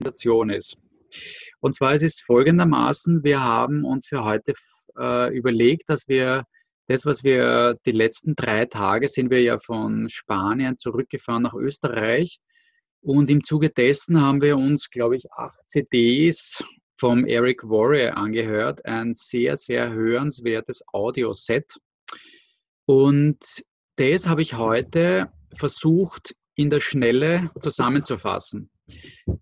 Präsentation ist. Und zwar ist es folgendermaßen, wir haben uns für heute äh, überlegt, dass wir das, was wir die letzten drei Tage sind wir ja von Spanien zurückgefahren nach Österreich. Und im Zuge dessen haben wir uns, glaube ich, acht CDs vom Eric Warrior angehört. Ein sehr, sehr hörenswertes Audioset. Und das habe ich heute versucht in der Schnelle zusammenzufassen.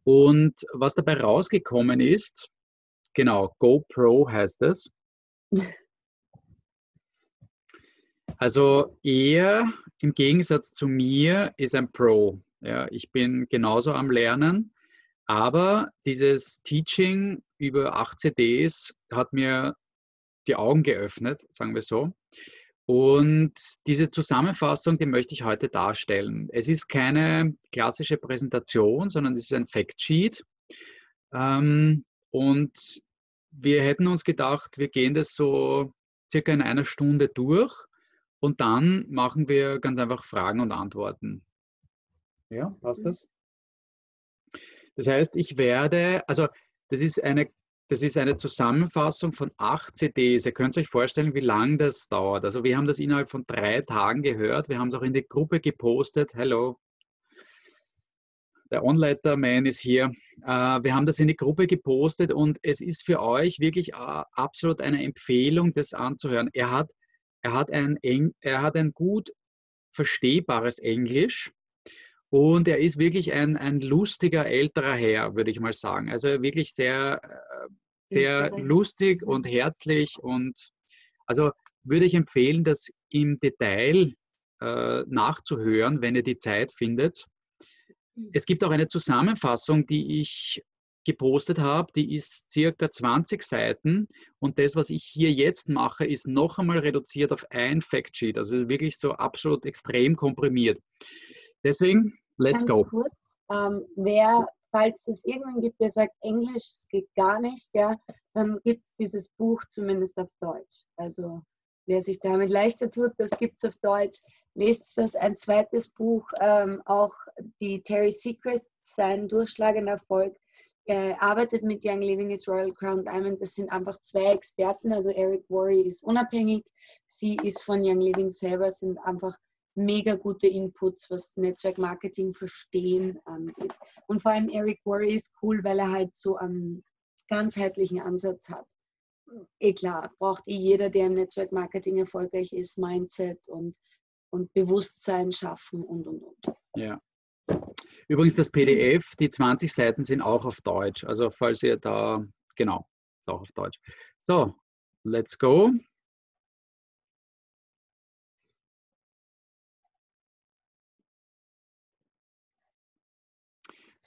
Und was dabei rausgekommen ist, genau, GoPro heißt es. Also er im Gegensatz zu mir ist ein Pro. Ja, ich bin genauso am Lernen, aber dieses Teaching über acht CDs hat mir die Augen geöffnet, sagen wir so. Und diese Zusammenfassung, die möchte ich heute darstellen. Es ist keine klassische Präsentation, sondern es ist ein Factsheet. Ähm, und wir hätten uns gedacht, wir gehen das so circa in einer Stunde durch und dann machen wir ganz einfach Fragen und Antworten. Ja, passt das? Das heißt, ich werde, also das ist eine, das ist eine Zusammenfassung von acht CDs. Ihr könnt euch vorstellen, wie lange das dauert. Also wir haben das innerhalb von drei Tagen gehört. Wir haben es auch in die Gruppe gepostet. Hello. Der Onleiter-Man ist hier. Äh, wir haben das in die Gruppe gepostet und es ist für euch wirklich äh, absolut eine Empfehlung, das anzuhören. Er hat er hat ein, er hat ein gut verstehbares Englisch und er ist wirklich ein, ein lustiger älterer Herr, würde ich mal sagen. Also wirklich sehr, äh, sehr lustig und herzlich und also würde ich empfehlen, das im Detail äh, nachzuhören, wenn ihr die Zeit findet. Mhm. Es gibt auch eine Zusammenfassung, die ich gepostet habe, die ist circa 20 Seiten und das, was ich hier jetzt mache, ist noch einmal reduziert auf ein Factsheet. Also wirklich so absolut extrem komprimiert. Deswegen, let's Ganz go. Kurz, ähm, wer, falls es irgendwann gibt, der sagt, Englisch geht gar nicht, ja, dann gibt es dieses Buch zumindest auf Deutsch. Also wer sich damit leichter tut, das gibt es auf Deutsch. Lest das ein zweites Buch, ähm, auch die Terry Secrets, sein durchschlagender Erfolg, äh, arbeitet mit Young Living is Royal Crown Diamond. Das sind einfach zwei Experten. Also Eric Worry ist unabhängig, sie ist von Young Living selber, sind einfach mega gute Inputs, was Netzwerkmarketing verstehen angeht. Und vor allem Eric Worry ist cool, weil er halt so einen ganzheitlichen Ansatz hat. Eh klar, braucht eh jeder, der im Netzwerkmarketing erfolgreich ist, Mindset und, und Bewusstsein schaffen und und und. Ja. Übrigens das PDF, die 20 Seiten sind auch auf Deutsch. Also falls ihr da, genau, ist auch auf Deutsch. So, let's go.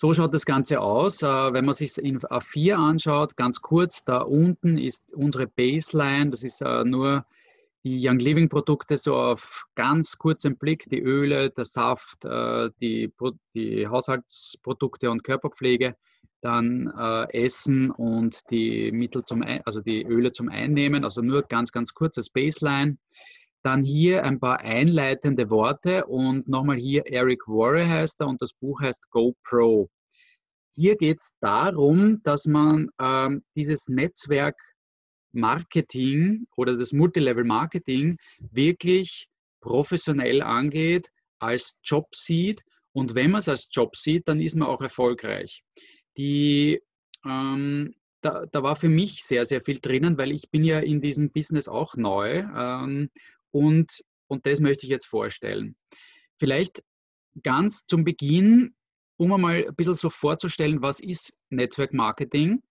So schaut das Ganze aus. Äh, wenn man sich in A4 anschaut, ganz kurz, da unten ist unsere Baseline. Das ist äh, nur die Young Living Produkte so auf ganz kurzen Blick, die Öle, der Saft, äh, die, die Haushaltsprodukte und Körperpflege, dann Essen und die Mittel zum, also die Öle zum Einnehmen, also nur ganz, ganz kurzes Baseline. Dann hier ein paar einleitende Worte und nochmal hier Eric Warre heißt er und das Buch heißt GoPro. Hier geht es darum, dass man ähm, dieses Netzwerk Marketing oder das Multilevel Marketing wirklich professionell angeht, als Job sieht. Und wenn man es als Job sieht, dann ist man auch erfolgreich. Die, ähm, da, da, war für mich sehr, sehr viel drinnen, weil ich bin ja in diesem Business auch neu ähm, und, und das möchte ich jetzt vorstellen. Vielleicht ganz zum Beginn, um einmal ein bisschen so vorzustellen, was ist Network Marketing?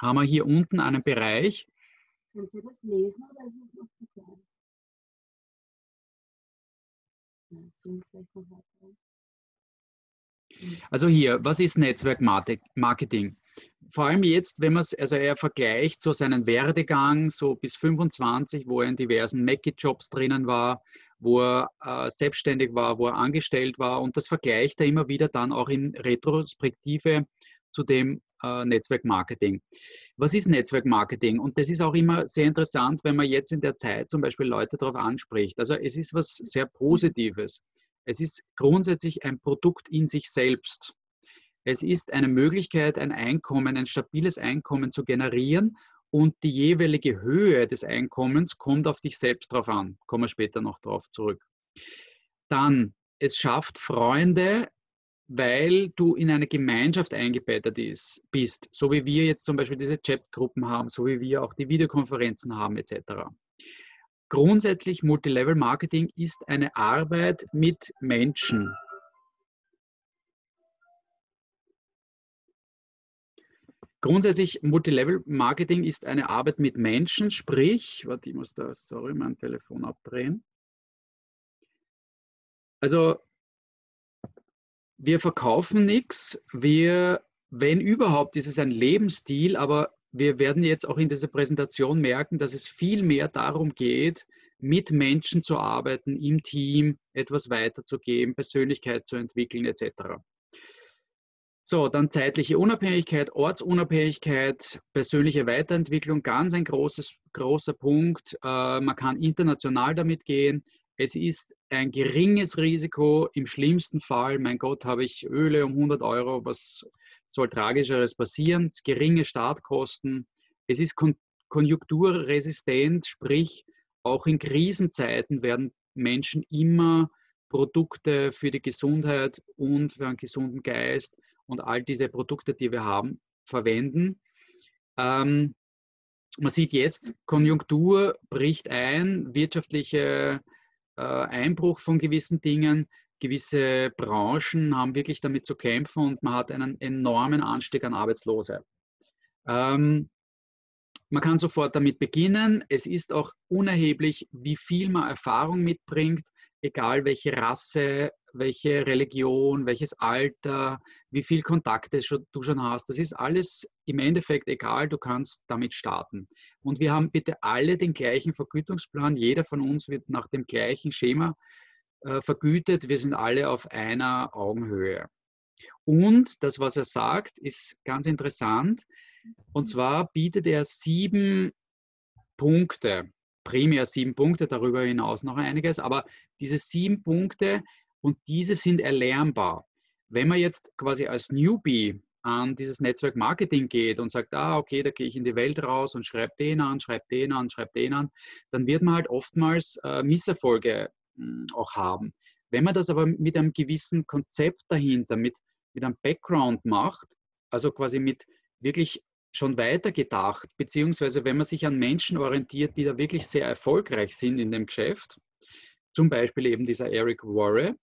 haben wir hier unten einen Bereich. Können Sie das lesen oder ist es noch zu klein? Also hier, was ist Netzwerkmarketing? Vor allem jetzt, wenn man es, also er vergleicht so seinen Werdegang so bis 25, wo er in diversen Mackie-Jobs drinnen war, wo er äh, selbstständig war, wo er angestellt war und das vergleicht er immer wieder dann auch in Retrospektive zu dem äh, Netzwerkmarketing. Was ist Netzwerkmarketing? Und das ist auch immer sehr interessant, wenn man jetzt in der Zeit zum Beispiel Leute darauf anspricht. Also es ist was sehr Positives. Es ist grundsätzlich ein Produkt in sich selbst. Es ist eine Möglichkeit, ein Einkommen, ein stabiles Einkommen zu generieren und die jeweilige Höhe des Einkommens kommt auf dich selbst drauf an. Kommen wir später noch darauf zurück. Dann, es schafft Freunde, weil du in eine Gemeinschaft eingebettet ist, bist, so wie wir jetzt zum Beispiel diese Chatgruppen haben, so wie wir auch die Videokonferenzen haben etc. Grundsätzlich Multilevel Marketing ist eine Arbeit mit Menschen. Grundsätzlich Multilevel Marketing ist eine Arbeit mit Menschen, sprich, warte, ich muss da, sorry, mein Telefon abdrehen. Also wir verkaufen nichts, wir, wenn überhaupt, ist es ein Lebensstil, aber wir werden jetzt auch in dieser Präsentation merken, dass es viel mehr darum geht, mit Menschen zu arbeiten, im Team etwas weiterzugeben, Persönlichkeit zu entwickeln etc. So, dann zeitliche Unabhängigkeit, Ortsunabhängigkeit, persönliche Weiterentwicklung, ganz ein großes, großer Punkt. Äh, man kann international damit gehen. Es ist ein geringes Risiko. Im schlimmsten Fall, mein Gott, habe ich Öle um 100 Euro. Was soll tragischeres passieren? Geringe Startkosten. Es ist kon konjunkturresistent, sprich, auch in Krisenzeiten werden Menschen immer Produkte für die Gesundheit und für einen gesunden Geist und all diese Produkte, die wir haben, verwenden. Ähm, man sieht jetzt, Konjunktur bricht ein, wirtschaftliche äh, Einbruch von gewissen Dingen. Gewisse Branchen haben wirklich damit zu kämpfen und man hat einen enormen Anstieg an Arbeitslose. Ähm, man kann sofort damit beginnen. Es ist auch unerheblich, wie viel man Erfahrung mitbringt, egal welche Rasse, welche Religion, welches Alter, wie viel Kontakte du schon hast. Das ist alles im Endeffekt egal, du kannst damit starten. Und wir haben bitte alle den gleichen Vergütungsplan. Jeder von uns wird nach dem gleichen Schema äh, vergütet. Wir sind alle auf einer Augenhöhe. Und das, was er sagt, ist ganz interessant. Und zwar bietet er sieben Punkte, primär sieben Punkte, darüber hinaus noch einiges, aber diese sieben Punkte und diese sind erlernbar. Wenn man jetzt quasi als Newbie an dieses Netzwerk Marketing geht und sagt, ah, okay, da gehe ich in die Welt raus und schreibe den an, schreibe den an, schreibe den an, dann wird man halt oftmals äh, Misserfolge mh, hm, auch haben. Wenn man das aber mit einem gewissen Konzept dahinter, mit, mit einem Background macht, also quasi mit wirklich schon weiter gedacht, beziehungsweise wenn man sich an Menschen orientiert, die da wirklich sehr erfolgreich sind in dem Geschäft, zum Beispiel eben dieser Eric Warre,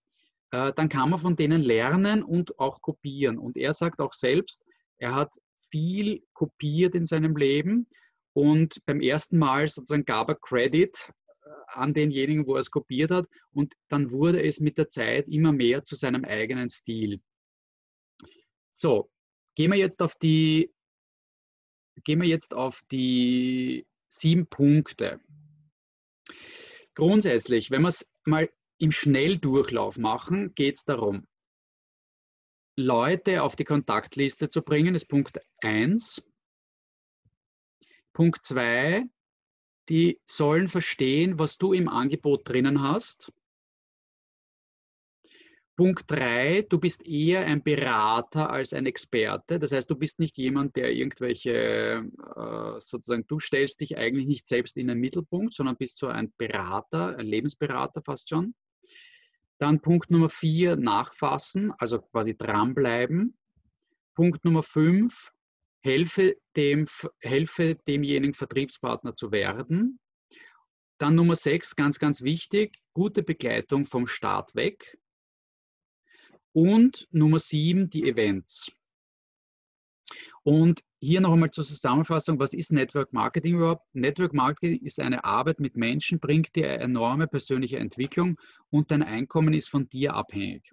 äh, dann kann man von denen lernen und auch kopieren. Und er sagt auch selbst, er hat viel kopiert in seinem Leben und beim ersten Mal sozusagen gab er Credit äh, an denjenigen, wo er es kopiert hat und dann wurde es mit der Zeit immer mehr zu seinem eigenen Stil. So, gehen wir jetzt auf die, gehen wir jetzt auf die sieben Punkte. Grundsätzlich, wenn man es mal im Schnelldurchlauf machen, geht es darum, Leute auf die Kontaktliste zu bringen, ist Punkt 1. Punkt 2, die sollen verstehen, was du im Angebot drinnen hast. Punkt 3, du bist eher ein Berater als ein Experte. Das heißt, du bist nicht jemand, der irgendwelche, äh, sozusagen, du stellst dich eigentlich nicht selbst in den Mittelpunkt, sondern bist so ein Berater, ein Lebensberater fast schon. Dann Punkt Nummer vier, nachfassen, also quasi dranbleiben. Punkt Nummer fünf, helfe, dem, helfe demjenigen Vertriebspartner zu werden. Dann Nummer sechs, ganz, ganz wichtig, gute Begleitung vom Start weg. Und Nummer sieben, die Events. Und hier noch einmal zur Zusammenfassung, was ist Network Marketing überhaupt? Network Marketing ist eine Arbeit mit Menschen, bringt dir enorme persönliche Entwicklung und dein Einkommen ist von dir abhängig.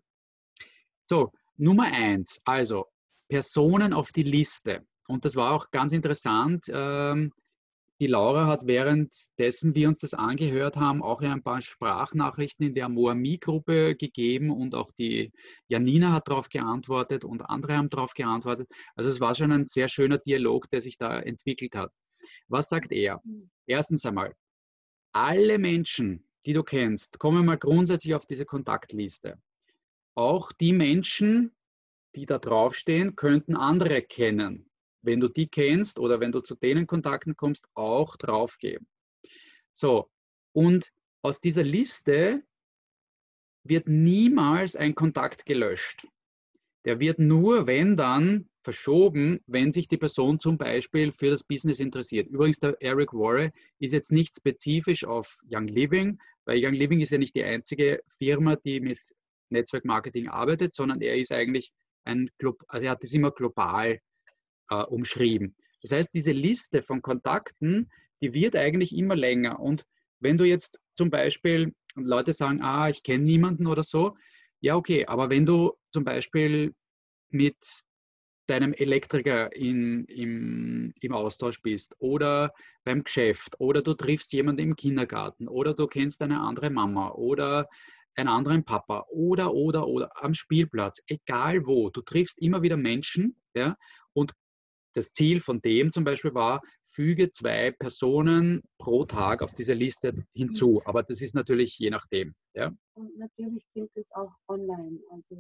So, Nummer eins, also Personen auf die Liste. Und das war auch ganz interessant. Ähm, die Laura hat währenddessen wir uns das angehört haben, auch ein paar Sprachnachrichten in der Moami-Gruppe gegeben und auch die Janina hat darauf geantwortet und andere haben darauf geantwortet. Also es war schon ein sehr schöner Dialog, der sich da entwickelt hat. Was sagt er? Erstens einmal, alle Menschen, die du kennst, kommen mal grundsätzlich auf diese Kontaktliste. Auch die Menschen, die da draufstehen, könnten andere kennen. Wenn du die kennst oder wenn du zu denen Kontakten kommst, auch draufgeben. So, und aus dieser Liste wird niemals ein Kontakt gelöscht. Der wird nur, wenn dann, verschoben, wenn sich die Person zum Beispiel für das Business interessiert. Übrigens, der Eric Warre ist jetzt nicht spezifisch auf Young Living, weil Young Living ist ja nicht die einzige Firma, die mit Netzwerkmarketing arbeitet, sondern er ist eigentlich ein, also er hat das immer global äh, umschrieben. Das heißt, diese Liste von Kontakten, die wird eigentlich immer länger. Und wenn du jetzt zum Beispiel Leute sagen, ah, ich kenne niemanden oder so, ja, okay, aber wenn du zum Beispiel mit deinem Elektriker in, im, im Austausch bist oder beim Geschäft oder du triffst jemanden im Kindergarten oder du kennst eine andere Mama oder einen anderen Papa oder, oder, oder am Spielplatz, egal wo, du triffst immer wieder Menschen ja, und das Ziel von dem zum Beispiel war, füge zwei Personen pro Tag auf diese Liste hinzu. Aber das ist natürlich je nachdem. Ja. Und natürlich gilt es auch online. Also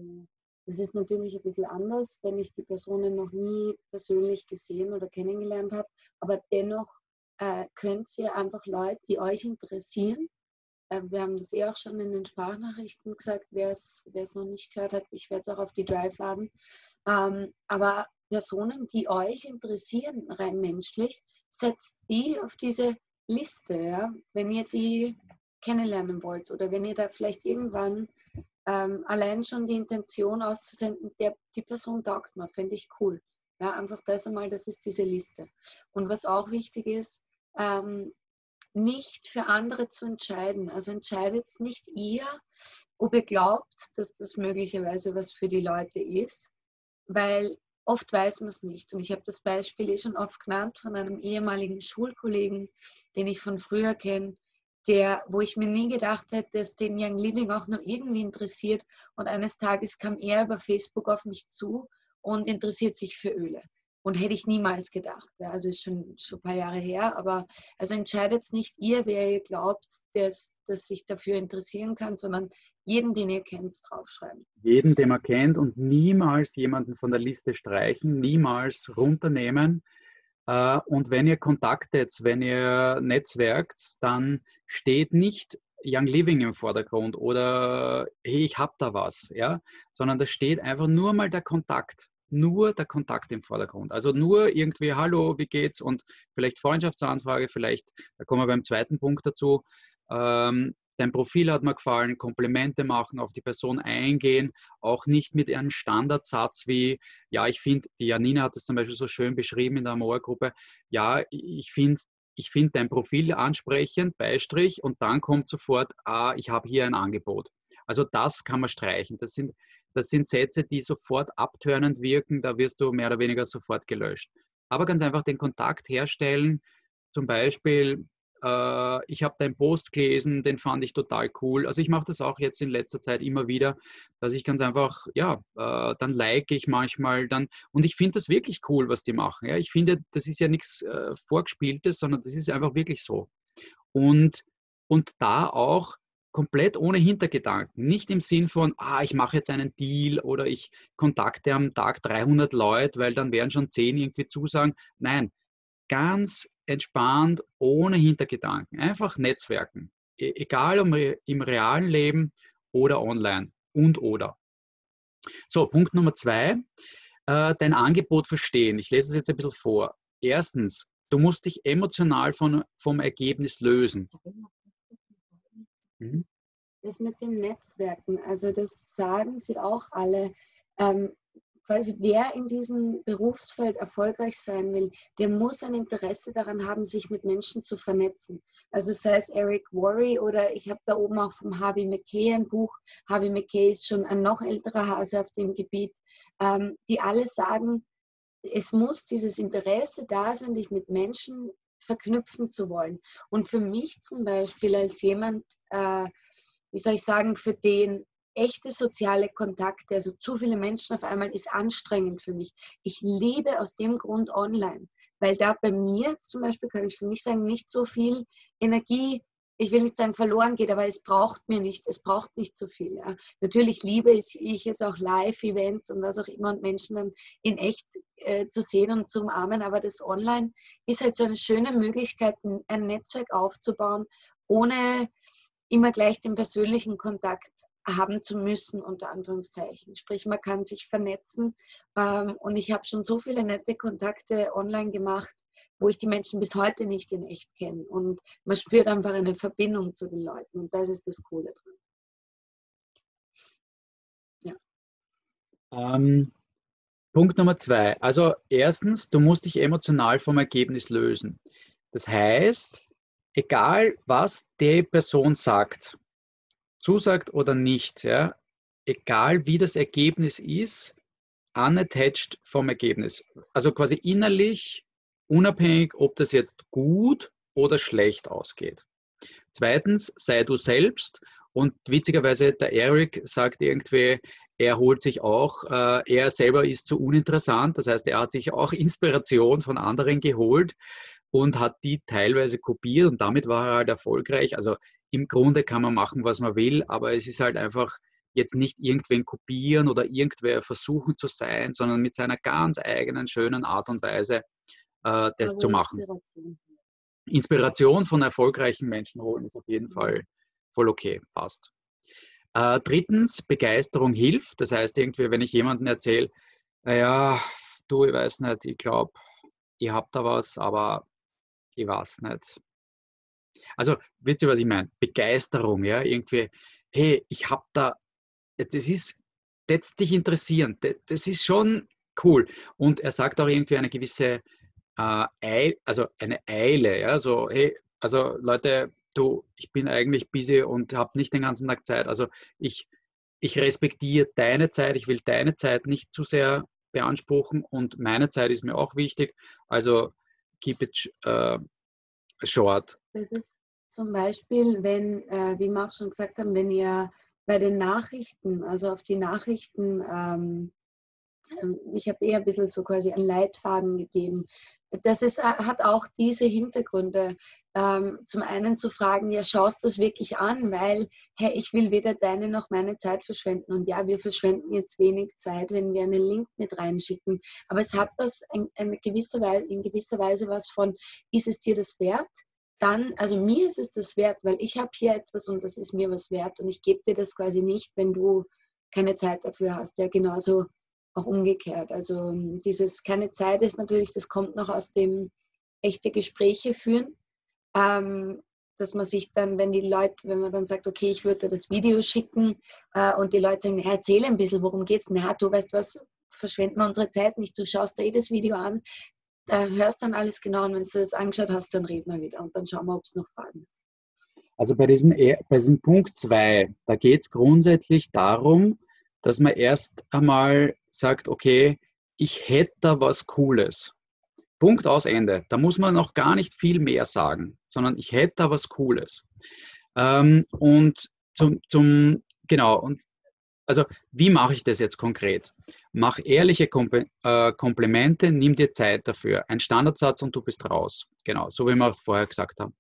das ist natürlich ein bisschen anders, wenn ich die Personen noch nie persönlich gesehen oder kennengelernt habe. Aber dennoch äh, könnt ihr einfach Leute, die euch interessieren, äh, wir haben das eh auch schon in den Sprachnachrichten gesagt, wer es noch nicht gehört hat, ich werde es auch auf die Drive laden. Ähm, aber Personen, die euch interessieren, rein menschlich, setzt die auf diese Liste, ja? wenn ihr die kennenlernen wollt oder wenn ihr da vielleicht irgendwann ähm, allein schon die Intention auszusenden, der, die Person taugt mir, fände ich cool. Ja, einfach das einmal, das ist diese Liste. Und was auch wichtig ist, ähm, nicht für andere zu entscheiden. Also entscheidet nicht ihr, ob ihr glaubt, dass das möglicherweise was für die Leute ist, weil oft weiß man es nicht. Und ich habe das Beispiel eh schon oft genannt von einem ehemaligen Schulkollegen, den ich von früher kenne, der, wo ich mir nie gedacht hätte, dass den Young Living auch nur irgendwie interessiert. Und eines Tages kam er über Facebook auf mich zu und interessiert sich für Öle. Und hätte ich niemals gedacht. Ja, also ist schon, schon ein paar Jahre her. Aber also entscheidet nicht ihr, wer ihr glaubt, dass, dass sich dafür interessieren kann, sondern jeden, den ihr kennt, draufschreiben. Jeden, den man kennt und niemals jemanden von der Liste streichen, niemals runternehmen. Äh, und wenn ihr kontaktet, wenn ihr netzwerkt, dann steht nicht Young Living im Vordergrund oder hey, ich habe da was, ja, sondern da steht einfach nur mal der Kontakt, nur der Kontakt im Vordergrund. Also nur irgendwie, hallo, wie geht's und vielleicht Freundschaftsanfrage, vielleicht, da kommen wir beim zweiten Punkt dazu, ähm, dein Profil hat mir gefallen, Komplimente machen, auf die Person eingehen, auch nicht mit einem Standardsatz wie, ja, ich finde, die Janina hat das zum Beispiel so schön beschrieben in der Amor-Gruppe, ja, ich finde ich finde dein Profil ansprechend, Beistrich, und dann kommt sofort, ah, ich habe hier ein Angebot. Also das kann man streichen. Das sind, das sind Sätze, die sofort abtörnend wirken, da wirst du mehr oder weniger sofort gelöscht. Aber ganz einfach den Kontakt herstellen, zum Beispiel, äh, ich habe deinen Post gelesen, den fand ich total cool. Also ich mache das auch jetzt in letzter Zeit immer wieder, dass ich ganz einfach, ja, äh, dann like ich manchmal dann und ich finde das wirklich cool, was die machen. Ja. Ich finde, das ist ja nichts äh, Vorgespieltes, sondern das ist einfach wirklich so. Und, und da auch komplett ohne Hintergedanken. Nicht im Sinn von, ah, ich mache jetzt einen Deal oder ich kontakte am Tag 300 Leute, weil dann werden schon 10 irgendwie zusagen. Nein, ganz entspannt, ohne Hintergedanken. Einfach Netzwerken. E egal ob im realen Leben oder online und oder. So, Punkt Nummer zwei, äh, dein Angebot verstehen. Ich lese es jetzt ein bisschen vor. Erstens, du musst dich emotional von, vom Ergebnis lösen. Mhm. Das mit dem Netzwerken, also das sagen sie auch alle. Ähm, quasi wer in diesem Berufsfeld erfolgreich sein will, der muss ein Interesse daran haben, sich mit Menschen zu vernetzen. Also sei es Eric Worry oder ich habe da oben auch vom Harvey McKay ein Buch. Harvey McKay ist schon ein noch älterer Hase auf dem Gebiet, ähm, die alle sagen, es muss dieses Interesse da sein, dich mit Menschen verknüpfen zu wollen. Und für mich zum Beispiel als jemand, äh, wie soll ich sagen, für den echte soziale Kontakte, also zu viele Menschen auf einmal, ist anstrengend für mich. Ich liebe aus dem Grund online, weil da bei mir zum Beispiel, kann ich für mich sagen, nicht so viel Energie ich will nicht sagen verloren geht, aber es braucht mir nicht, es braucht nicht so viel. Ja. Natürlich liebe ich es auch Live-Events und was auch immer und Menschen dann in echt äh, zu sehen und zu umarmen, aber das Online ist halt so eine schöne Möglichkeit, ein Netzwerk aufzubauen, ohne immer gleich den persönlichen Kontakt haben zu müssen, unter Anführungszeichen. Sprich, man kann sich vernetzen ähm, und ich habe schon so viele nette Kontakte online gemacht, wo ich die Menschen bis heute nicht in echt kenne. Und man spürt einfach eine Verbindung zu den Leuten und das ist das Coole dran. Ja. Ähm, Punkt Nummer zwei. Also erstens, du musst dich emotional vom Ergebnis lösen. Das heißt, egal was die Person sagt, zusagt oder nicht, ja, egal wie das Ergebnis ist, unattached vom Ergebnis. Also quasi innerlich unabhängig, ob das jetzt gut oder schlecht ausgeht. Zweitens, sei du selbst. Und witzigerweise, der Eric sagt irgendwie, er holt sich auch, äh, er selber ist zu uninteressant. Das heißt, er hat sich auch Inspiration von anderen geholt und hat die teilweise kopiert und damit war er halt erfolgreich. Also im Grunde kann man machen, was man will, aber es ist halt einfach jetzt nicht irgendwen kopieren oder irgendwer versuchen zu sein, sondern mit seiner ganz eigenen schönen Art und Weise äh, das zu machen. Inspiration. Inspiration von erfolgreichen Menschen holen ist auf jeden. Fall voll okay, passt. Äh, drittens, Begeisterung hilft. Das heißt, irgendwie, wenn ich jemandem erzähle, naja, du, ich weiß nicht, ich glaube, ihr habt da was, aber ich weiß nicht. Also, wisst ihr, was ich meine? Begeisterung, ja, irgendwie, hey, ich habe da, das ist, das dich interessieren, das ist schon cool. Und er sagt auch irgendwie eine gewisse äh, also eine Eile, ja, so, hey, also Leute, du, ich bin eigentlich busy und habe nicht den ganzen Tag Zeit. Also ich, ich respektiere deine Zeit, ich will deine Zeit nicht zu sehr beanspruchen und meine Zeit ist mir auch wichtig. Also keep it uh, short. Das ist zum Beispiel, wenn, äh, wie wir auch schon gesagt haben, wenn ihr bei den Nachrichten, also auf die Nachrichten, ähm, ähm ich habe eher ein bisschen so quasi einen Leitfaden gegeben das ist, äh, hat auch diese Hintergründe. Ähm, zum einen zu fragen, ja, schaust das wirklich an, weil, hey, ich will weder deine noch meine Zeit verschwenden. Und ja, wir verschwenden jetzt wenig Zeit, wenn wir einen Link mit reinschicken. Aber es hat was, in, in, gewisser, Weise, in gewisser Weise was von, ist es dir das wert? Dann, also mir ist es das wert, weil ich habe hier etwas und das ist mir was wert und ich gebe dir das quasi nicht, wenn du keine Zeit dafür hast. Ja, genauso auch umgekehrt. Also ähm, dieses keine Zeit ist natürlich, das kommt noch aus dem echte Gespräche führen. Ähm, dass man sich dann, wenn die Leute, wenn man dann sagt, okay, ich würde das Video schicken äh, und die Leute sagen, erzähl ein bisschen, worum geht es? Na, du weißt was, verschwenden wir unsere Zeit nicht, du schaust da eh das Video an, da hörst dann alles genau und wenn du das angeschaut hast, dann reden wir wieder und dann schauen wir, ob es noch Fragen ist. Also bei diesem, e, bei diesem Punkt 2, da geht es grundsätzlich darum, dass man erst einmal sagt, okay, ich hätte da was Cooles. Punkt aus Ende. Da muss man noch gar nicht viel mehr sagen, sondern ich hätte da was Cooles. Ähm, und zum, zum, genau, und also wie mache ich das jetzt konkret? Mach ehrliche Kompl äh, Komplimente, nimm dir Zeit dafür. Ein Standardsatz und du bist raus. Genau, so wie wir auch vorher gesagt haben.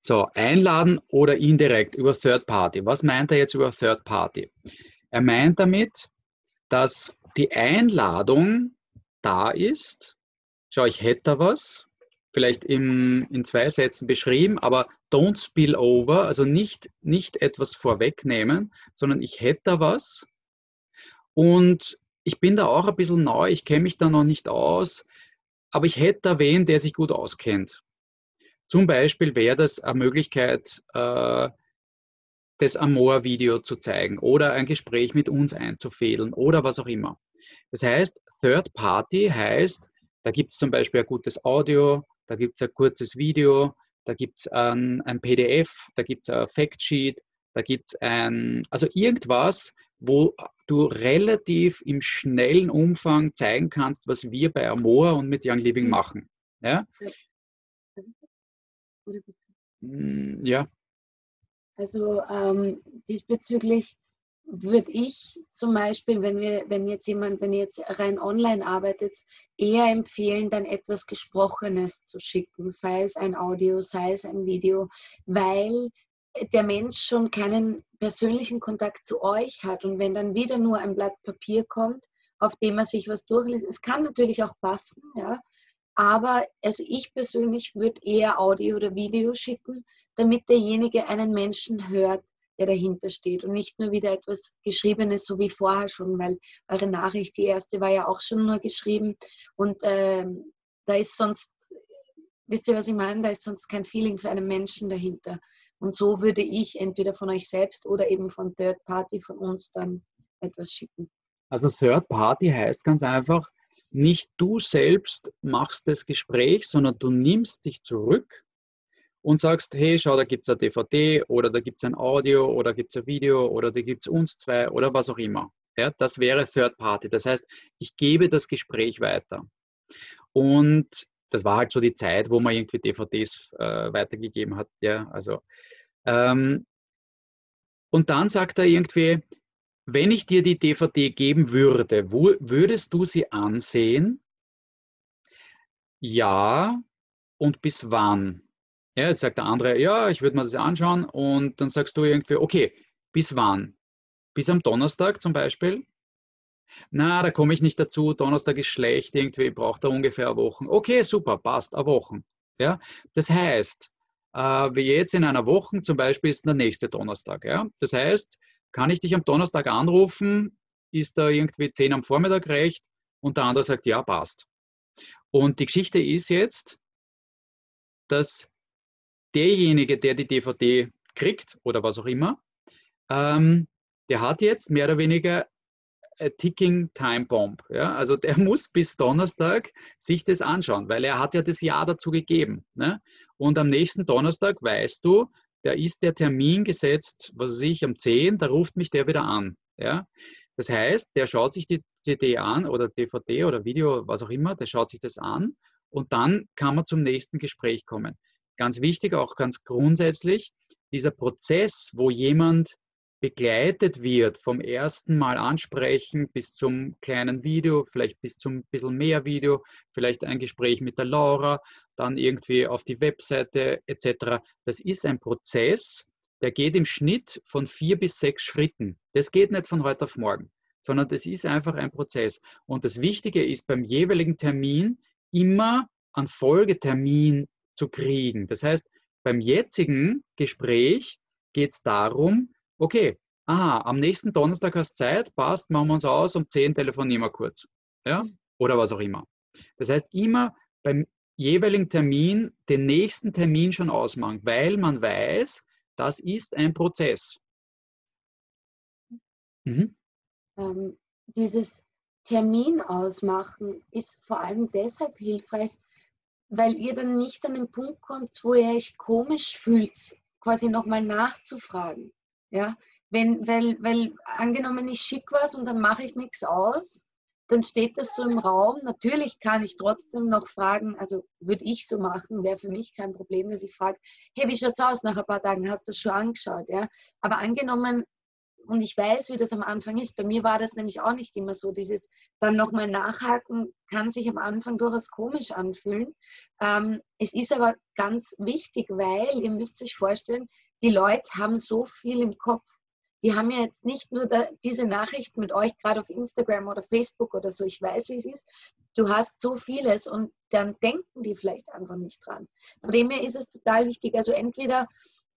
So, einladen oder indirekt über Third Party. Was meint er jetzt über Third Party? Er meint damit, dass die Einladung da ist. Schau, ich hätte da was, vielleicht im, in zwei Sätzen beschrieben, aber don't spill over, also nicht, nicht etwas vorwegnehmen, sondern ich hätte da was. Und ich bin da auch ein bisschen neu, ich kenne mich da noch nicht aus, aber ich hätte da wen, der sich gut auskennt. Zum Beispiel wäre das eine Möglichkeit, äh, das Amor-Video zu zeigen oder ein Gespräch mit uns einzufädeln oder was auch immer. Das heißt, Third Party heißt, da gibt es zum Beispiel ein gutes Audio, da gibt es ein kurzes Video, da gibt es ein, ein, PDF, da gibt es ein Factsheet, da gibt es ein, also irgendwas, wo du relativ im schnellen Umfang zeigen kannst, was wir bei Amor und mit Young Living machen. Ja? Hm, ja. Also ähm, diesbezüglich würde ich zum Beispiel, wenn wir, wenn jetzt jemand, wenn ihr jetzt rein online arbeitet, eher empfehlen, dann etwas Gesprochenes zu schicken, sei es ein Audio, sei es ein Video, weil der Mensch schon keinen persönlichen Kontakt zu euch hat. Und wenn dann wieder nur ein Blatt Papier kommt, auf dem er sich was durchliest, es kann natürlich auch passen, ja. Aber also ich persönlich würde eher Audio oder Video schicken, damit derjenige einen Menschen hört, der dahinter steht und nicht nur wieder etwas Geschriebenes, so wie vorher schon, weil eure Nachricht, die erste, war ja auch schon nur geschrieben und ähm, da ist sonst, wisst ihr, was ich meine, da ist sonst kein Feeling für einen Menschen dahinter. Und so würde ich entweder von euch selbst oder eben von Third Party von uns dann etwas schicken. Also Third Party heißt ganz einfach, nicht du selbst machst das Gespräch, sondern du nimmst dich zurück und sagst, hey, schau, da gibt es eine DVD oder da gibt es ein Audio oder gibt es ein Video oder da gibt es uns zwei oder was auch immer. Ja, das wäre Third Party. Das heißt, ich gebe das Gespräch weiter. Und das war halt so die Zeit, wo man irgendwie DVDs äh, weitergegeben hat. Ja, also, ähm, und dann sagt er irgendwie, wenn ich dir die DVD geben würde, wo, würdest du sie ansehen? Ja. Und bis wann? Ja, jetzt sagt der andere, ja, ich würde mir das anschauen und dann sagst du irgendwie, okay, bis wann? Bis am Donnerstag zum Beispiel? Na, da komme ich nicht dazu, Donnerstag ist schlecht, irgendwie braucht er ungefähr eine Woche. Okay, super, passt, eine Woche. Ja? Das heißt, äh, wie jetzt in einer Woche zum Beispiel ist der nächste Donnerstag. Ja? Das heißt, kann ich dich am Donnerstag anrufen? Ist da irgendwie 10 am Vormittag recht? Und der andere sagt, ja, passt. Und die Geschichte ist jetzt, dass derjenige, der die DVD kriegt oder was auch immer, ähm, der hat jetzt mehr oder weniger a ticking time bomb. Ja? Also der muss bis Donnerstag sich das anschauen, weil er hat ja das Jahr dazu gegeben. Ne? Und am nächsten Donnerstag weißt du, da ist der Termin gesetzt, was weiß ich, um 10, da ruft mich der wieder an. Ja? Das heißt, der schaut sich die CD an oder DVD oder Video, was auch immer, der schaut sich das an und dann kann man zum nächsten Gespräch kommen ganz wichtig, auch ganz grundsätzlich, dieser Prozess, wo jemand begleitet wird vom ersten Mal ansprechen bis zum kleinen Video, vielleicht bis zum bisschen mehr Video, vielleicht ein Gespräch mit der Laura, dann irgendwie auf die Webseite etc. Das ist ein Prozess, der geht im Schnitt von vier bis sechs Schritten. Das geht nicht von heute auf morgen, sondern das ist einfach ein Prozess. Und das Wichtige ist beim jeweiligen Termin immer einen Folgetermin zu kriegen. Das heißt, beim jetzigen Gespräch geht es darum, okay, aha, am nächsten Donnerstag hast du Zeit, passt, machen wir uns aus, um 10 telefonieren wir kurz. Ja? Oder was auch immer. Das heißt, immer beim jeweiligen Termin den nächsten Termin schon ausmachen, weil man weiß, das ist ein Prozess. Mhm. Ähm, dieses Termin ausmachen ist vor allem deshalb hilfreich, weil ihr dann nicht an den Punkt kommt, wo ihr euch komisch fühlt, quasi nochmal nachzufragen. Ja? Wenn, weil, weil angenommen, ich schicke was und dann mache ich nichts aus, dann steht das so im Raum. Natürlich kann ich trotzdem noch fragen, also würde ich so machen, wäre für mich kein Problem, dass ich frage, hey, wie schaut's aus nach ein paar Tagen? Hast du das schon angeschaut? Ja? Aber angenommen, und ich weiß, wie das am Anfang ist. Bei mir war das nämlich auch nicht immer so. Dieses dann nochmal nachhaken kann sich am Anfang durchaus komisch anfühlen. Ähm, es ist aber ganz wichtig, weil ihr müsst euch vorstellen, die Leute haben so viel im Kopf. Die haben ja jetzt nicht nur da, diese Nachrichten mit euch, gerade auf Instagram oder Facebook oder so. Ich weiß, wie es ist. Du hast so vieles und dann denken die vielleicht einfach nicht dran. Von dem her ist es total wichtig. Also entweder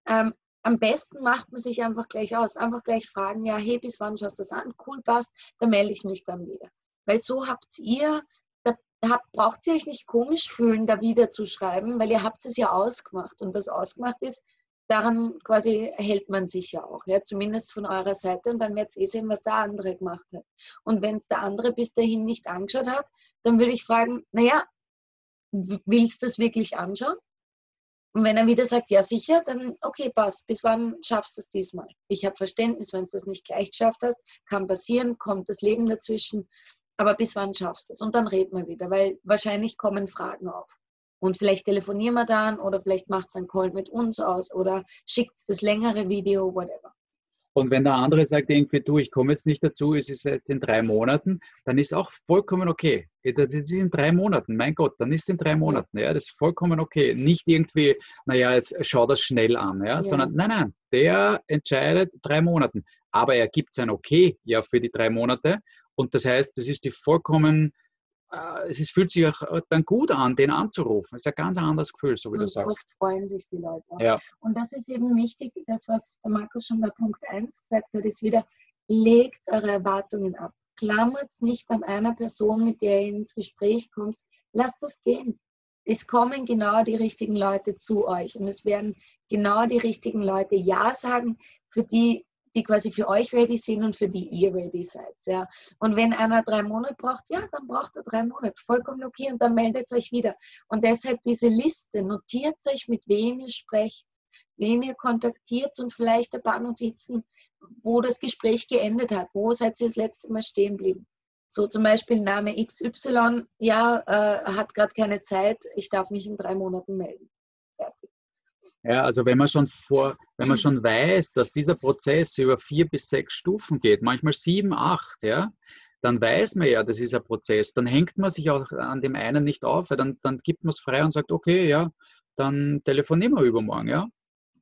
ähm, am besten macht man sich einfach gleich aus. Einfach gleich fragen, ja, hey, bis wann schaust du das an? Cool, passt, dann melde ich mich dann wieder. Weil so habt ihr, da habt, braucht ihr euch nicht komisch fühlen, da wieder zu schreiben, weil ihr habt es ja ausgemacht. Und was ausgemacht ist, daran quasi hält man sich ja auch, ja, zumindest von eurer Seite. Und dann werdet ihr eh sehen, was der andere gemacht hat. Und wenn es der andere bis dahin nicht angeschaut hat, dann würde ich fragen, naja, willst du das wirklich anschauen? Und wenn er wieder sagt, ja sicher, dann okay, passt. Bis wann schaffst du es diesmal? Ich habe Verständnis, wenn du das nicht gleich geschafft hast, kann passieren, kommt das Leben dazwischen. Aber bis wann schaffst du es? Und dann reden wir wieder, weil wahrscheinlich kommen Fragen auf. Und vielleicht telefonieren wir dann oder vielleicht macht es einen Call mit uns aus oder schickt das längere Video, whatever. Und wenn der andere sagt irgendwie, du, ich komme jetzt nicht dazu, es ist jetzt in drei Monaten, dann ist auch vollkommen okay. Das ist in drei Monaten, mein Gott, dann ist es in drei Monaten, ja, das ist vollkommen okay. Nicht irgendwie, naja, jetzt schau das schnell an, ja, ja. sondern nein, nein, der entscheidet drei Monaten. Aber er gibt sein Okay ja für die drei Monate. Und das heißt, das ist die vollkommen es ist, fühlt sich auch äh, dann gut an, den anzurufen. Es ist ein ganz anderes Gefühl, so wie und du sagst. Freuen sich die Leute auch. Ja. Und das ist eben wichtig, das, was Markus schon bei Punkt 1 gesagt hat, ist wieder, legt eure Erwartungen ab. Klammert nicht an einer Person, mit der ihr ins Gespräch kommt. Lasst das gehen. Es kommen genau die richtigen Leute zu euch und es werden genau die richtigen Leute Ja sagen, für die die quasi für euch ready sind und für die ihr ready seid. Ja. Und wenn einer drei Monate braucht, ja, dann braucht er drei Monate. Vollkommen okay und dann meldet euch wieder. Und deshalb diese Liste, notiert euch, mit wem ihr sprecht, wen ihr kontaktiert und vielleicht ein paar Notizen, wo das Gespräch geendet hat. Wo seid ihr das letzte Mal stehen geblieben? So zum Beispiel Name XY, ja, äh, hat gerade keine Zeit, ich darf mich in drei Monaten melden. Ja, also wenn man schon vor, wenn man schon weiß, dass dieser Prozess über vier bis sechs Stufen geht, manchmal sieben, acht, ja, dann weiß man ja, das ist ein Prozess. Dann hängt man sich auch an dem einen nicht auf, dann, dann gibt man es frei und sagt, okay, ja, dann telefonieren wir übermorgen, ja.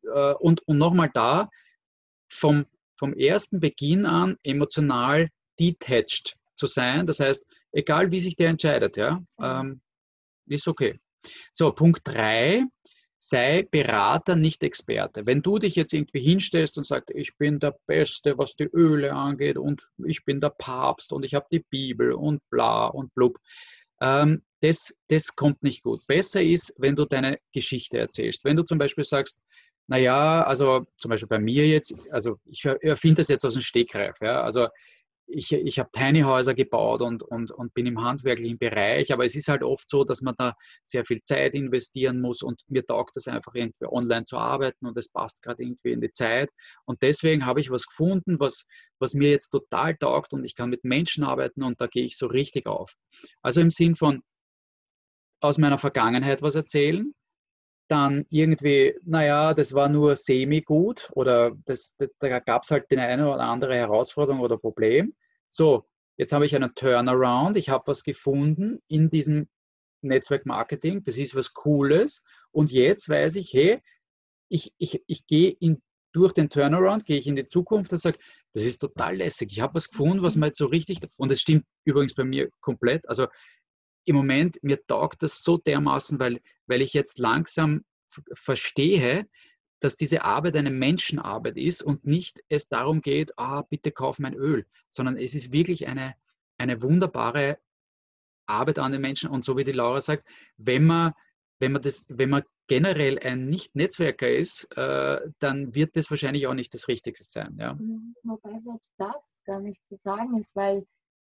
Äh, und, und nochmal da, vom, vom ersten Beginn an emotional detached zu sein. Das heißt, egal wie sich der entscheidet, ja, ähm, ist okay. So, Punkt drei sei Berater, nicht Experte. Wenn du dich jetzt irgendwie hinstellst und sagst, ich bin der Beste, was die Öle angeht und ich bin der Papst und ich habe die Bibel und bla und blub, ähm, das, das kommt nicht gut. Besser ist, wenn du deine Geschichte erzählst. Wenn du zum Beispiel sagst, naja, also zum Beispiel bei mir jetzt, also ich erfinde das jetzt aus dem Stegreif, ja, also ich, ich habe Tiny Häuser gebaut und, und, und bin im handwerklichen Bereich, aber es ist halt oft so, dass man da sehr viel Zeit investieren muss und mir taugt es einfach irgendwie online zu arbeiten und es passt gerade irgendwie in die Zeit. Und deswegen habe ich was gefunden, was, was mir jetzt total taugt und ich kann mit Menschen arbeiten und da gehe ich so richtig auf. Also im Sinn von aus meiner Vergangenheit was erzählen, dann irgendwie, naja, das war nur semi-gut oder das, das da gab es halt die eine oder andere Herausforderung oder Problem. So, jetzt habe ich einen Turnaround, ich habe was gefunden in diesem Netzwerkmarketing, das ist was Cooles. Und jetzt weiß ich, hey, ich, ich, ich gehe in, durch den Turnaround, gehe ich in die Zukunft und sage, das ist total lässig, ich habe was gefunden, was mir jetzt so richtig, und es stimmt übrigens bei mir komplett, also im Moment, mir taugt das so dermaßen, weil, weil ich jetzt langsam verstehe, dass diese Arbeit eine Menschenarbeit ist und nicht es darum geht, ah, bitte kauf mein Öl, sondern es ist wirklich eine, eine wunderbare Arbeit an den Menschen. Und so wie die Laura sagt, wenn man, wenn man, das, wenn man generell ein Nicht-Netzwerker ist, äh, dann wird das wahrscheinlich auch nicht das Richtigste sein. Ja. Mhm, wobei selbst das gar nicht zu sagen ist, weil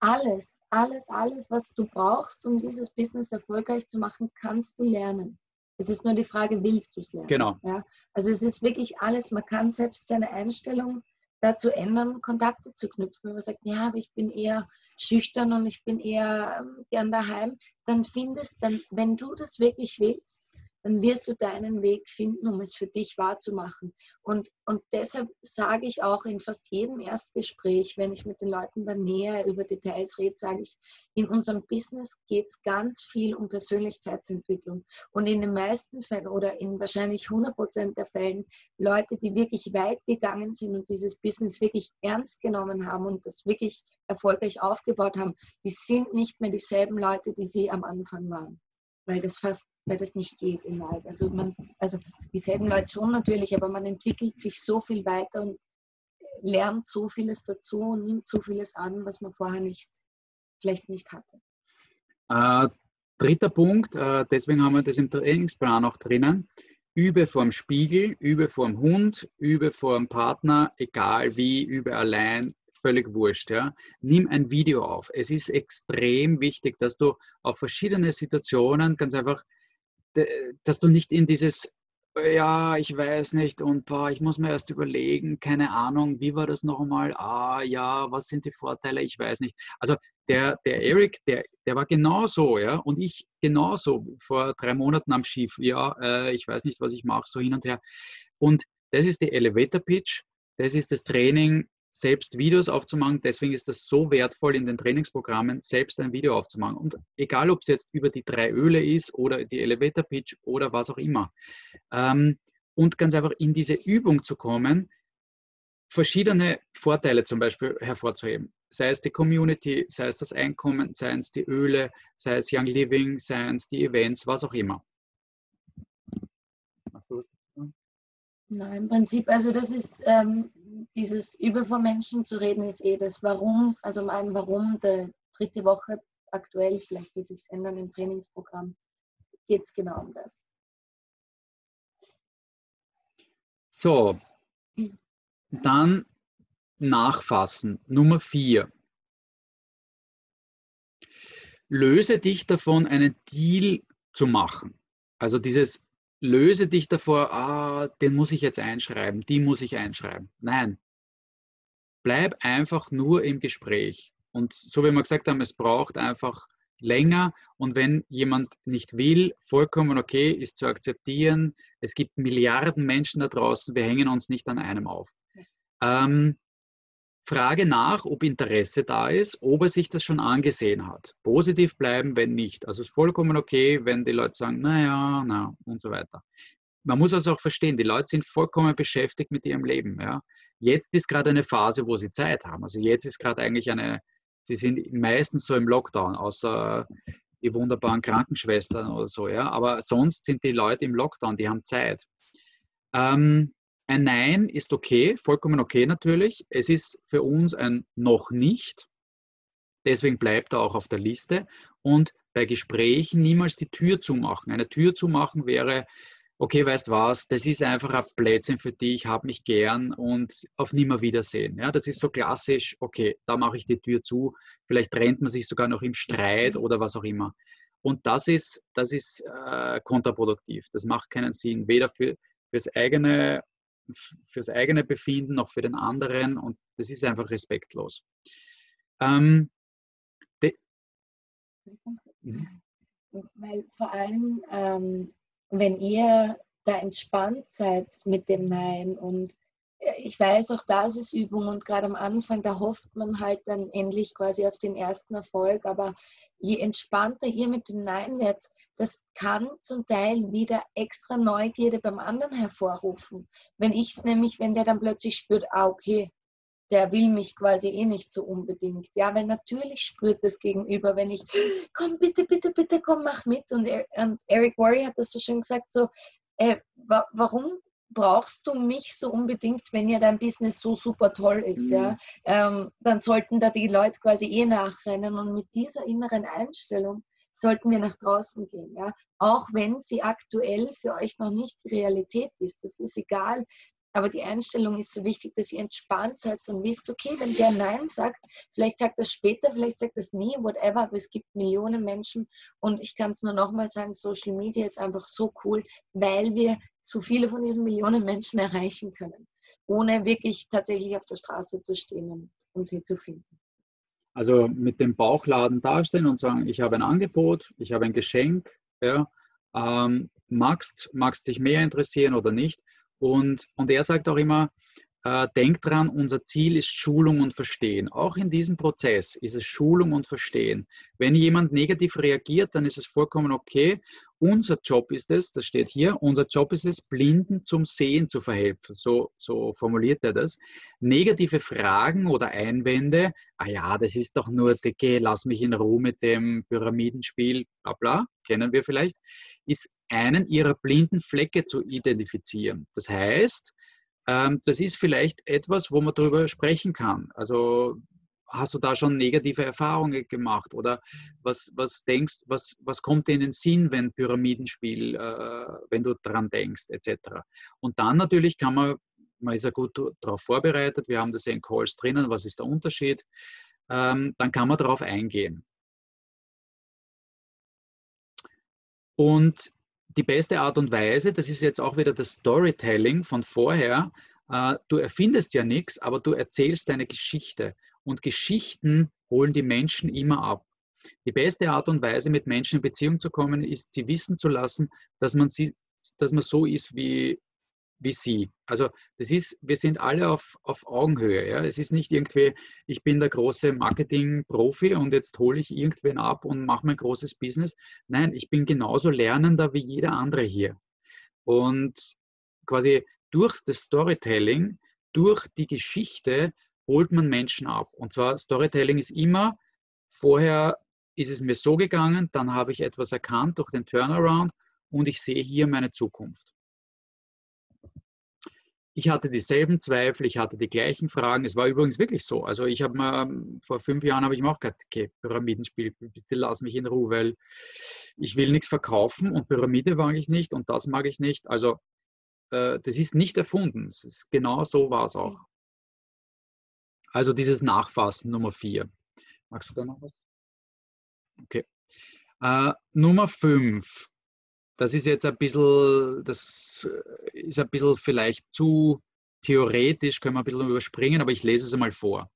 alles, alles, alles, was du brauchst, um dieses Business erfolgreich zu machen, kannst du lernen. Es ist nur die Frage, willst du es lernen? Genau. Ja? Also es ist wirklich alles, man kann selbst seine Einstellung dazu ändern, Kontakte zu knüpfen. Wenn man sagt, ja, aber ich bin eher schüchtern und ich bin eher ähm, gern daheim, dann findest, dann, wenn du das wirklich willst, dann wirst du deinen Weg finden, um es für dich wahrzumachen. Und, und deshalb sage ich auch in fast jedem Erstgespräch, wenn ich mit den Leuten dann näher über Details rede, sage ich, in unserem Business geht es ganz viel um Persönlichkeitsentwicklung. Und in den meisten Fällen oder in wahrscheinlich 100 Prozent der Fällen, Leute, die wirklich weit gegangen sind und dieses Business wirklich ernst genommen haben und das wirklich erfolgreich aufgebaut haben, die sind nicht mehr dieselben Leute, die sie am Anfang waren weil das fast, weil das nicht geht in Wahrheit. Also man, also dieselben Leute schon natürlich, aber man entwickelt sich so viel weiter und lernt so vieles dazu und nimmt so vieles an, was man vorher nicht, vielleicht nicht hatte. Äh, dritter Punkt, äh, deswegen haben wir das im Trainingsplan auch drinnen. Übe vorm Spiegel, übe vorm Hund, übe vorm Partner, egal wie, übe allein, völlig wurscht. Ja. Nimm ein Video auf. Es ist extrem wichtig, dass du auf verschiedene Situationen ganz einfach, dass du nicht in dieses, ja, ich weiß nicht und boah, ich muss mir erst überlegen, keine Ahnung, wie war das noch einmal? Ah, ja, was sind die Vorteile? Ich weiß nicht. Also der, der Eric, der, der war genauso, ja, und ich genauso vor drei Monaten am Schiff. Ja, äh, ich weiß nicht, was ich mache, so hin und her. Und das ist die Elevator Pitch das ist das Training, selbst Videos aufzumachen. Deswegen ist das so wertvoll in den Trainingsprogrammen, selbst ein Video aufzumachen. Und egal, ob es jetzt über die drei Öle ist oder die Elevator Pitch oder was auch immer. Ähm, und ganz einfach in diese Übung zu kommen, verschiedene Vorteile zum Beispiel hervorzuheben. Sei es die Community, sei es das Einkommen, sei es die Öle, sei es Young Living, sei es die Events, was auch immer. Machst du was? Nein, im Prinzip, also das ist ähm, dieses über von Menschen zu reden, ist eh das Warum, also mein Warum der dritte Woche aktuell, vielleicht wird sich ändern im Trainingsprogramm, geht es genau um das. So, dann nachfassen. Nummer vier. Löse dich davon, einen Deal zu machen. Also dieses löse dich davor, ah, den muss ich jetzt einschreiben, die muss ich einschreiben. Nein. Bleib einfach nur im Gespräch. Und so wie wir gesagt haben, es braucht einfach länger. Und wenn jemand nicht will, vollkommen okay, ist zu akzeptieren. Es gibt Milliarden Menschen da draußen, wir hängen uns nicht an einem auf. Ähm, Frage nach, ob Interesse da ist, ob er sich das schon angesehen hat. Positiv bleiben, wenn nicht. Also es ist vollkommen okay, wenn die Leute sagen, naja, na und so weiter. Man muss also auch verstehen, die Leute sind vollkommen beschäftigt mit ihrem Leben. Ja. Jetzt ist gerade eine Phase, wo sie Zeit haben. Also jetzt ist gerade eigentlich eine, sie sind meistens so im Lockdown, außer die wunderbaren Krankenschwestern oder so. Ja. Aber sonst sind die Leute im Lockdown, die haben Zeit. Ähm, ein Nein ist okay, vollkommen okay natürlich. Es ist für uns ein noch nicht. Deswegen bleibt er auch auf der Liste. Und bei Gesprächen niemals die Tür zumachen. Eine Tür zumachen wäre, okay, weißt was, das ist einfach ein Plätzchen für dich, hab mich gern und auf Nimmerwiedersehen. Ja, das ist so klassisch, okay, da mache ich die Tür zu. Vielleicht trennt man sich sogar noch im Streit oder was auch immer. Und das ist, das ist äh, kontraproduktiv. Das macht keinen Sinn, weder für, fürs eigene fürs eigene Befinden, noch für den anderen und das ist einfach respektlos. Ähm, mhm. Weil vor allem, ähm, wenn ihr da entspannt seid mit dem Nein und ich weiß, auch das ist Übung und gerade am Anfang, da hofft man halt dann endlich quasi auf den ersten Erfolg. Aber je entspannter ihr mit dem Nein werdet, das kann zum Teil wieder extra Neugierde beim anderen hervorrufen. Wenn ich es nämlich, wenn der dann plötzlich spürt, ah, okay, der will mich quasi eh nicht so unbedingt. Ja, weil natürlich spürt das Gegenüber, wenn ich, komm, bitte, bitte, bitte, komm, mach mit. Und, Eric Worry hat das so schön gesagt, so, äh, wa warum brauchst du mich so unbedingt, wenn ja dein Business so super toll ist, mhm. ja, ähm, dann sollten da die Leute quasi eh nachrennen und mit dieser inneren Einstellung sollten wir nach draußen gehen, ja, auch wenn sie aktuell für euch noch nicht Realität ist, das ist egal, aber die Einstellung ist so wichtig, dass ihr entspannt seid und wisst, okay, wenn der Nein sagt, vielleicht sagt er später, vielleicht sagt er nie, whatever, aber es gibt Millionen Menschen und ich kann es nur nochmal sagen, Social Media ist einfach so cool, weil wir so viele von diesen Millionen Menschen erreichen können, ohne wirklich tatsächlich auf der Straße zu stehen und, und sie zu finden. Also mit dem Bauchladen dastehen und sagen, ich habe ein Angebot, ich habe ein Geschenk, ja, ähm, magst, magst dich mehr interessieren oder nicht? Und, und er sagt auch immer, denkt dran, unser Ziel ist Schulung und Verstehen. Auch in diesem Prozess ist es Schulung und Verstehen. Wenn jemand negativ reagiert, dann ist es vollkommen okay. Unser Job ist es, das steht hier, unser Job ist es, Blinden zum Sehen zu verhelfen. So, so formuliert er das. Negative Fragen oder Einwände, ah ja, das ist doch nur, geh, lass mich in Ruhe mit dem Pyramidenspiel, bla bla, kennen wir vielleicht, ist einen ihrer blinden Flecke zu identifizieren. Das heißt, das ist vielleicht etwas, wo man darüber sprechen kann. Also hast du da schon negative Erfahrungen gemacht oder was, was denkst, was, was kommt dir in den Sinn, wenn Pyramidenspiel, äh, wenn du daran denkst, etc. Und dann natürlich kann man, man ist ja gut darauf vorbereitet, wir haben das in Calls drinnen, was ist der Unterschied, ähm, dann kann man darauf eingehen. Und die beste Art und Weise, das ist jetzt auch wieder das Storytelling von vorher, äh, du erfindest ja nichts, aber du erzählst deine Geschichte. Und Geschichten holen die Menschen immer ab. Die beste Art und Weise, mit Menschen in Beziehung zu kommen, ist, sie wissen zu lassen, dass man, sie, dass man so ist, wie, wie Sie. Also das ist, wir sind alle auf, auf Augenhöhe. Ja? Es ist nicht irgendwie, ich bin der große Marketing-Profi und jetzt hole ich irgendwen ab und mache mein großes Business. Nein, ich bin genauso Lernender wie jeder andere hier. Und quasi durch das Storytelling, durch die Geschichte holt man Menschen ab. Und zwar Storytelling ist immer, vorher ist es mir so gegangen, dann habe ich etwas erkannt durch den Turnaround und ich sehe hier meine Zukunft. Ich hatte dieselben Zweifel, ich hatte die gleichen Fragen. Es war übrigens wirklich so. Also ich habe mal, vor fünf Jahren habe ich mir auch gesagt, okay, Pyramidenspiel, bitte lass mich in Ruhe, weil ich will nichts verkaufen und Pyramide mag ich nicht und das mag ich nicht. Also äh, das ist nicht erfunden. Ist, genau so war es auch. Also dieses Nachfassen Nummer vier. Magst du da noch was? Okay. Äh, Nummer fünf. Das ist jetzt ein bisschen, das ist ein bisschen vielleicht zu theoretisch, können wir ein bisschen überspringen, aber ich lese es einmal vor.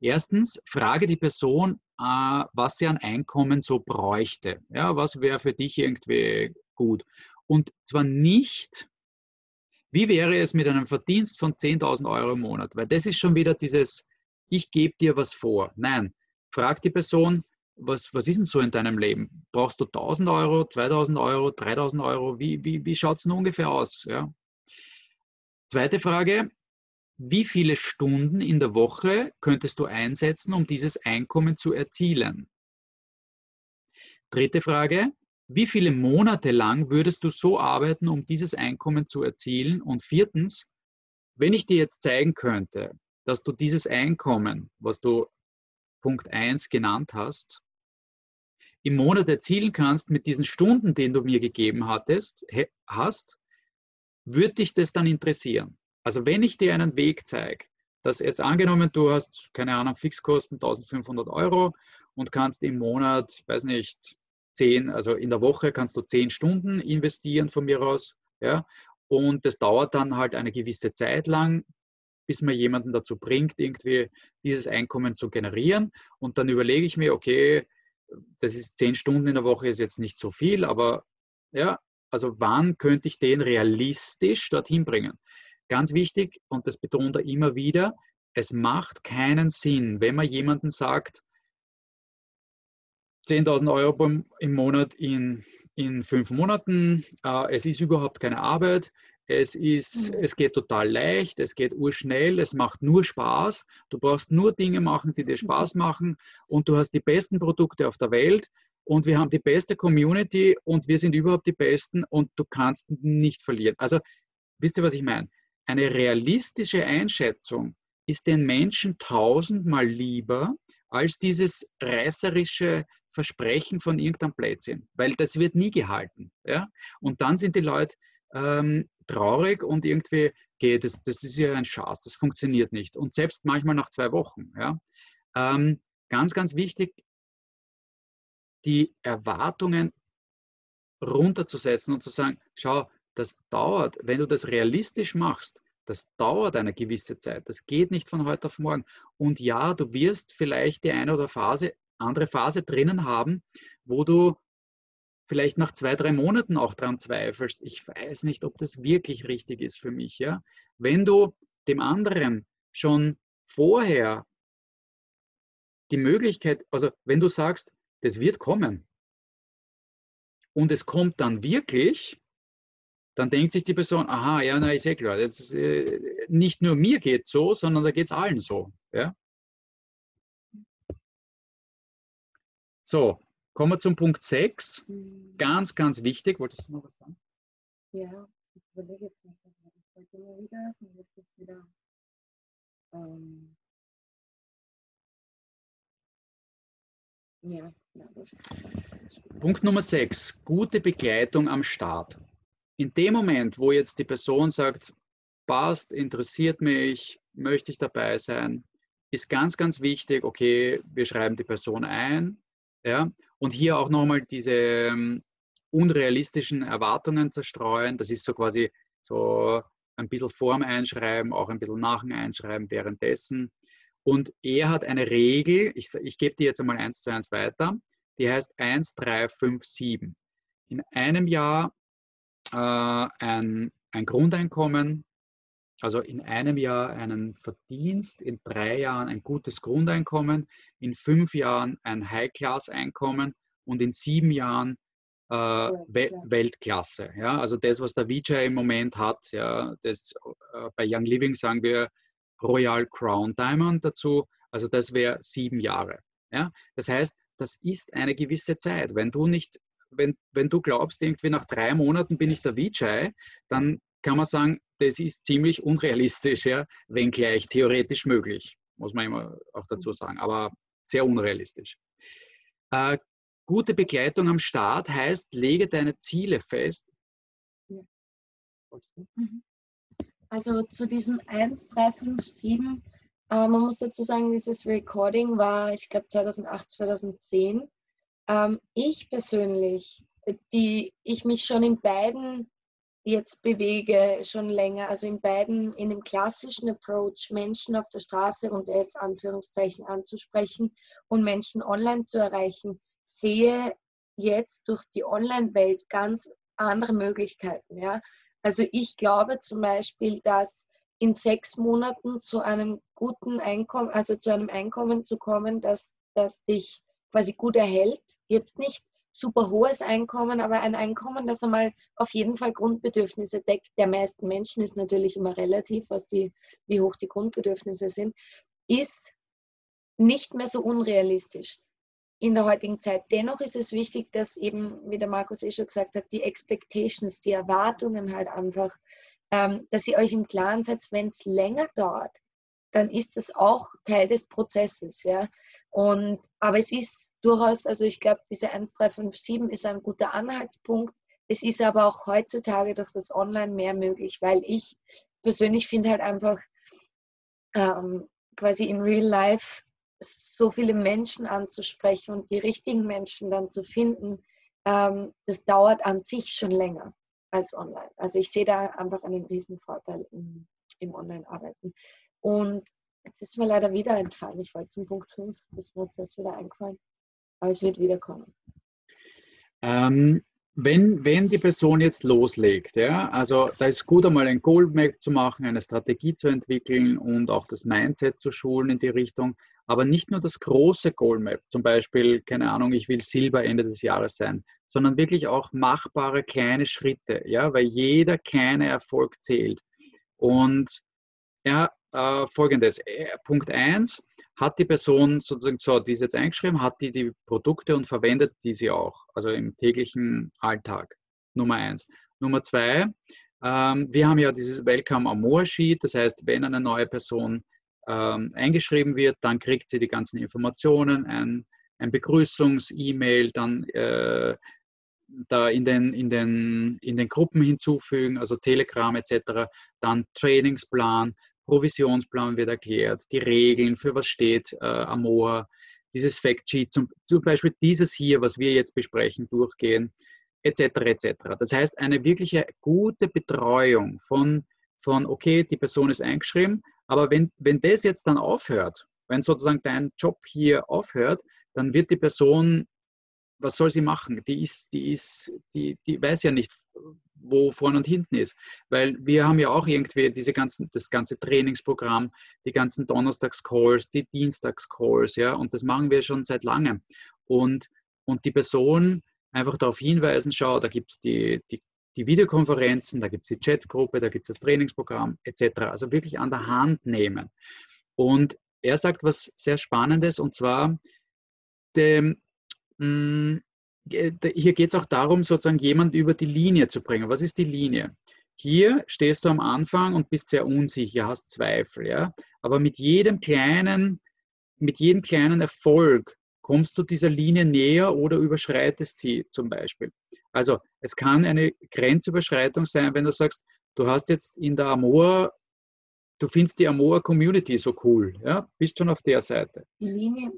Erstens, frage die Person, äh, was sie an Einkommen so bräuchte. Ja, was wäre für dich irgendwie gut? Und zwar nicht, wie wäre es mit einem Verdienst von 10.000 Euro im Monat? Weil das ist schon wieder dieses, ich gebe dir was vor. Nein, frag die Person, was, was ist denn so in deinem Leben? Brauchst du 1000 Euro, 2000 Euro, 3000 Euro? Wie, wie, wie schaut es denn ungefähr aus? Ja. Zweite Frage, wie viele Stunden in der Woche könntest du einsetzen, um dieses Einkommen zu erzielen? Dritte Frage, wie viele Monate lang würdest du so arbeiten, um dieses Einkommen zu erzielen? Und viertens, wenn ich dir jetzt zeigen könnte, dass du dieses Einkommen, was du Punkt 1 genannt hast, im Monat erzielen kannst mit diesen Stunden, den du mir gegeben hattest, hast, würde dich das dann interessieren? Also wenn ich dir einen Weg zeige, dass jetzt angenommen, du hast, keine Ahnung, Fixkosten 1500 Euro und kannst im Monat, weiß nicht, 10, also in der Woche kannst du 10 Stunden investieren von mir aus, ja, und das dauert dann halt eine gewisse Zeit lang, bis man jemanden dazu bringt, irgendwie dieses Einkommen zu generieren. Und dann überlege ich mir, okay, das ist zehn Stunden in der Woche, ist jetzt nicht so viel, aber ja, also wann könnte ich den realistisch dorthin bringen? Ganz wichtig, und das betont er immer wieder, es macht keinen Sinn, wenn man jemanden sagt, 10.000 Euro im Monat in, in fünf Monaten, äh, es ist überhaupt keine Arbeit, es, ist, mhm. es geht total leicht, es geht urschnell, es macht nur Spaß. Du brauchst nur Dinge machen, die dir Spaß machen und du hast die besten Produkte auf der Welt und wir haben die beste Community und wir sind überhaupt die Besten und du kannst nicht verlieren. Also, wisst ihr, was ich meine? Eine realistische Einschätzung ist den Menschen tausendmal lieber als dieses reißerische Versprechen von irgendeinem Blödsinn, weil das wird nie gehalten. Ja? Und dann sind die Leute ähm, traurig und irgendwie geht es, das ist ja ein Schatz, das funktioniert nicht. Und selbst manchmal nach zwei Wochen. Ja. Ähm, ganz, ganz wichtig, die Erwartungen runterzusetzen und zu sagen, schau, das dauert, wenn du das realistisch machst, das dauert eine gewisse Zeit. Das geht nicht von heute auf morgen. Und ja, du wirst vielleicht die eine oder Phase, andere Phase drinnen haben, wo du vielleicht nach zwei, drei Monaten auch daran zweifelst, ich weiß nicht, ob das wirklich richtig ist für mich. Ja? Wenn du dem anderen schon vorher die Möglichkeit, also wenn du sagst, das wird kommen und es kommt dann wirklich, dann denkt sich die Person, aha, ja, na, ist eh klar, das, äh, nicht nur mir geht so, sondern da geht es allen so. Ja? So, Kommen wir zum Punkt 6. Mhm. Ganz, ganz wichtig. Wolltest du noch was sagen? Ja, ich überlege jetzt nicht. Ich wollte immer wieder und jetzt ist wieder. Ähm, ja, ja, Punkt Nummer 6. Gute Begleitung am Start. In dem Moment, wo jetzt die Person sagt, passt, interessiert mich, möchte ich dabei sein, ist ganz, ganz wichtig, okay, wir schreiben die Person ein, ja, und hier auch nochmal diese ähm, unrealistischen Erwartungen zerstreuen. Das ist so quasi so ein bisschen vorm Einschreiben, auch ein bisschen nach dem Einschreiben währenddessen. Und er hat eine Regel, ich, ich gebe die jetzt einmal eins zu eins weiter, die heißt 1, 3, 5, 7. In einem Jahr äh, ein, ein Grundeinkommen, also in einem Jahr einen Verdienst, in drei Jahren ein gutes Grundeinkommen, in fünf Jahren ein High-Class-Einkommen und in sieben Jahren äh, Weltklasse. Weltklasse. Ja? Also das, was der Vijay im Moment hat, ja, das, äh, bei Young Living sagen wir Royal Crown Diamond dazu, also das wäre sieben Jahre. Ja? Das heißt, das ist eine gewisse Zeit. Wenn du nicht, wenn, wenn du glaubst, irgendwie nach drei Monaten bin ich der Vijay, dann kann man sagen, das ist ziemlich unrealistisch, ja, wenngleich theoretisch möglich, muss man immer auch dazu sagen, aber sehr unrealistisch. Äh, gute Begleitung am Start heißt, lege deine Ziele fest. Mhm. Also zu diesem 1, 3, 5, 7, äh, man muss dazu sagen, dieses Recording war, ich glaube, 2008, 2010. Ähm, ich persönlich, die ich mich schon in beiden jetzt bewege, schon länger, also in beiden, in dem klassischen Approach, Menschen auf der Straße und jetzt Anführungszeichen anzusprechen und Menschen online zu erreichen, sehe jetzt durch die Online-Welt ganz andere Möglichkeiten. Ja? Also ich glaube zum Beispiel, dass in sechs Monaten zu einem guten Einkommen, also zu einem Einkommen zu kommen, das, das dich quasi gut erhält, jetzt nicht super hohes Einkommen, aber ein Einkommen, das einmal auf jeden Fall Grundbedürfnisse deckt. Der meisten Menschen ist natürlich immer relativ, was die, wie hoch die Grundbedürfnisse sind, ist nicht mehr so unrealistisch in der heutigen Zeit. Dennoch ist es wichtig, dass eben, wie der Markus eh schon gesagt hat, die Expectations, die Erwartungen halt einfach, ähm, dass ihr euch im Klaren seid, wenn es länger dauert, dann ist das auch Teil des Prozesses, ja. Und, aber es ist durchaus, also ich glaube, diese 1357 ist ein guter Anhaltspunkt. Es ist aber auch heutzutage durch das Online mehr möglich, weil ich persönlich finde halt einfach ähm, quasi in Real Life so viele Menschen anzusprechen und die richtigen Menschen dann zu finden, ähm, das dauert an sich schon länger als online. Also ich sehe da einfach einen riesen Vorteil im, im Online-Arbeiten. Und jetzt ist mir leider wieder entfallen. Ich wollte zum Punkt 5, das jetzt wieder eingefallen. Aber es wird wiederkommen. Ähm, wenn, wenn die Person jetzt loslegt, ja, also da ist gut einmal ein Goalmap zu machen, eine Strategie zu entwickeln und auch das Mindset zu schulen in die Richtung, aber nicht nur das große Goalmap, zum Beispiel, keine Ahnung, ich will Silber Ende des Jahres sein, sondern wirklich auch machbare kleine Schritte, ja, weil jeder kleine Erfolg zählt. Und ja, äh, folgendes. Äh, Punkt 1, hat die Person sozusagen, so, die ist jetzt eingeschrieben, hat die die Produkte und verwendet die sie auch, also im täglichen Alltag. Nummer 1. Nummer 2, ähm, wir haben ja dieses Welcome Amor Sheet, das heißt, wenn eine neue Person ähm, eingeschrieben wird, dann kriegt sie die ganzen Informationen, ein, ein Begrüßungs-E-Mail, dann äh, da in den, in, den, in den Gruppen hinzufügen, also Telegram etc., dann Trainingsplan, Provisionsplan wird erklärt, die Regeln, für was steht äh, Amor, dieses Factsheet, zum, zum Beispiel dieses hier, was wir jetzt besprechen, durchgehen, etc. etc. Das heißt, eine wirkliche gute Betreuung von, von, okay, die Person ist eingeschrieben, aber wenn, wenn das jetzt dann aufhört, wenn sozusagen dein Job hier aufhört, dann wird die Person, was soll sie machen? Die ist, die ist, die, die weiß ja nicht, wo vorne und hinten ist. Weil wir haben ja auch irgendwie diese ganzen, das ganze Trainingsprogramm, die ganzen Donnerstags-Calls, die Dienstags-Calls, ja, und das machen wir schon seit langem. Und, und die Person einfach darauf hinweisen, schau, da gibt es die, die die Videokonferenzen, da gibt es die Chatgruppe, da gibt es das Trainingsprogramm etc. Also wirklich an der Hand nehmen. Und er sagt was sehr Spannendes und zwar, dem, mh, mm, hier geht es auch darum, sozusagen jemand über die Linie zu bringen. Was ist die Linie? Hier stehst du am Anfang und bist sehr unsicher, hast Zweifel, ja. Aber mit jedem kleinen, mit jedem kleinen Erfolg kommst du dieser Linie näher oder überschreitest sie zum Beispiel. Also es kann eine Grenzüberschreitung sein, wenn du sagst, du hast jetzt in der Amor, du findest die Amor Community so cool, ja, bist schon auf der Seite. Die Linie,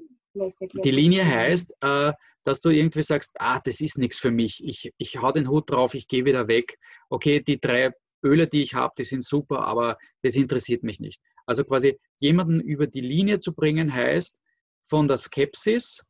die Linie heißt, äh, dass du irgendwie sagst, ah, das ist nichts für mich, ich, ich hau den Hut drauf, ich gehe wieder weg. Okay, die drei Öle, die ich habe, die sind super, aber das interessiert mich nicht. Also quasi jemanden über die Linie zu bringen, heißt von der Skepsis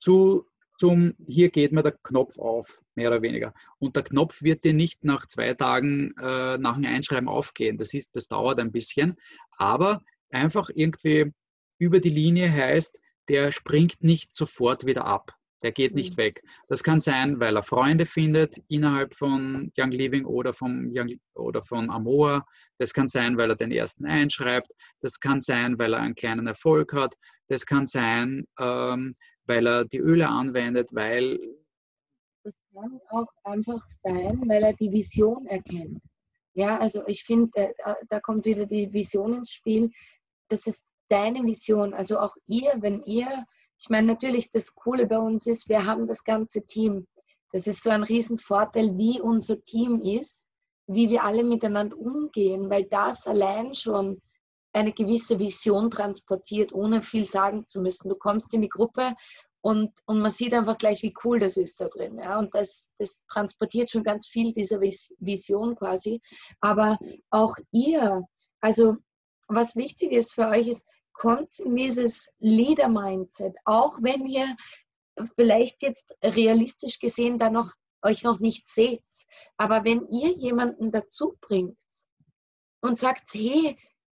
zu zum, hier geht mir der Knopf auf, mehr oder weniger. Und der Knopf wird dir nicht nach zwei Tagen äh, nach dem Einschreiben aufgehen. Das, ist, das dauert ein bisschen. Aber einfach irgendwie über die Linie heißt, der springt nicht sofort wieder ab. Der geht nicht mhm. weg. Das kann sein, weil er Freunde findet innerhalb von Young Living oder, vom Young, oder von Amoa. Das kann sein, weil er den ersten einschreibt. Das kann sein, weil er einen kleinen Erfolg hat. Das kann sein, ähm, weil er die Öle anwendet, weil. Das kann auch einfach sein, weil er die Vision erkennt. Ja, also ich finde, da, da kommt wieder die Vision ins Spiel. Das ist deine Vision. Also auch ihr, wenn ihr, ich meine, natürlich das Coole bei uns ist, wir haben das ganze Team. Das ist so ein Riesenvorteil, wie unser Team ist, wie wir alle miteinander umgehen, weil das allein schon eine gewisse Vision transportiert, ohne viel sagen zu müssen. Du kommst in die Gruppe und, und man sieht einfach gleich, wie cool das ist da drin. Ja? Und das, das transportiert schon ganz viel dieser Vision quasi. Aber auch ihr, also was wichtig ist für euch ist, kommt in dieses Leader-Mindset, auch wenn ihr vielleicht jetzt realistisch gesehen da noch euch noch nicht seht. Aber wenn ihr jemanden dazu bringt und sagt, hey,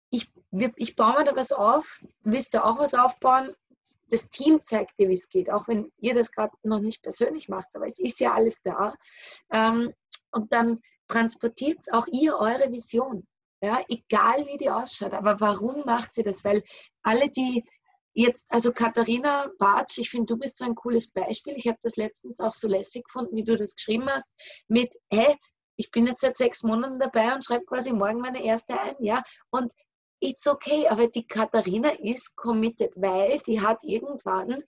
ich, ich baue mir da was auf, willst du auch was aufbauen? Das Team zeigt dir, wie es geht, auch wenn ihr das gerade noch nicht persönlich macht, aber es ist ja alles da. Ähm, und dann transportiert auch ihr eure Vision. Ja, egal wie die ausschaut. Aber warum macht sie das? Weil alle, die jetzt, also Katharina Bartsch, ich finde, du bist so ein cooles Beispiel. Ich habe das letztens auch so lässig gefunden, wie du das geschrieben hast, mit, hä, ich bin jetzt seit sechs Monaten dabei und schreibe quasi morgen meine erste ein, ja. Und it's okay, aber die Katharina ist committed, weil die hat irgendwann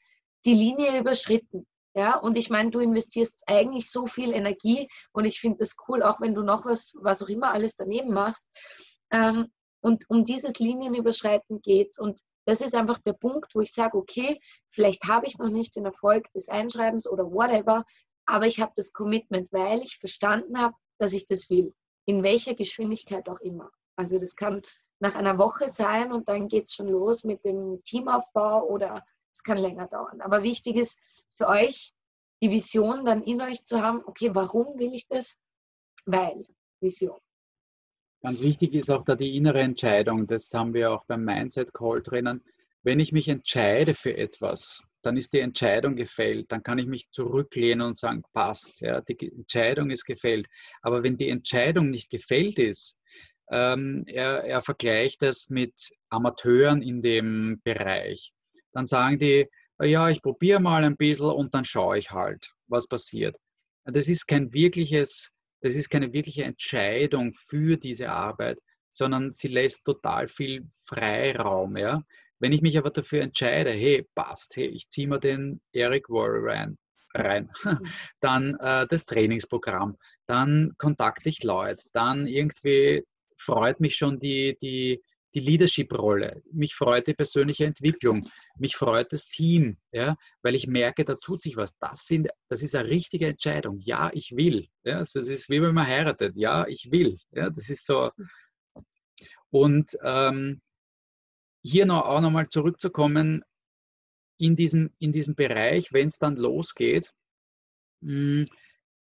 die Linie überschritten. Ja, und ich meine, du investierst eigentlich so viel Energie und ich finde das cool, auch wenn du noch was, was auch immer alles daneben machst. Ähm, und um dieses Linienüberschreiten geht es. Und das ist einfach der Punkt, wo ich sage, okay, vielleicht habe ich noch nicht den Erfolg des Einschreibens oder whatever, aber ich habe das Commitment, weil ich verstanden habe, dass ich das will. In welcher Geschwindigkeit auch immer. Also das kann nach einer Woche sein und dann geht es schon los mit dem Teamaufbau oder es kann länger dauern. Aber wichtig ist für euch, die Vision dann in euch zu haben, okay, warum will ich das? Weil Vision. Ganz wichtig ist auch da die innere Entscheidung. Das haben wir auch beim Mindset Call drinnen. Wenn ich mich entscheide für etwas, dann ist die Entscheidung gefällt. Dann kann ich mich zurücklehnen und sagen, passt. Ja, die Entscheidung ist gefällt. Aber wenn die Entscheidung nicht gefällt ist, ähm, er, er vergleicht es mit Amateuren in dem Bereich. Dann sagen die, ja, ich probiere mal ein bisschen und dann schaue ich halt, was passiert. Das ist kein wirkliches, das ist keine wirkliche Entscheidung für diese Arbeit, sondern sie lässt total viel Freiraum. Ja? Wenn ich mich aber dafür entscheide, hey, passt, hey, ich ziehe mir den Eric Warren rein, rein. dann äh, das Trainingsprogramm, dann kontakte ich Leute, dann irgendwie freut mich schon die, die, die Leadership-Rolle, mich freut die persönliche Entwicklung, mich freut das Team, ja, weil ich merke, da tut sich was. Das, sind, das ist eine richtige Entscheidung. Ja, ich will. Ja, das ist wie wenn man heiratet. Ja, ich will. Ja, das ist so. Und ähm, hier noch, auch nochmal zurückzukommen in diesen, in diesen Bereich, wenn es dann losgeht, mh, hm,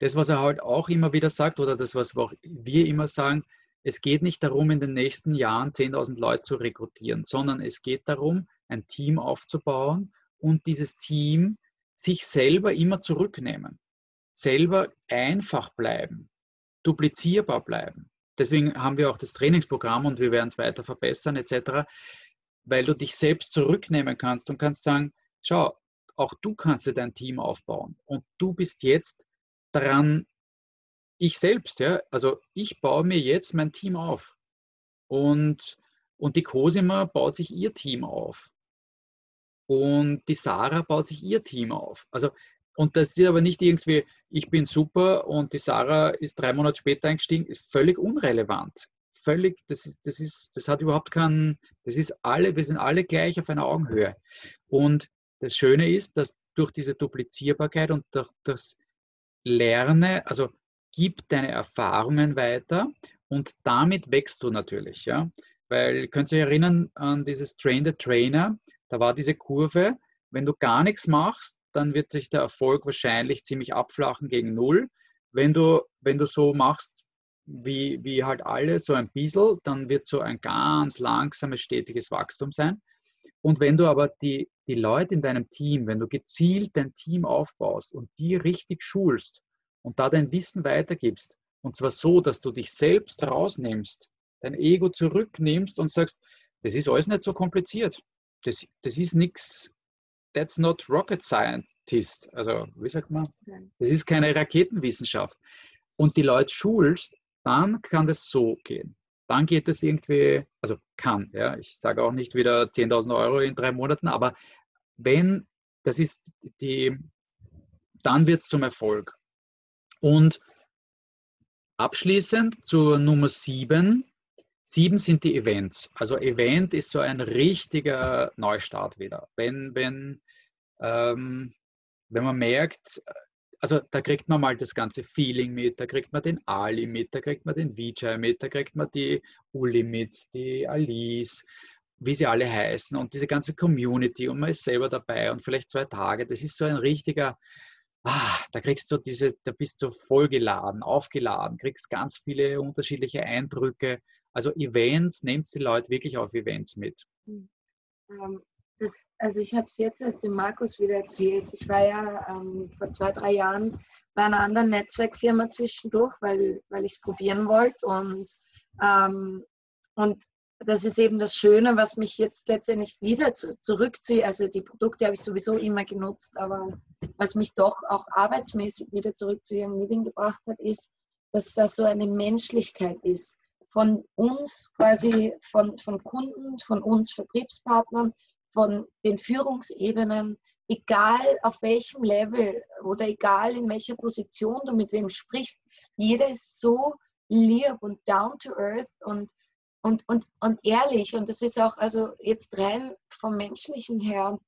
das, was er halt auch immer wieder sagt, oder das, was wir immer sagen, es geht nicht darum, in den nächsten Jahren 10.000 Leute zu rekrutieren, sondern es geht darum, ein Team aufzubauen und dieses Team sich selber immer zurücknehmen, selber einfach bleiben, duplizierbar bleiben. Deswegen haben wir auch das Trainingsprogramm und wir werden es weiter verbessern etc., weil du dich selbst zurücknehmen kannst und kannst sagen, schau, auch du kannst dir dein Team aufbauen und du bist jetzt daran ich selbst, ja, also ich baue mir jetzt mein Team auf. Und, und die Cosima baut sich ihr Team auf. Und die Sarah baut sich ihr Team auf. Also, und das ist aber nicht irgendwie, ich bin super und die Sarah ist drei Monate später eingestiegen, ist völlig unrelevant. Völlig, das ist, das ist, das hat überhaupt keinen, das ist alle, wir sind alle gleich auf einer Augenhöhe. Und das Schöne ist, dass durch diese Duplizierbarkeit und durch das Lerne, also gib deine Erfahrungen weiter und damit wächst du natürlich. Ja? Weil, könnt ihr euch erinnern an dieses Train the Trainer, da war diese Kurve, wenn du gar nichts machst, dann wird sich der Erfolg wahrscheinlich ziemlich abflachen gegen Null. Wenn du, wenn du so machst, wie, wie halt alle, so ein bisschen, dann wird so ein ganz langsames, stetiges Wachstum sein. Und wenn du aber die, die Leute in deinem Team, wenn du gezielt dein Team aufbaust und die richtig schulst und da dein Wissen weitergibst, und zwar so, dass du dich selbst rausnimmst, dein Ego zurücknimmst und sagst, das ist alles nicht so kompliziert. Das, das ist nichts, that's not rocket scientist. Also, wie sagt man? Das ist keine Raketenwissenschaft. Und die Leute schulst, dann kann das so gehen. Dann geht es irgendwie, also kann, ja, ich sage auch nicht wieder 10.000 Euro in drei Monaten, aber wenn, das ist die, dann wird es zum Erfolg. Und abschließend zur Nummer 7. Sieben sind die Events. Also Event ist so ein richtiger Neustart wieder. Wenn, wenn, ähm, wenn man merkt, also da kriegt man mal das ganze Feeling mit, da kriegt man den Ali mit, da kriegt man den Vijay mit, da kriegt man die Uli mit, die Alice, wie sie alle heißen und diese ganze Community und man ist selber dabei und vielleicht zwei Tage. Das ist so ein richtiger, ah, da kriegst du diese, da bist du vollgeladen, aufgeladen, kriegst ganz viele unterschiedliche Eindrücke. Also Events, nehmt die Leute wirklich auf Events mit. Hm. Ähm, das, also ich habe es jetzt erst dem Markus wieder erzählt. Ich war ja ähm, vor zwei, drei Jahren bei einer anderen Netzwerkfirma zwischendurch, weil, weil ich es probieren wollte. Und, ähm, und das ist eben das Schöne, was mich jetzt letztendlich wieder zu, zurückzieht. Also die Produkte habe ich sowieso immer genutzt, aber was mich doch auch arbeitsmäßig wieder zurück zu Young Living gebracht hat, ist, dass da so eine Menschlichkeit ist. Von uns quasi, von, von Kunden, von uns Vertriebspartnern, von den Führungsebenen, egal auf welchem Level oder egal in welcher Position du mit wem sprichst, jeder ist so lieb und down to earth und, und, und, und ehrlich. Und das ist auch, also jetzt rein vom Menschlichen her,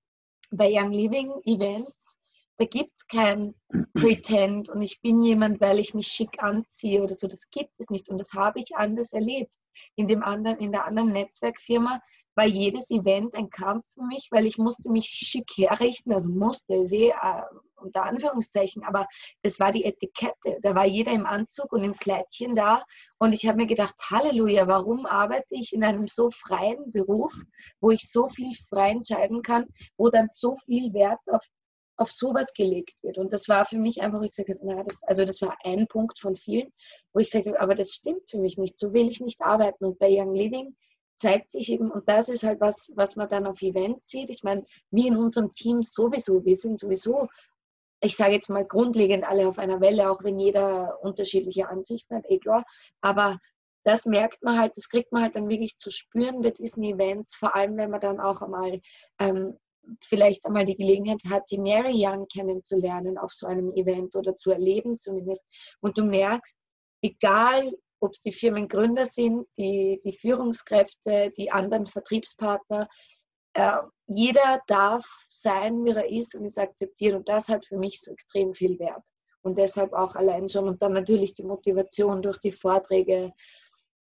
bei Young Living Events, da gibt es kein Pretend und ich bin jemand, weil ich mich schick anziehe oder so. Das gibt es nicht und das habe ich anders erlebt. In, dem anderen, in der anderen Netzwerkfirma war jedes Event ein Kampf für mich, weil ich musste mich schick herrichten, also musste, ich sehe äh, unter Anführungszeichen, aber das war die Etikette. Da war jeder im Anzug und im Kleidchen da und ich habe mir gedacht, Halleluja, warum arbeite ich in einem so freien Beruf, wo ich so viel frei entscheiden kann, wo dann so viel Wert auf auf sowas gelegt wird. Und das war für mich einfach, wo ich gesagt habe, na, das, also das war ein Punkt von vielen, wo ich gesagt habe, aber das stimmt für mich nicht, so will ich nicht arbeiten. Und bei Young Living zeigt sich eben, und das ist halt was, was man dann auf Events sieht. Ich meine, wir in unserem Team sowieso, wir sind sowieso, ich sage jetzt mal grundlegend alle auf einer Welle, auch wenn jeder unterschiedliche Ansichten hat, eh klar. Aber das merkt man halt, das kriegt man halt dann wirklich zu spüren bei diesen Events, vor allem wenn man dann auch einmal ähm, vielleicht einmal die Gelegenheit hat, die Mary Young kennenzulernen auf so einem Event oder zu erleben zumindest. Und du merkst, egal ob es die Firmengründer sind, die, die Führungskräfte, die anderen Vertriebspartner. Äh, jeder darf sein, wie er ist und ist akzeptiert. Und das hat für mich so extrem viel Wert. Und deshalb auch allein schon. Und dann natürlich die Motivation durch die Vorträge.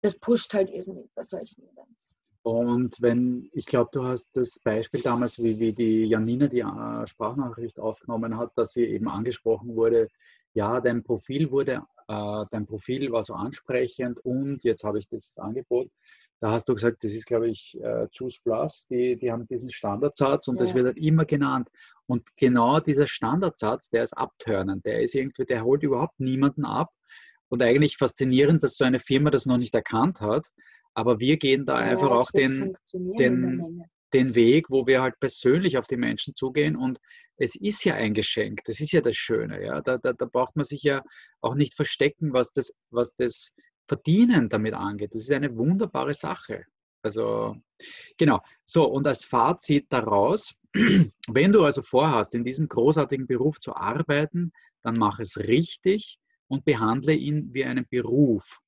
Das pusht halt irrsinnig bei solchen Events. Und wenn, ich glaube, du hast das Beispiel damals, wie, wie die Janina die äh, Sprachnachricht aufgenommen hat, dass sie eben angesprochen wurde, ja, dein Profil wurde äh, dein Profil war so ansprechend und jetzt habe ich das Angebot. Da hast du gesagt, das ist, glaube ich, äh, Choose Plus, die, die haben diesen Standardsatz und ja. das wird halt immer genannt. Und genau dieser Standardsatz, der ist abtörnend, der ist irgendwie, der holt überhaupt niemanden ab. Und eigentlich faszinierend, dass so eine Firma das noch nicht erkannt hat. Aber wir gehen da ja, einfach auch den, den, den Weg, wo wir halt persönlich auf die Menschen zugehen und es ist ja ein Geschenk, das ist ja das Schöne, ja. Da, da, da braucht man sich ja auch nicht verstecken, was das, was das Verdienen damit angeht. Das ist eine wunderbare Sache. Also genau. So, und als Fazit daraus, wenn du also vorhast, in diesem großartigen Beruf zu arbeiten, dann mach es richtig und behandle ihn wie einen Beruf.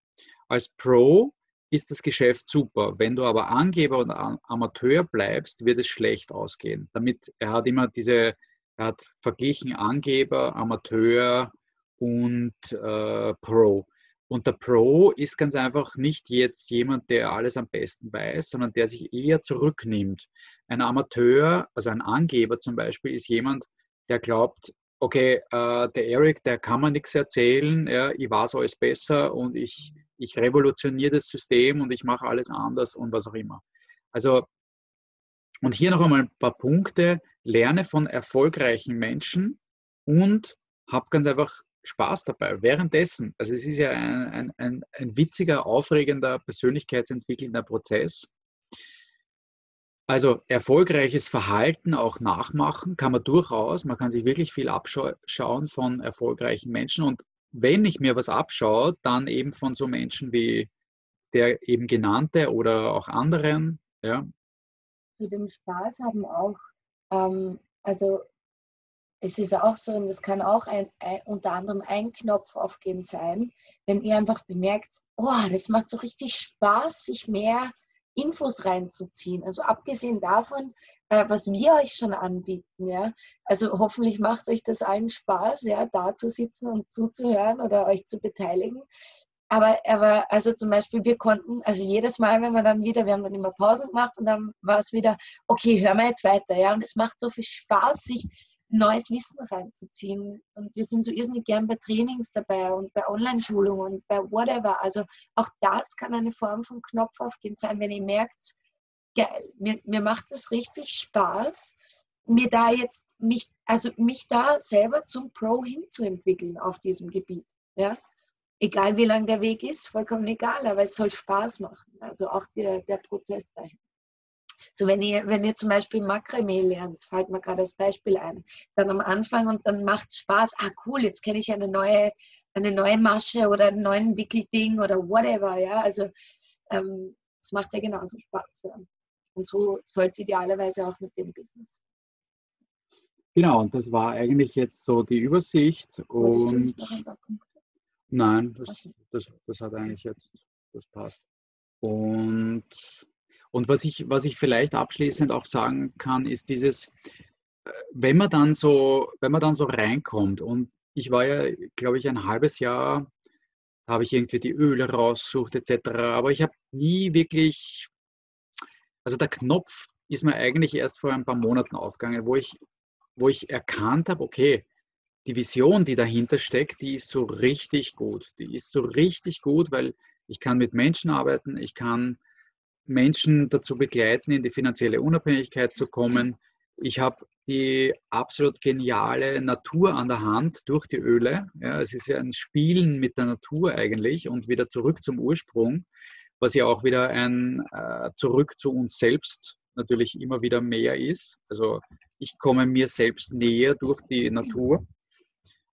Als Pro ist das Geschäft super. Wenn du aber Angeber oder Amateur bleibst, wird es schlecht ausgehen. Damit er hat immer diese, er hat verglichen Angeber, Amateur und äh, Pro. Und der Pro ist ganz einfach nicht jetzt jemand, der alles am besten weiß, sondern der sich eher zurücknimmt. Ein Amateur, also ein Angeber zum Beispiel, ist jemand, der glaubt, okay, äh, der Eric, der kann mir nichts erzählen, ja, ich weiß alles besser und ich, ich revolutioniere das System und ich mache alles anders und was auch immer. Also, und hier noch einmal ein paar Punkte. Lerne von erfolgreichen Menschen und hab ganz einfach Spaß dabei. Währenddessen, also es ist ja ein, ein, ein, ein witziger, aufregender, persönlichkeitsentwickelnder Prozess. Also erfolgreiches Verhalten auch nachmachen kann man durchaus. Man kann sich wirklich viel abschauen von erfolgreichen Menschen. Und wenn ich mir was abschaue, dann eben von so Menschen wie der eben genannte oder auch anderen. Ja. Zu dem Spaß haben auch, ähm, also es ist auch so, und das kann auch ein, ein, unter anderem ein Knopf aufgeben sein, wenn ihr einfach bemerkt, oh, das macht so richtig Spaß, sich mehr Infos reinzuziehen. Also abgesehen davon, äh, was wir euch schon anbieten, ja. Also hoffentlich macht euch das allen Spaß, ja, da zu sitzen und zuzuhören oder euch zu beteiligen. Aber, aber also zum Beispiel, wir konnten, also jedes Mal, wenn wir dann wieder, wir haben dann immer Pausen gemacht und dann war es wieder, okay, hören wir jetzt weiter, ja. Und es macht so viel Spaß, sich neues Wissen reinzuziehen. Und wir sind so irrsinnig gern bei Trainings dabei und bei Online-Schulungen und bei whatever. Also auch das kann eine Form von Knopf aufgehen sein, wenn ihr merkt, geil, mir, mir macht es richtig Spaß, mir da jetzt mich, also mich da selber zum Pro hinzuentwickeln auf diesem Gebiet. Ja? Egal wie lang der Weg ist, vollkommen egal, aber es soll Spaß machen. Also auch der, der Prozess dahin. So wenn ihr, wenn ihr zum Beispiel Makramee lernt, fällt mir gerade als Beispiel ein, dann am Anfang und dann macht es Spaß, ah cool, jetzt kenne ich eine neue, eine neue Masche oder einen neuen Wickelding oder whatever, ja, also ähm, das macht ja genauso Spaß. Ja. Und so soll es idealerweise auch mit dem Business. Genau, und das war eigentlich jetzt so die Übersicht. Und nein, das, das, das hat eigentlich jetzt, das passt. Und und was ich, was ich vielleicht abschließend auch sagen kann, ist dieses, äh, wenn man dann so, wenn man dann so reinkommt und ich war ja, glaube ich, ein halbes Jahr, da habe ich irgendwie die Öle raussucht etc. Aber ich habe nie wirklich, also der Knopf ist mir eigentlich erst vor ein paar Monaten aufgegangen, wo ich, wo ich erkannt habe, okay, die Vision, die dahinter steckt, die ist so richtig gut. Die ist so richtig gut, weil ich kann mit Menschen arbeiten, ich kann Menschen dazu begleiten, in die finanzielle Unabhängigkeit zu kommen. Ich habe die absolut geniale Natur an der Hand durch die Öle. Ja, es ist ja ein Spielen mit der Natur eigentlich und wieder zurück zum Ursprung, was ja auch wieder ein äh, Zurück zu uns selbst natürlich immer wieder mehr ist. Also ich komme mir selbst näher durch die Natur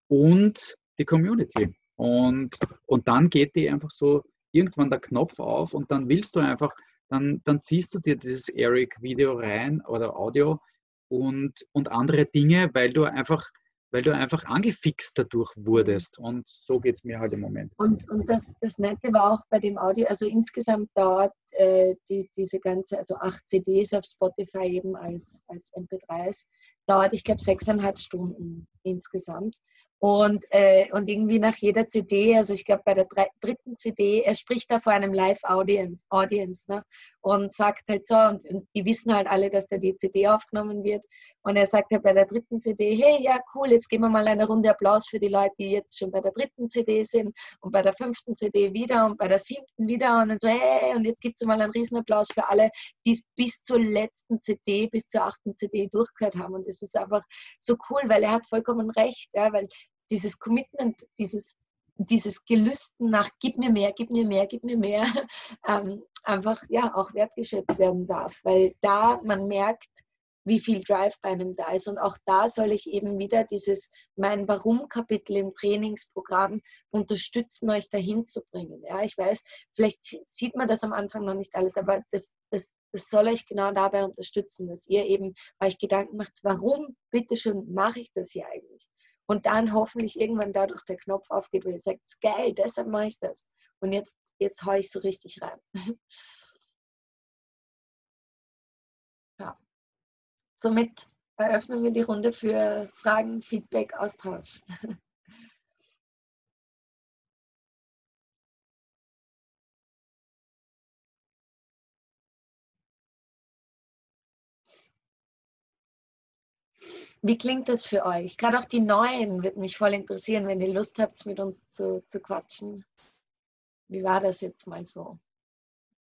und die Community. Und, und dann geht die einfach so irgendwann der Knopf auf und dann willst du einfach dann, dann ziehst du dir dieses Eric-Video rein oder Audio und, und andere Dinge, weil du einfach weil du einfach angefixt dadurch wurdest. Und so geht es mir halt im Moment. Und, und das, das Nette war auch bei dem Audio, also insgesamt dauert äh, die, diese ganze, also acht CDs auf Spotify eben als, als MP3s, dauert, ich glaube, sechseinhalb Stunden insgesamt. Und, äh, und irgendwie nach jeder CD, also ich glaube bei der dritten CD, er spricht da vor einem Live-Audience Audience, ne? und sagt halt so, und, und, die wissen halt alle, dass da die CD aufgenommen wird. Und er sagt halt bei der dritten CD, hey, ja, cool, jetzt geben wir mal eine Runde Applaus für die Leute, die jetzt schon bei der dritten CD sind und bei der fünften CD wieder und bei der siebten wieder. Und dann so, hey, und jetzt gibt es mal einen Riesenapplaus für alle, die es bis zur letzten CD, bis zur achten CD durchgehört haben. Und das ist einfach so cool, weil er hat vollkommen recht, ja, weil dieses Commitment, dieses, dieses Gelüsten nach gib mir mehr, gib mir mehr, gib mir mehr, ähm, einfach ja auch wertgeschätzt werden darf, weil da man merkt, wie viel Drive bei einem da ist. Und auch da soll ich eben wieder dieses mein Warum-Kapitel im Trainingsprogramm unterstützen, euch dahin zu bringen. Ja, ich weiß, vielleicht sieht man das am Anfang noch nicht alles, aber das, das, das soll euch genau dabei unterstützen, dass ihr eben euch Gedanken macht, warum bitteschön mache ich das hier eigentlich? Und dann hoffentlich irgendwann dadurch der Knopf aufgeht, wo ihr sagt, geil, deshalb mache ich das. Und jetzt, jetzt haue ich so richtig rein. ja. Somit eröffnen wir die Runde für Fragen, Feedback, Austausch. Wie klingt das für euch? Gerade auch die Neuen würde mich voll interessieren, wenn ihr Lust habt, mit uns zu, zu quatschen. Wie war das jetzt mal so?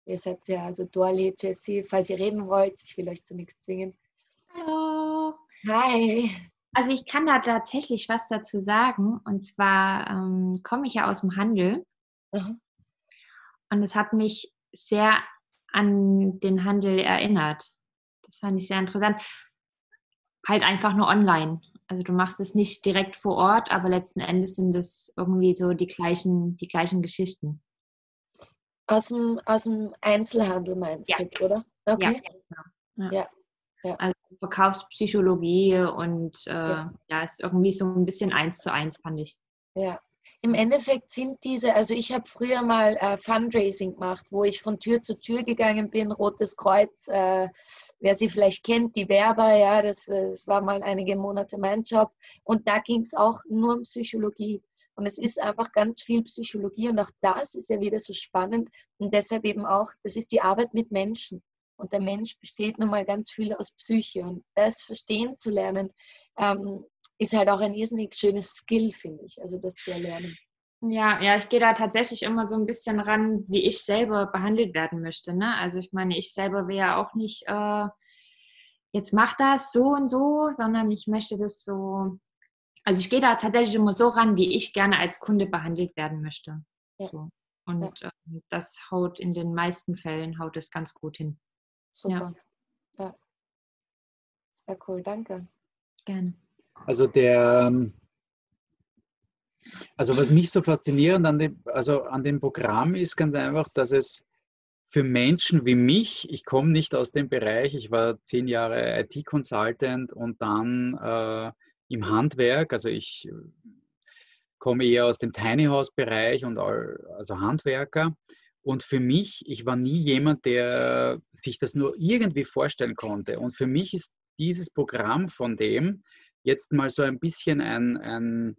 Ihr seid ja, also Dorli, Jessie, falls ihr reden wollt, ich will euch zu nichts zwingen. Hallo. Hi. Also ich kann da tatsächlich was dazu sagen. Und zwar ähm, komme ich ja aus dem Handel. Aha. Und es hat mich sehr an den Handel erinnert. Das fand ich sehr interessant. Halt einfach nur online. Also du machst es nicht direkt vor Ort, aber letzten Endes sind es irgendwie so die gleichen, die gleichen Geschichten. Aus dem, aus dem Einzelhandel meinst ja. du, oder? Okay. Ja, genau. ja. ja. Also Verkaufspsychologie und äh, ja. ja, ist irgendwie so ein bisschen eins zu eins, fand ich. Ja, im Endeffekt sind diese, also ich habe früher mal äh, Fundraising gemacht, wo ich von Tür zu Tür gegangen bin, Rotes Kreuz, äh, wer sie vielleicht kennt, die Werber, ja, das, das war mal einige Monate mein Job. Und da ging es auch nur um Psychologie. Und es ist einfach ganz viel Psychologie und auch das ist ja wieder so spannend und deshalb eben auch, das ist die Arbeit mit Menschen. Und der Mensch besteht nun mal ganz viel aus Psyche und das verstehen zu lernen, ähm, ist halt auch ein irrsinnig schönes Skill, finde ich, also das zu erlernen. Ja, ja, ich gehe da tatsächlich immer so ein bisschen ran, wie ich selber behandelt werden möchte. Ne? Also ich meine, ich selber will ja auch nicht, äh, jetzt mach das so und so, sondern ich möchte das so, also ich gehe da tatsächlich immer so ran, wie ich gerne als Kunde behandelt werden möchte. Ja. So. Und ja. äh, das haut in den meisten Fällen, haut es ganz gut hin. Super. Ja. ja. Sehr cool, danke. Gerne. Also der, ähm, also was mich so faszinierend an dem, also an dem Programm ist ganz einfach, dass es für Menschen wie mich, ich komme nicht aus dem Bereich, ich war zehn Jahre IT-Consultant und dann äh, im Handwerk, also ich komme eher aus dem Tiny House-Bereich und all, also Handwerker. Und für mich, ich war nie jemand, der sich das nur irgendwie vorstellen konnte. Und für mich ist dieses Programm von dem, jetzt mal so ein bisschen ein, ein,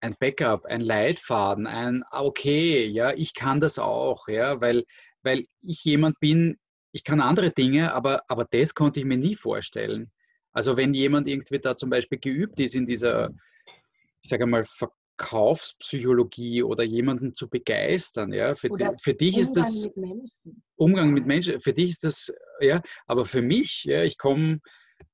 ein Backup, ein Leitfaden, ein ah, okay, ja, ich kann das auch, ja, weil, weil ich jemand bin, ich kann andere Dinge, aber, aber das konnte ich mir nie vorstellen. Also wenn jemand irgendwie da zum Beispiel geübt ist in dieser, ich sage mal, Verkaufspsychologie oder jemanden zu begeistern, ja, für, die, für dich Umgang ist das mit Umgang mit Menschen, für dich ist das, ja, aber für mich, ja, ich komme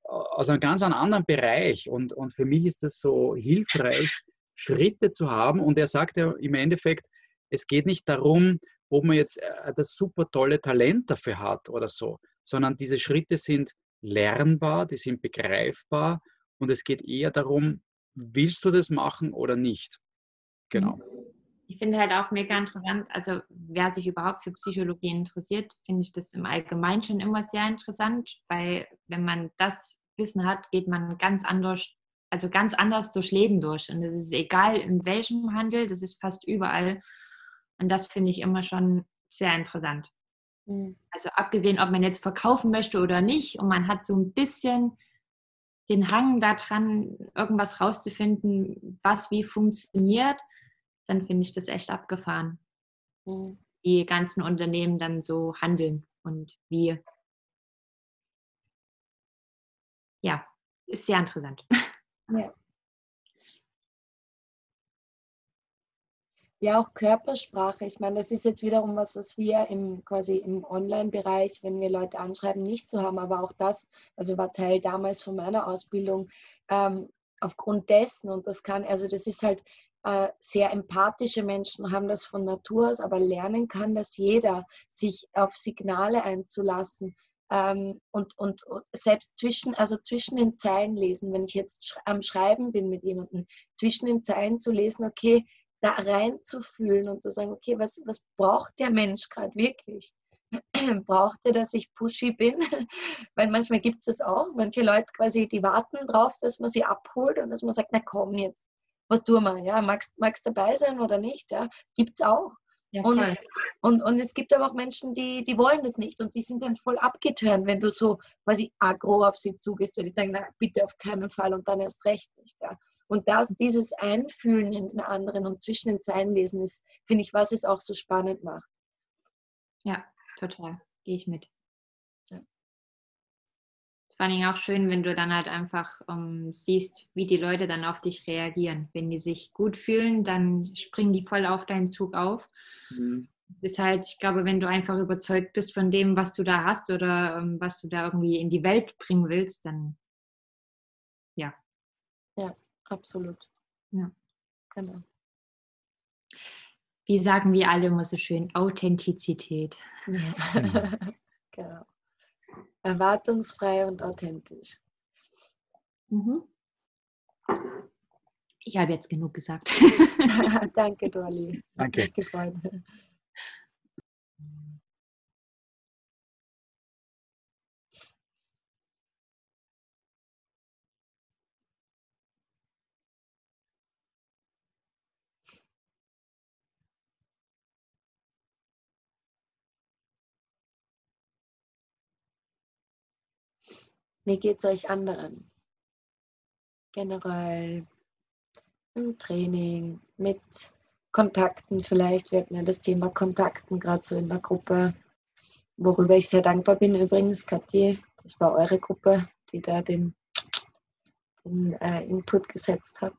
aus einem ganz anderen Bereich. Und, und für mich ist das so hilfreich, Schritte zu haben. Und er sagt ja im Endeffekt, es geht nicht darum, ob man jetzt äh, das super tolle Talent dafür hat oder so, sondern diese Schritte sind lernbar, die sind begreifbar und es geht eher darum, willst du das machen oder nicht? Genau. Ich finde halt auch mega interessant, also wer sich überhaupt für Psychologie interessiert, finde ich das im Allgemeinen schon immer sehr interessant, weil wenn man das Wissen hat, geht man ganz anders, also ganz anders durch Leben durch. Und es ist egal, in welchem Handel, das ist fast überall. Und das finde ich immer schon sehr interessant. Mhm. Also abgesehen, ob man jetzt verkaufen möchte oder nicht, und man hat so ein bisschen den Hang daran, irgendwas rauszufinden, was wie funktioniert dann finde ich das echt abgefahren. Mhm. Die ganzen Unternehmen dann so handeln und wie. Ja, ist sehr interessant. Ja. Ja, auch Körpersprache. Ich meine, das ist jetzt wiederum was, was wir im quasi im Online-Bereich, wenn wir Leute anschreiben, nicht so haben. Aber auch das, also war Teil damals von meiner Ausbildung, ähm, aufgrund dessen, und das kann, also das ist halt äh, sehr empathische Menschen haben das von Natur aus, aber lernen kann das jeder, sich auf Signale einzulassen. Ähm, und, und, selbst zwischen, also zwischen den Zeilen lesen, wenn ich jetzt am Schreiben bin mit jemandem, zwischen den Zeilen zu lesen, okay, da reinzufühlen und zu sagen, okay, was, was braucht der Mensch gerade wirklich? braucht er, dass ich pushy bin? Weil manchmal gibt es das auch. Manche Leute quasi, die warten drauf, dass man sie abholt und dass man sagt, na komm jetzt, was tun wir? Ja, magst, magst dabei sein oder nicht? Ja, gibt es auch. Ja, und, und, und es gibt aber auch Menschen, die, die wollen das nicht und die sind dann voll abgetönt, wenn du so quasi aggro auf sie zugehst, weil die sagen, na bitte auf keinen Fall und dann erst recht nicht. Ja. Und das, dieses Einfühlen in den anderen und zwischen den Zeilen lesen, ist, finde ich, was es auch so spannend macht. Ja, total. Gehe ich mit. Vor Dingen auch schön, wenn du dann halt einfach ähm, siehst, wie die Leute dann auf dich reagieren. Wenn die sich gut fühlen, dann springen die voll auf deinen Zug auf. Mhm. Ist halt, ich glaube, wenn du einfach überzeugt bist von dem, was du da hast oder ähm, was du da irgendwie in die Welt bringen willst, dann ja. Ja, absolut. Ja. Genau. Wie sagen wir alle immer so schön, Authentizität. Ja. Genau. Erwartungsfrei und authentisch. Mhm. Ich habe jetzt genug gesagt. Danke, Dolly. Danke. Mich gefreut. Wie geht es euch anderen? Generell im Training, mit Kontakten vielleicht. Wir hatten ja das Thema Kontakten gerade so in der Gruppe, worüber ich sehr dankbar bin übrigens, Kathi. Das war eure Gruppe, die da den, den äh, Input gesetzt hat.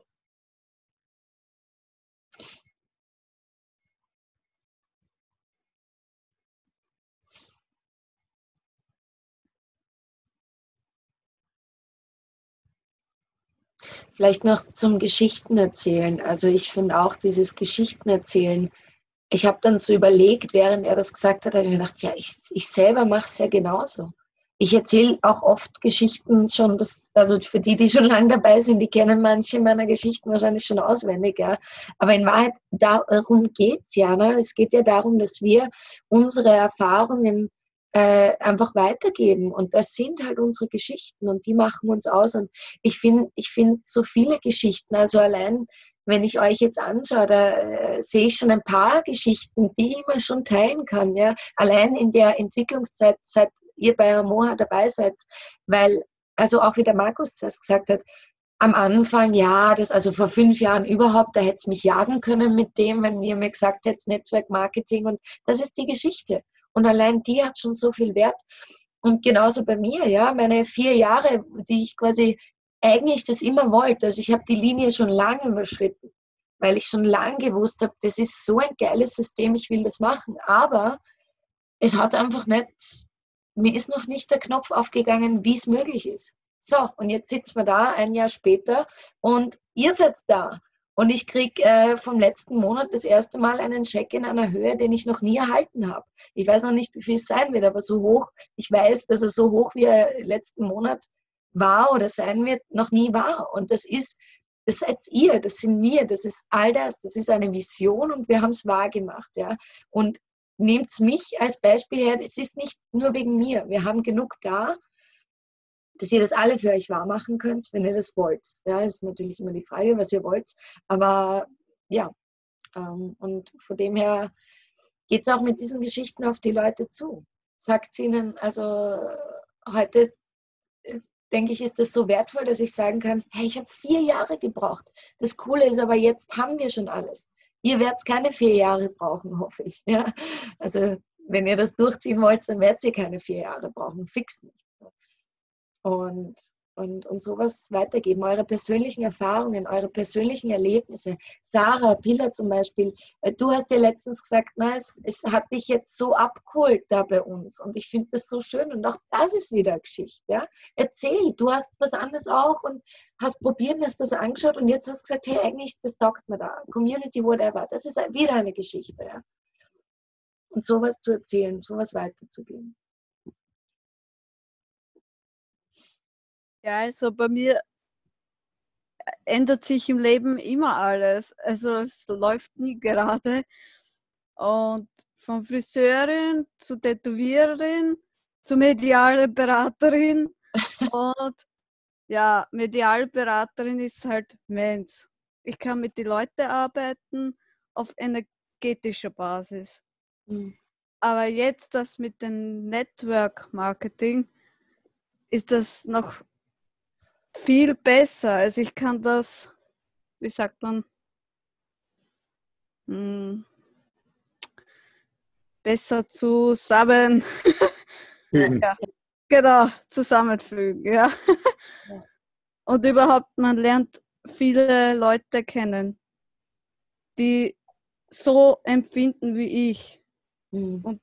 Vielleicht noch zum Geschichtenerzählen. Also ich finde auch dieses Geschichtenerzählen, ich habe dann so überlegt, während er das gesagt hat, habe ich mir gedacht, ja, ich, ich selber mache es ja genauso. Ich erzähle auch oft Geschichten schon, das, also für die, die schon lange dabei sind, die kennen manche meiner Geschichten wahrscheinlich schon auswendig, ja. Aber in Wahrheit, darum geht es ja. Ne? Es geht ja darum, dass wir unsere Erfahrungen äh, einfach weitergeben. Und das sind halt unsere Geschichten und die machen uns aus. Und ich finde ich find so viele Geschichten, also allein wenn ich euch jetzt anschaue, da äh, sehe ich schon ein paar Geschichten, die man schon teilen kann. Ja? Allein in der Entwicklungszeit, seit ihr bei Amoha dabei seid, weil, also auch wie der Markus das gesagt hat, am Anfang, ja, das also vor fünf Jahren überhaupt, da hätte es mich jagen können mit dem, wenn ihr mir gesagt hättet, Network Marketing und das ist die Geschichte. Und allein die hat schon so viel Wert. Und genauso bei mir, ja, meine vier Jahre, die ich quasi eigentlich das immer wollte. Also ich habe die Linie schon lange überschritten, weil ich schon lange gewusst habe, das ist so ein geiles System, ich will das machen. Aber es hat einfach nicht, mir ist noch nicht der Knopf aufgegangen, wie es möglich ist. So, und jetzt sitzen wir da ein Jahr später und ihr seid da. Und ich kriege äh, vom letzten Monat das erste Mal einen Scheck in einer Höhe, den ich noch nie erhalten habe. Ich weiß noch nicht, wie viel es sein wird, aber so hoch, ich weiß, dass er so hoch wie er letzten Monat war oder sein wird, noch nie war. Und das ist, das seid ihr, das sind wir, das ist all das, das ist eine Vision und wir haben es wahr gemacht. Ja? Und nehmt mich als Beispiel her, es ist nicht nur wegen mir, wir haben genug da dass ihr das alle für euch wahr machen könnt, wenn ihr das wollt. Ja, ist natürlich immer die Frage, was ihr wollt. Aber ja, ähm, und von dem her geht es auch mit diesen Geschichten auf die Leute zu. Sagt ihnen, also heute äh, denke ich, ist das so wertvoll, dass ich sagen kann, hey, ich habe vier Jahre gebraucht. Das Coole ist aber, jetzt haben wir schon alles. Ihr werdet keine vier Jahre brauchen, hoffe ich. Ja? Also wenn ihr das durchziehen wollt, dann werdet ihr keine vier Jahre brauchen, fix nicht und, und, und sowas weitergeben. Eure persönlichen Erfahrungen, eure persönlichen Erlebnisse. Sarah Piller zum Beispiel, äh, du hast ja letztens gesagt, na, es, es hat dich jetzt so abgeholt da bei uns und ich finde das so schön und auch das ist wieder Geschichte. Ja? Erzähl, du hast was anderes auch und hast probiert, hast das angeschaut und jetzt hast du gesagt, hey, eigentlich, das taugt mir da. Community, whatever. Das ist wieder eine Geschichte. Ja? Und sowas zu erzählen, sowas weiterzugeben. Ja, also bei mir ändert sich im Leben immer alles. Also es läuft nie gerade. Und von Friseurin zu Tätowiererin zu mediale Beraterin. Und ja, Medialberaterin ist halt Mensch. Ich kann mit den Leuten arbeiten auf energetischer Basis. Mhm. Aber jetzt das mit dem Network Marketing ist das noch viel besser. Also ich kann das, wie sagt man, hm, besser zusammen. ja, genau, zusammenfügen, ja. ja. Und überhaupt, man lernt viele Leute kennen, die so empfinden wie ich. Mhm. Und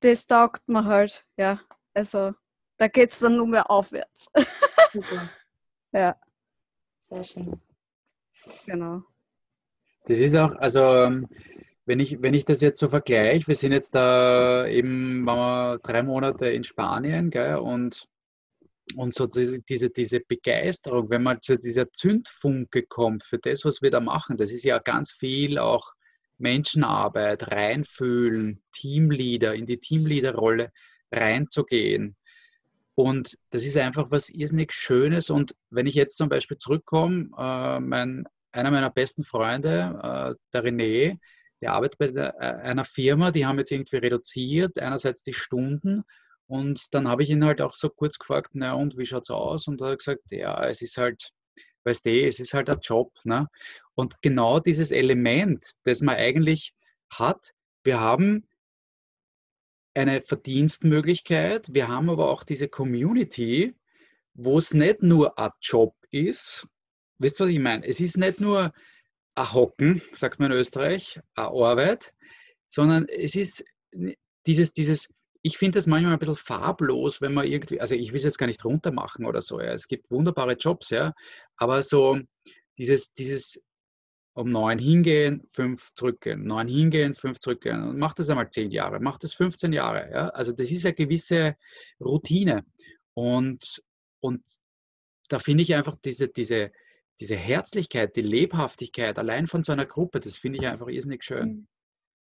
das taugt mir halt, ja. Also da geht es dann nur mehr aufwärts. Super. ja. Sehr schön. Genau. Das ist auch, also ähm, wenn ich, wenn ich das jetzt so vergleiche, wir sind jetzt da eben waren wir drei Monate in Spanien gell, und, und so diese, diese Begeisterung, wenn man zu dieser Zündfunke kommt für das, was wir da machen, das ist ja ganz viel auch Menschenarbeit, reinfühlen, Teamleader, in die Teamleaderrolle reinzugehen. Und das ist einfach was irrsinnig Schönes. Und wenn ich jetzt zum Beispiel zurückkomme, äh, mein, einer meiner besten Freunde, äh, der René, der arbeitet bei der, äh, einer Firma, die haben jetzt irgendwie reduziert, einerseits die Stunden. Und dann habe ich ihn halt auch so kurz gefragt, na und wie schaut es aus? Und er hat gesagt, ja, es ist halt, weißt du, es ist halt ein Job. Ne? Und genau dieses Element, das man eigentlich hat, wir haben eine Verdienstmöglichkeit. Wir haben aber auch diese Community, wo es nicht nur ein Job ist. Wisst ihr, was ich meine? Es ist nicht nur ein Hocken, sagt man in Österreich, eine Arbeit, sondern es ist dieses, dieses ich finde das manchmal ein bisschen farblos, wenn man irgendwie, also ich will es jetzt gar nicht runter machen oder so, ja. es gibt wunderbare Jobs, ja, aber so dieses, dieses um neun hingehen, fünf zurückgehen, neun hingehen, fünf zurückgehen. Und mach das einmal zehn Jahre, mach das 15 Jahre. Ja? Also das ist eine gewisse Routine. Und, und da finde ich einfach diese, diese, diese Herzlichkeit, die Lebhaftigkeit allein von so einer Gruppe, das finde ich einfach irrsinnig schön. Mhm.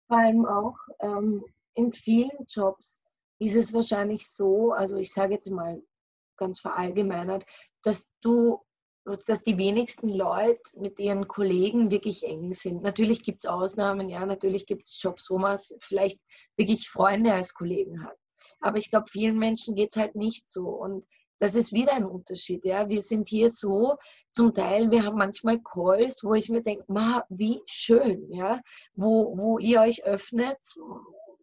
Vor allem auch ähm, in vielen Jobs ist es wahrscheinlich so, also ich sage jetzt mal ganz verallgemeinert, dass du dass die wenigsten Leute mit ihren Kollegen wirklich eng sind. Natürlich gibt es Ausnahmen, ja, natürlich gibt es Jobs, wo man vielleicht wirklich Freunde als Kollegen hat. Aber ich glaube, vielen Menschen geht es halt nicht so. Und das ist wieder ein Unterschied. Ja. Wir sind hier so, zum Teil, wir haben manchmal Calls, wo ich mir denke, wie schön, ja, wo, wo ihr euch öffnet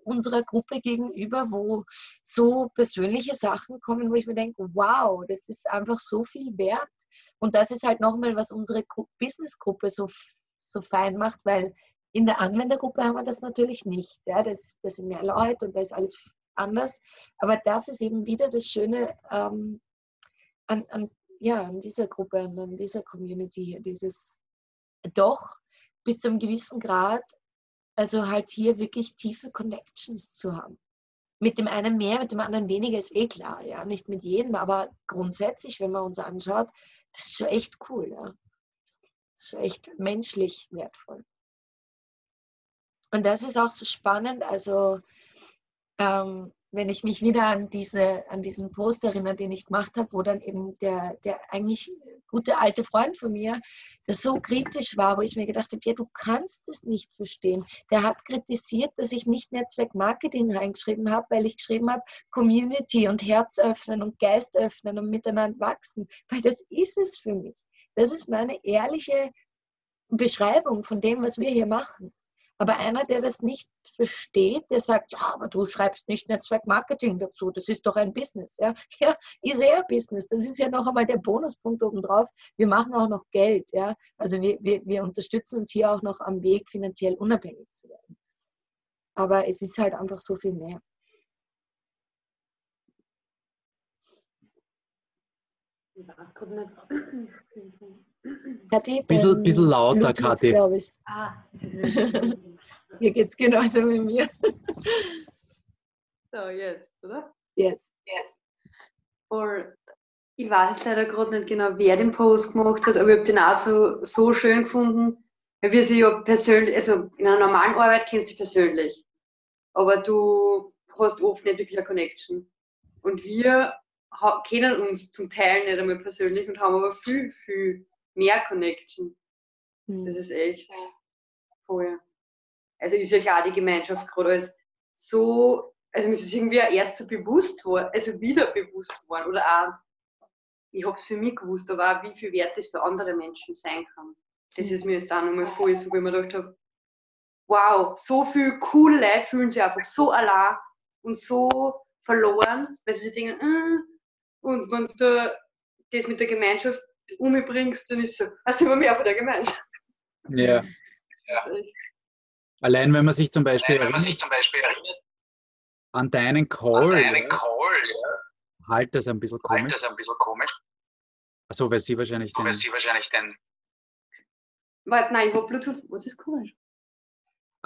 unserer Gruppe gegenüber, wo so persönliche Sachen kommen, wo ich mir denke, wow, das ist einfach so viel wert. Und das ist halt nochmal, was unsere Businessgruppe so, so fein macht, weil in der Anwendergruppe haben wir das natürlich nicht. Ja, das, das sind mehr Leute und da ist alles anders. Aber das ist eben wieder das Schöne ähm, an, an, ja, an dieser Gruppe und an dieser Community hier, dieses doch bis zu einem gewissen Grad, also halt hier wirklich tiefe Connections zu haben. Mit dem einen mehr, mit dem anderen weniger ist eh klar, ja, nicht mit jedem, aber grundsätzlich, wenn man uns anschaut, das ist schon echt cool. Ja. Das ist schon echt menschlich wertvoll. Und das ist auch so spannend. Also, ähm, wenn ich mich wieder an, diese, an diesen Post erinnere, den ich gemacht habe, wo dann eben der, der eigentlich gute alte Freund von mir, der so kritisch war, wo ich mir gedacht habe, ja, du kannst es nicht verstehen. Der hat kritisiert, dass ich nicht Netzwerk-Marketing reingeschrieben habe, weil ich geschrieben habe, Community und Herz öffnen und Geist öffnen und miteinander wachsen, weil das ist es für mich. Das ist meine ehrliche Beschreibung von dem, was wir hier machen. Aber einer, der das nicht versteht, der sagt, ja, aber du schreibst nicht Netzwerkmarketing dazu, das ist doch ein Business. Ja, ja ist eher Business. Das ist ja noch einmal der Bonuspunkt obendrauf. Wir machen auch noch Geld. Ja? Also wir, wir, wir unterstützen uns hier auch noch am Weg, finanziell unabhängig zu werden. Aber es ist halt einfach so viel mehr. Kathi, bisschen, bisschen lauter, Kathi. glaube ich. Ah. Hier geht es genauso wie mir. So, jetzt, oder? Yes. Yes. Und ich weiß leider gerade nicht genau, wer den Post gemacht hat, aber ich habe den auch so, so schön gefunden, weil wir sie ja persönlich, also in einer normalen Arbeit kennst du dich persönlich, aber du hast oft nicht wirklich eine Connection. Und wir kennen uns zum Teil nicht einmal persönlich und haben aber viel, viel mehr Connection. Mhm. Das ist echt cool. Also ist euch auch die Gemeinschaft gerade als so, also mir ist es irgendwie erst so bewusst worden, also wieder bewusst worden oder auch, ich habe es für mich gewusst, aber auch wie viel wert das für andere Menschen sein kann. Das ist mir jetzt auch nochmal voll so, wie ich mir gedacht habe, wow, so viele coole Leute fühlen sich einfach so allein und so verloren, weil sie sich denken, äh, und wenn du das mit der Gemeinschaft umbringst, dann ist so, hast du immer mehr von der Gemeinschaft. Ja. ja. Also Allein wenn man sich zum Beispiel, Allein, erinnert, zum Beispiel erinnert, an deinen Call, an deinen ja, Call ja. halt das ein bisschen komisch. Halt das ein bisschen komisch. Achso, weil sie wahrscheinlich den. Weil sie wahrscheinlich den. Warte, nein, wo Bluetooth, was ist komisch?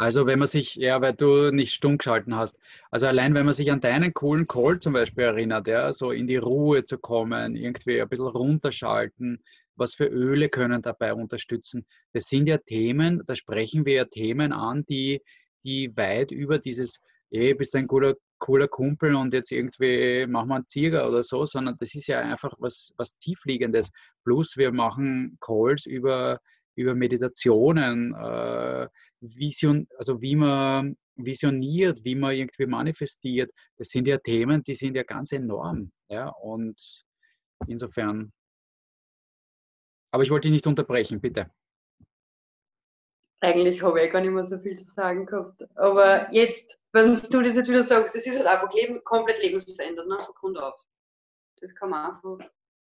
Also wenn man sich, ja, weil du nicht stumm geschalten hast. Also allein wenn man sich an deinen coolen Call zum Beispiel erinnert, ja, so in die Ruhe zu kommen, irgendwie ein bisschen runterschalten, was für Öle können dabei unterstützen. Das sind ja Themen, da sprechen wir ja Themen an, die, die weit über dieses, ey, bist ein guter, cooler Kumpel und jetzt irgendwie machen wir einen Zieger oder so, sondern das ist ja einfach was, was tiefliegendes. Plus wir machen Calls über, über Meditationen, äh, Vision, also wie man visioniert, wie man irgendwie manifestiert. Das sind ja Themen, die sind ja ganz enorm. Ja? Und insofern aber ich wollte dich nicht unterbrechen, bitte. Eigentlich habe ich gar nicht mehr so viel zu sagen gehabt. Aber jetzt, wenn du das jetzt wieder sagst, es ist halt einfach Leben, komplett lebensverändert, ne, von Grund auf. Das kann man einfach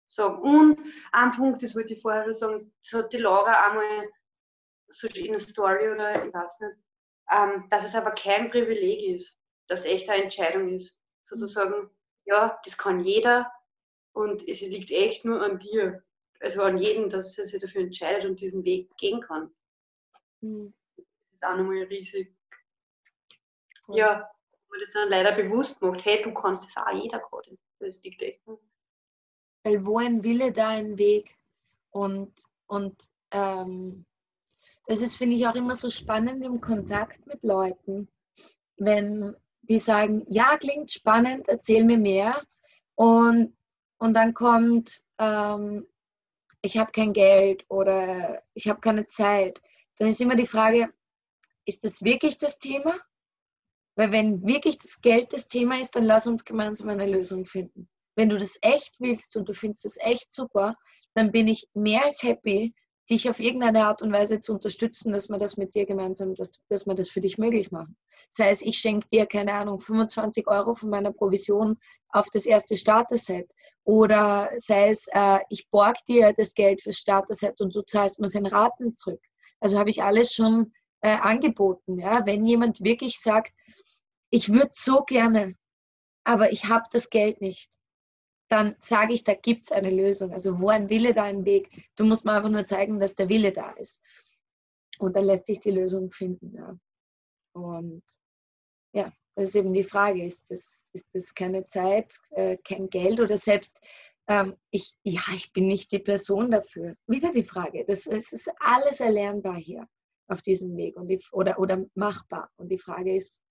sagen. Und ein Punkt, das wollte ich vorher schon sagen, das hat die Laura einmal so in einer Story oder ich weiß nicht, ähm, dass es aber kein Privileg ist, dass echt eine Entscheidung ist. Sozusagen, ja, das kann jeder und es liegt echt nur an dir also an jeden, dass er sich dafür entscheidet und diesen Weg gehen kann. Mhm. Das ist auch nochmal riesig. Ja, weil das dann leider bewusst macht, hey, du kannst das auch jeder gerade. Das liegt echt. Weil wo ein Wille, da ein Weg. Und, und ähm, das ist, finde ich, auch immer so spannend im Kontakt mit Leuten, wenn die sagen, ja, klingt spannend, erzähl mir mehr. Und, und dann kommt, ähm, ich habe kein Geld oder ich habe keine Zeit, dann ist immer die Frage, ist das wirklich das Thema? Weil wenn wirklich das Geld das Thema ist, dann lass uns gemeinsam eine Lösung finden. Wenn du das echt willst und du findest das echt super, dann bin ich mehr als happy, dich auf irgendeine Art und Weise zu unterstützen, dass wir das mit dir gemeinsam, dass, dass wir das für dich möglich machen. Sei es, ich schenke dir, keine Ahnung, 25 Euro von meiner Provision auf das erste Starter-Set oder sei es, äh, ich borg dir das Geld fürs Starter-Set und du zahlst mir seinen Raten zurück. Also habe ich alles schon äh, angeboten. Ja? Wenn jemand wirklich sagt, ich würde so gerne, aber ich habe das Geld nicht, dann sage ich, da gibt es eine Lösung. Also wo ein Wille, da ein Weg. Du musst mir einfach nur zeigen, dass der Wille da ist. Und dann lässt sich die Lösung finden. Ja. Und ja, das ist eben die Frage, ist das, ist das keine Zeit, äh, kein Geld oder selbst, ähm, ich, ja, ich bin nicht die Person dafür. Wieder die Frage, das, es ist alles erlernbar hier auf diesem Weg und die, oder, oder machbar. Und die Frage ist,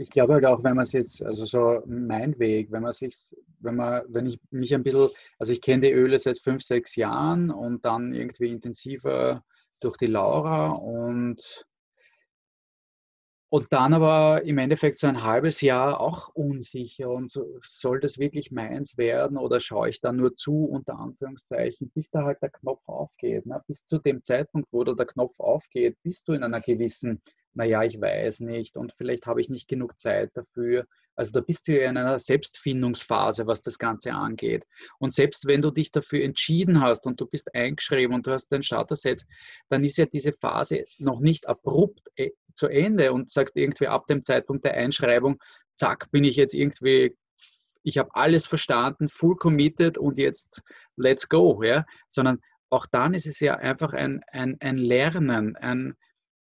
ich glaube halt auch, wenn man es jetzt, also so mein Weg, wenn man sich, wenn man, wenn ich mich ein bisschen, also ich kenne die Öle seit fünf, sechs Jahren und dann irgendwie intensiver durch die Laura und und dann aber im Endeffekt so ein halbes Jahr auch unsicher und so, soll das wirklich meins werden oder schaue ich da nur zu, unter Anführungszeichen, bis da halt der Knopf aufgeht. Ne? Bis zu dem Zeitpunkt, wo da der Knopf aufgeht, bist du in einer gewissen naja, ich weiß nicht und vielleicht habe ich nicht genug Zeit dafür. Also da bist du ja in einer Selbstfindungsphase, was das Ganze angeht. Und selbst wenn du dich dafür entschieden hast und du bist eingeschrieben und du hast dein Starter-Set, dann ist ja diese Phase noch nicht abrupt äh, zu Ende und sagst irgendwie ab dem Zeitpunkt der Einschreibung, zack, bin ich jetzt irgendwie ich habe alles verstanden, full committed und jetzt let's go, ja, sondern auch dann ist es ja einfach ein, ein, ein Lernen, ein,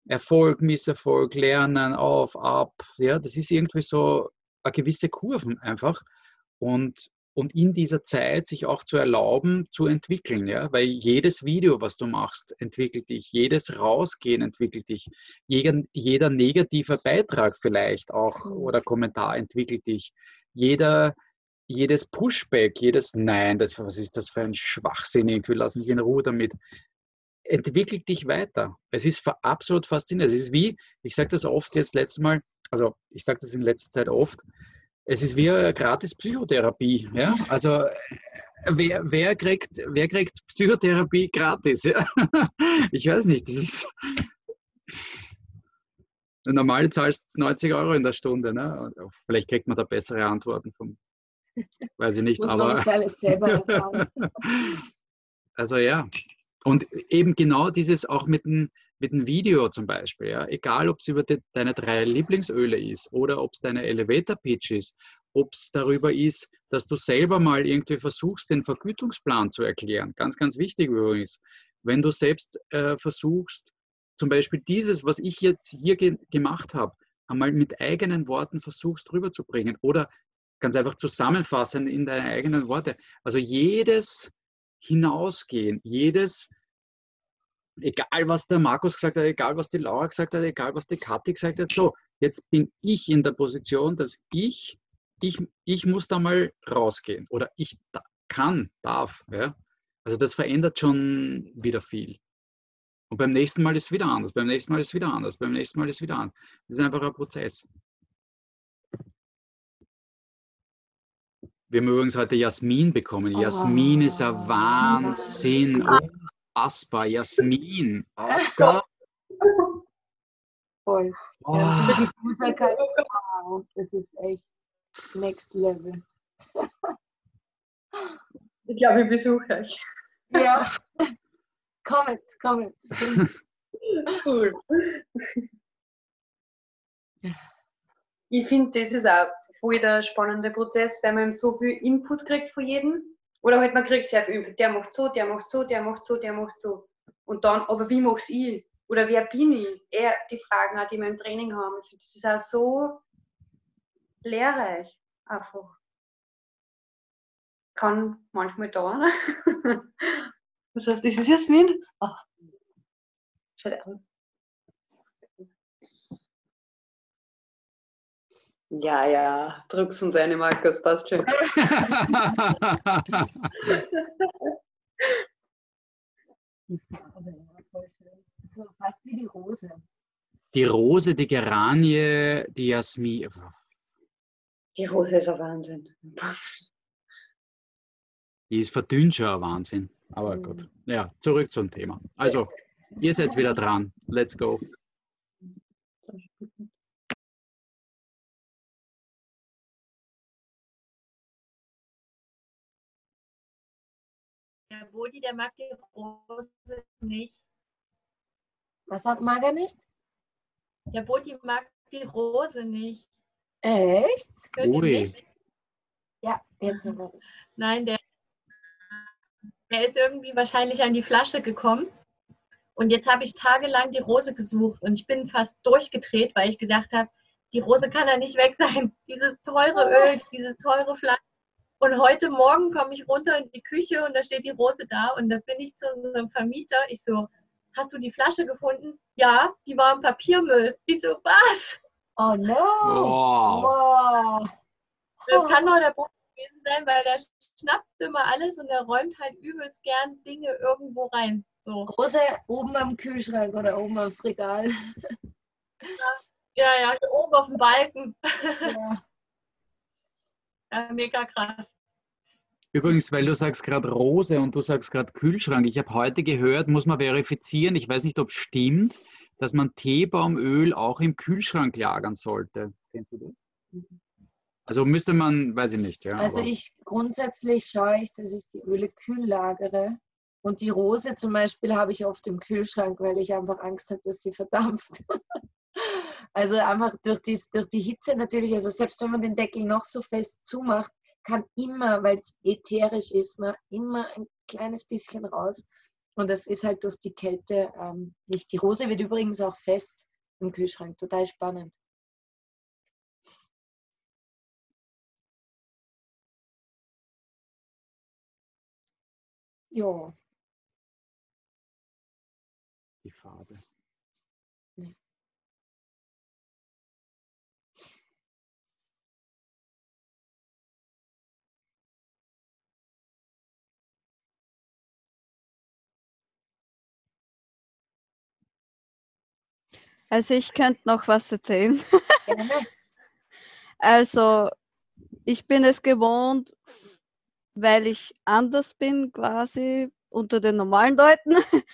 Erfolg, Misserfolg, Lernen, auf, ab. Ja, das ist irgendwie so eine gewisse Kurven einfach. Und, und in dieser Zeit sich auch zu erlauben, zu entwickeln. Ja? Weil jedes Video, was du machst, entwickelt dich. Jedes Rausgehen entwickelt dich. Jeder, jeder negative Beitrag vielleicht auch oder Kommentar entwickelt dich. Jeder, jedes Pushback, jedes Nein, das, was ist das für ein Schwachsinn, irgendwie lass mich in Ruhe damit, entwickelt dich weiter. Es ist absolut faszinierend. Es ist wie, ich sage das oft jetzt letztes Mal, also ich sage das in letzter Zeit oft, es ist wie eine gratis Psychotherapie. Ja? Also wer, wer, kriegt, wer kriegt Psychotherapie gratis? Ja? Ich weiß nicht, das ist Normal zahlst 90 Euro in der Stunde. Ne? Vielleicht kriegt man da bessere Antworten vom, weiß ich nicht. Muss aber man nicht alles selber erfahren. also ja. Und eben genau dieses auch mit dem, mit dem Video zum Beispiel. Ja? Egal, ob es über die, deine drei Lieblingsöle ist oder ob es deine Elevator Pitch ist, ob es darüber ist, dass du selber mal irgendwie versuchst, den Vergütungsplan zu erklären. Ganz, ganz wichtig übrigens. Wenn du selbst äh, versuchst, zum Beispiel dieses, was ich jetzt hier ge gemacht habe, einmal mit eigenen Worten versuchst rüberzubringen oder ganz einfach zusammenfassen in deine eigenen Worte. Also jedes Hinausgehen, jedes, egal was der Markus gesagt hat, egal was die Laura gesagt hat, egal was die Kathi gesagt hat, so, jetzt bin ich in der Position, dass ich, ich, ich muss da mal rausgehen oder ich da, kann, darf. Ja? Also das verändert schon wieder viel. Und beim nächsten Mal ist es wieder anders, beim nächsten Mal ist es wieder anders, beim nächsten Mal ist es wieder anders. Das ist einfach ein Prozess. Wir haben übrigens heute Jasmin bekommen. Jasmin oh, ist ein Wahnsinn. Unfassbar. Jasmin. Oh Gott. Voll. Oh. Ja, wow, das ist echt next level. Ich glaube, ich besuche euch. Ja. Kommt, kommt. Cool. Ich finde, das ist auch voll der spannende Prozess, weil man so viel Input kriegt von jedem. Oder halt man kriegt sehr viel Input. Der macht so, der macht so, der macht so, der macht so. Und dann, aber wie mach's ich? Oder wer bin ich? Eher die Fragen, auch, die wir im Training haben. Ich finde, das ist auch so lehrreich. Einfach. Kann manchmal dauern. Was heißt, ist es Jasmin? Oh. Schau dir an. Ja, ja, drück's uns eine, Markus, passt schon. so fast wie die Rose. Die Rose, die Geranie, die Jasmin. Die Rose ist ein Wahnsinn. Die ist verdünnt schon ein Wahnsinn. Aber mhm. gut. Ja, zurück zum Thema. Also, ihr seid wieder dran. Let's go. Der Bodi, der mag die Rose nicht. Was mag er nicht? Der Bodi mag die Rose nicht. Echt? Ui. Ja, jetzt haben wir das. Nein, der er ist irgendwie wahrscheinlich an die Flasche gekommen. Und jetzt habe ich tagelang die Rose gesucht und ich bin fast durchgedreht, weil ich gesagt habe, die Rose kann ja nicht weg sein. Dieses teure Öl, diese teure Flasche. Und heute Morgen komme ich runter in die Küche und da steht die Rose da und da bin ich zu unserem Vermieter. Ich so, hast du die Flasche gefunden? Ja, die war im Papiermüll. Ich so, was? Oh no. Wow. wow. Das kann doch der Boden gewesen sein, weil der schnappt immer alles und er räumt halt übelst gern Dinge irgendwo rein. So. Große oben am Kühlschrank oder oben aufs Regal. Ja, ja, hier oben auf dem Balken. Ja. Ja mega krass. Übrigens, weil du sagst gerade Rose und du sagst gerade Kühlschrank. Ich habe heute gehört, muss man verifizieren, ich weiß nicht, ob es stimmt, dass man Teebaumöl auch im Kühlschrank lagern sollte. Kennst du das? Mhm. Also müsste man, weiß ich nicht, ja. Also ich grundsätzlich schaue ich, dass ich die Öle kühl lagere. Und die Rose zum Beispiel habe ich oft im Kühlschrank, weil ich einfach Angst habe, dass sie verdampft. also einfach durch die, durch die Hitze natürlich, also selbst wenn man den Deckel noch so fest zumacht, kann immer, weil es ätherisch ist, ne, immer ein kleines bisschen raus. Und das ist halt durch die Kälte ähm, nicht. Die Rose wird übrigens auch fest im Kühlschrank. Total spannend. Ja. Die Farbe. Also ich könnte noch was erzählen. Also ich bin es gewohnt, weil ich anders bin quasi unter den normalen Leuten,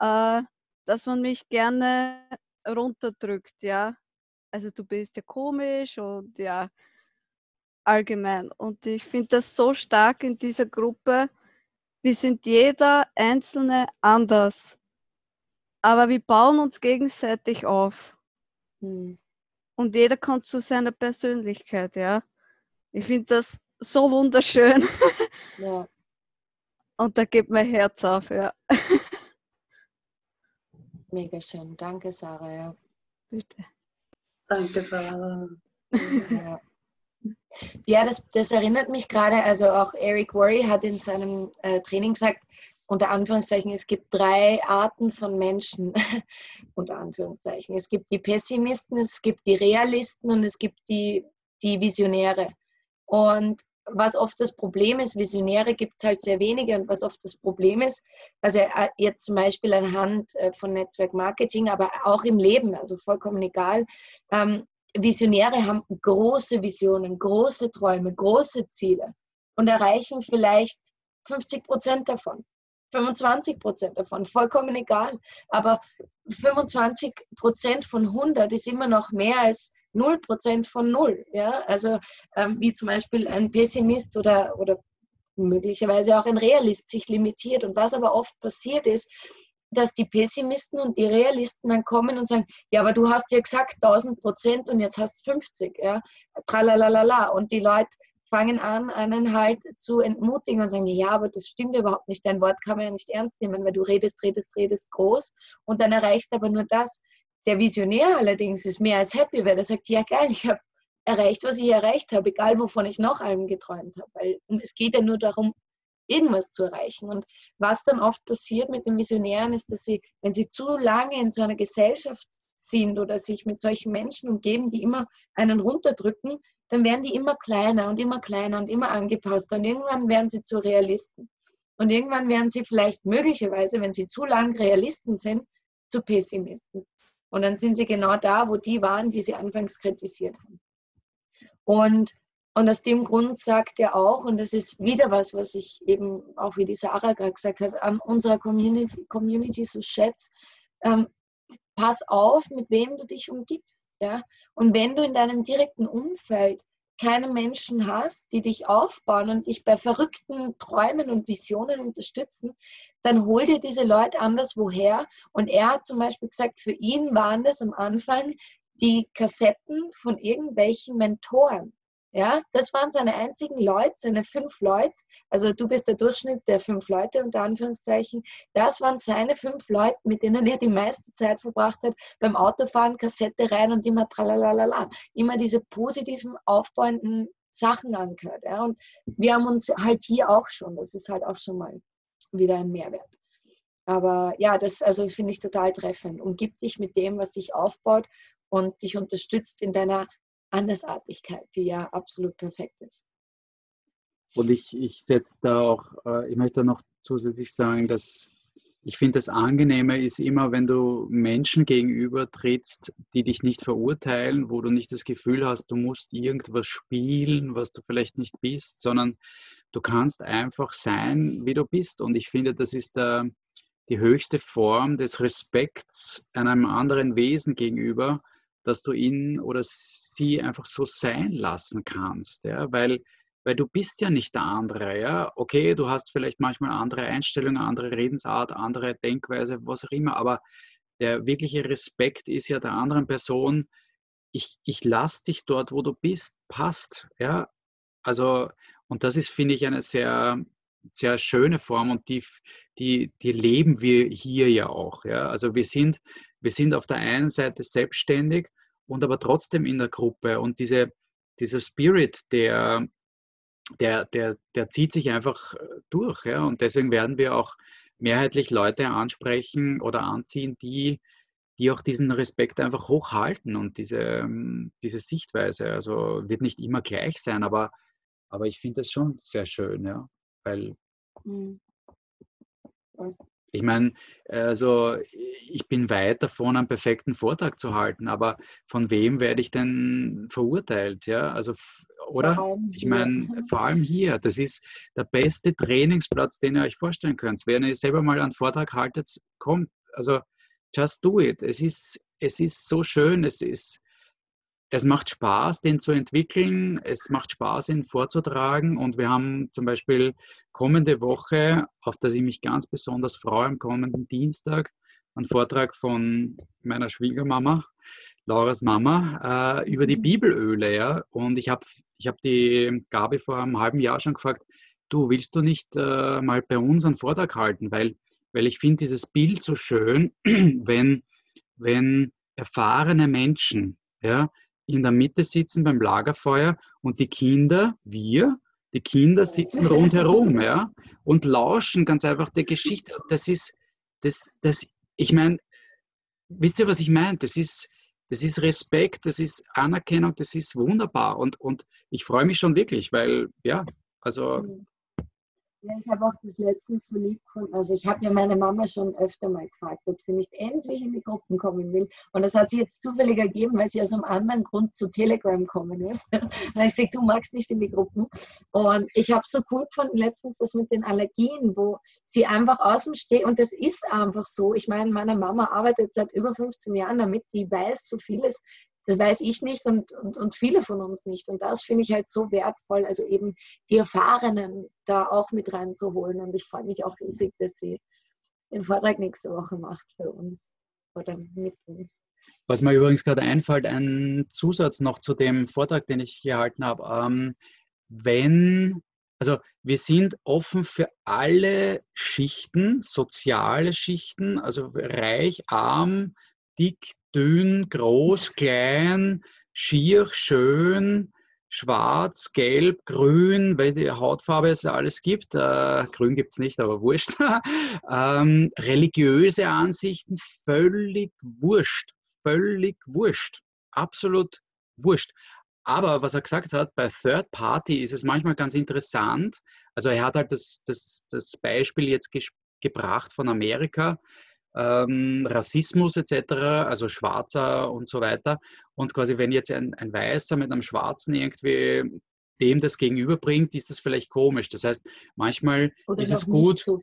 äh, dass man mich gerne runterdrückt, ja. also du bist ja komisch und ja, allgemein. Und ich finde das so stark in dieser Gruppe. Wir sind jeder Einzelne anders. Aber wir bauen uns gegenseitig auf. Hm. Und jeder kommt zu seiner Persönlichkeit, ja. Ich finde das so wunderschön. Ja. Und da geht mein Herz auf, ja. Mega schön. Danke, Sarah. Ja. Bitte. Danke, Sarah. Ja, ja das, das erinnert mich gerade, also auch Eric Worry hat in seinem äh, Training gesagt, unter Anführungszeichen, es gibt drei Arten von Menschen, unter Anführungszeichen. Es gibt die Pessimisten, es gibt die Realisten und es gibt die, die Visionäre. Und was oft das Problem ist, Visionäre gibt es halt sehr wenige und was oft das Problem ist, also äh, jetzt zum Beispiel anhand äh, von Netzwerkmarketing, aber auch im Leben, also vollkommen egal, ähm, Visionäre haben große Visionen, große Träume, große Ziele und erreichen vielleicht 50 Prozent davon. 25 Prozent davon, vollkommen egal. Aber 25 Prozent von 100 ist immer noch mehr als 0 Prozent von 0. Ja? Also ähm, wie zum Beispiel ein Pessimist oder, oder möglicherweise auch ein Realist sich limitiert. Und was aber oft passiert ist, dass die Pessimisten und die Realisten dann kommen und sagen, ja, aber du hast ja gesagt 1000 Prozent und jetzt hast 50, ja, tralalala. Und die Leute fangen an, einen halt zu entmutigen und sagen, ja, aber das stimmt überhaupt nicht, dein Wort kann man ja nicht ernst nehmen, weil du redest, redest, redest groß und dann erreichst aber nur das. Der Visionär allerdings ist mehr als happy, weil er sagt, ja geil, ich habe erreicht, was ich erreicht habe, egal wovon ich noch allem geträumt habe, weil es geht ja nur darum, irgendwas zu erreichen. Und was dann oft passiert mit den Visionären ist, dass sie, wenn sie zu lange in so einer Gesellschaft sind oder sich mit solchen Menschen umgeben, die immer einen runterdrücken, dann werden die immer kleiner und immer kleiner und immer angepasster und irgendwann werden sie zu Realisten. Und irgendwann werden sie vielleicht möglicherweise, wenn sie zu lang Realisten sind, zu Pessimisten. Und dann sind sie genau da, wo die waren, die sie anfangs kritisiert haben. Und, und aus dem Grund sagt er auch, und das ist wieder was, was ich eben auch wie die Sarah gerade gesagt hat, an unserer Community, Community so schätze, ähm, pass auf, mit wem du dich umgibst. Ja? Und wenn du in deinem direkten Umfeld keine Menschen hast, die dich aufbauen und dich bei verrückten Träumen und Visionen unterstützen, dann hol dir diese Leute anderswoher. Und er hat zum Beispiel gesagt, für ihn waren das am Anfang die Kassetten von irgendwelchen Mentoren. Ja, das waren seine einzigen Leute, seine fünf Leute. Also du bist der Durchschnitt der fünf Leute unter Anführungszeichen. Das waren seine fünf Leute, mit denen er die meiste Zeit verbracht hat. Beim Autofahren Kassette rein und immer tralalala. Immer diese positiven, aufbauenden Sachen angehört. Ja. Und wir haben uns halt hier auch schon. Das ist halt auch schon mal wieder ein Mehrwert. Aber ja, das also finde ich total treffend. Umgib dich mit dem, was dich aufbaut und dich unterstützt in deiner Andersartigkeit, die ja absolut perfekt ist. Und ich, ich setze da auch, äh, ich möchte noch zusätzlich sagen, dass ich finde, das Angenehme ist immer, wenn du Menschen gegenüber trittst, die dich nicht verurteilen, wo du nicht das Gefühl hast, du musst irgendwas spielen, was du vielleicht nicht bist, sondern du kannst einfach sein, wie du bist. Und ich finde, das ist der, die höchste Form des Respekts einem anderen Wesen gegenüber, dass du ihn oder sie einfach so sein lassen kannst, ja, weil, weil du bist ja nicht der andere, ja. Okay, du hast vielleicht manchmal andere Einstellungen, andere Redensart, andere Denkweise, was auch immer, aber der wirkliche Respekt ist ja der anderen Person, ich, ich lasse dich dort, wo du bist, passt, ja. Also, und das ist, finde ich, eine sehr, sehr schöne Form und die, die, die leben wir hier ja auch. Ja? Also wir sind, wir sind auf der einen Seite selbstständig und aber trotzdem in der Gruppe und diese, dieser Spirit, der, der, der, der zieht sich einfach äh, durch. Ja? Und deswegen werden wir auch mehrheitlich Leute ansprechen oder anziehen, die, die auch diesen Respekt einfach hochhalten und diese, ähm, diese Sichtweise. Also wird nicht immer gleich sein, aber, aber ich finde das schon sehr schön, ja. Weil mhm. Ich meine, also ich bin weit davon, einen perfekten Vortrag zu halten, aber von wem werde ich denn verurteilt? Ja, also, oder? Ich meine, vor allem hier, das ist der beste Trainingsplatz, den ihr euch vorstellen könnt. Wenn ihr selber mal einen Vortrag haltet, kommt, also just do it. Es ist, es ist so schön, es ist, es macht Spaß, den zu entwickeln. Es macht Spaß, ihn vorzutragen. Und wir haben zum Beispiel kommende Woche, auf das ich mich ganz besonders freue, am kommenden Dienstag, einen Vortrag von meiner Schwiegermama, Lauras Mama, äh, über die mhm. Bibelöle. Ja? Und ich habe ich hab die Gabi vor einem halben Jahr schon gefragt, du willst du nicht äh, mal bei uns einen Vortrag halten? Weil, weil ich finde dieses Bild so schön, wenn, wenn erfahrene Menschen ja, in der Mitte sitzen beim Lagerfeuer und die Kinder, wir, die Kinder sitzen rundherum ja, und lauschen ganz einfach der Geschichte. Das ist, das, das, ich meine, wisst ihr, was ich meine? Das ist, das ist Respekt, das ist Anerkennung, das ist wunderbar. Und, und ich freue mich schon wirklich, weil, ja, also mhm. Ja, ich habe auch das letztens so lieb gefunden. Also ich habe ja meine Mama schon öfter mal gefragt, ob sie nicht endlich in die Gruppen kommen will. Und das hat sie jetzt zufällig ergeben, weil sie aus einem anderen Grund zu Telegram gekommen ist. Und ich sage, du magst nicht in die Gruppen. Und ich habe so cool gefunden letztens das mit den Allergien, wo sie einfach außen steht. Und das ist einfach so. Ich meine, meine Mama arbeitet seit über 15 Jahren damit, die weiß so vieles das weiß ich nicht und, und, und viele von uns nicht. Und das finde ich halt so wertvoll, also eben die Erfahrenen da auch mit reinzuholen. Und ich freue mich auch riesig, dass sie den Vortrag nächste Woche macht für uns oder mit uns. Was mir übrigens gerade einfällt, ein Zusatz noch zu dem Vortrag, den ich gehalten habe. Ähm, wenn, also wir sind offen für alle Schichten, soziale Schichten, also reich, arm, dick, dünn, groß, klein, schier, schön, schwarz, gelb, grün, weil die Hautfarbe es alles gibt. Äh, grün gibt es nicht, aber wurscht. ähm, religiöse Ansichten, völlig wurscht. Völlig wurscht. Absolut wurscht. Aber was er gesagt hat, bei Third Party ist es manchmal ganz interessant. Also er hat halt das, das, das Beispiel jetzt gebracht von Amerika ähm, Rassismus etc., also Schwarzer und so weiter. Und quasi, wenn jetzt ein, ein Weißer mit einem Schwarzen irgendwie dem das gegenüberbringt, ist das vielleicht komisch. Das heißt, manchmal Oder ist es gut. So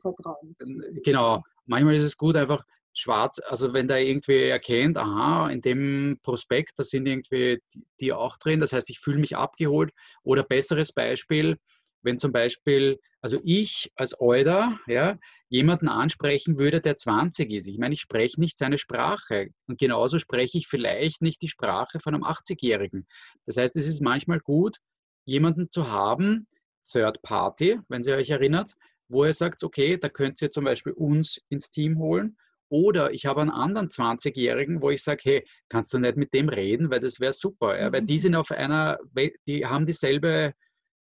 genau, manchmal ist es gut, einfach schwarz, also wenn da irgendwie erkennt, aha, in dem Prospekt, da sind irgendwie die, die auch drin, das heißt, ich fühle mich abgeholt. Oder besseres Beispiel, wenn zum Beispiel, also ich als Euder, ja, jemanden ansprechen würde, der 20 ist. Ich meine, ich spreche nicht seine Sprache. Und genauso spreche ich vielleicht nicht die Sprache von einem 80-Jährigen. Das heißt, es ist manchmal gut, jemanden zu haben, Third Party, wenn Sie euch erinnert, wo ihr sagt, okay, da könnt ihr zum Beispiel uns ins Team holen. Oder ich habe einen anderen 20-Jährigen, wo ich sage, hey, kannst du nicht mit dem reden, weil das wäre super. Ja? Weil die mhm. sind auf einer, die haben dieselbe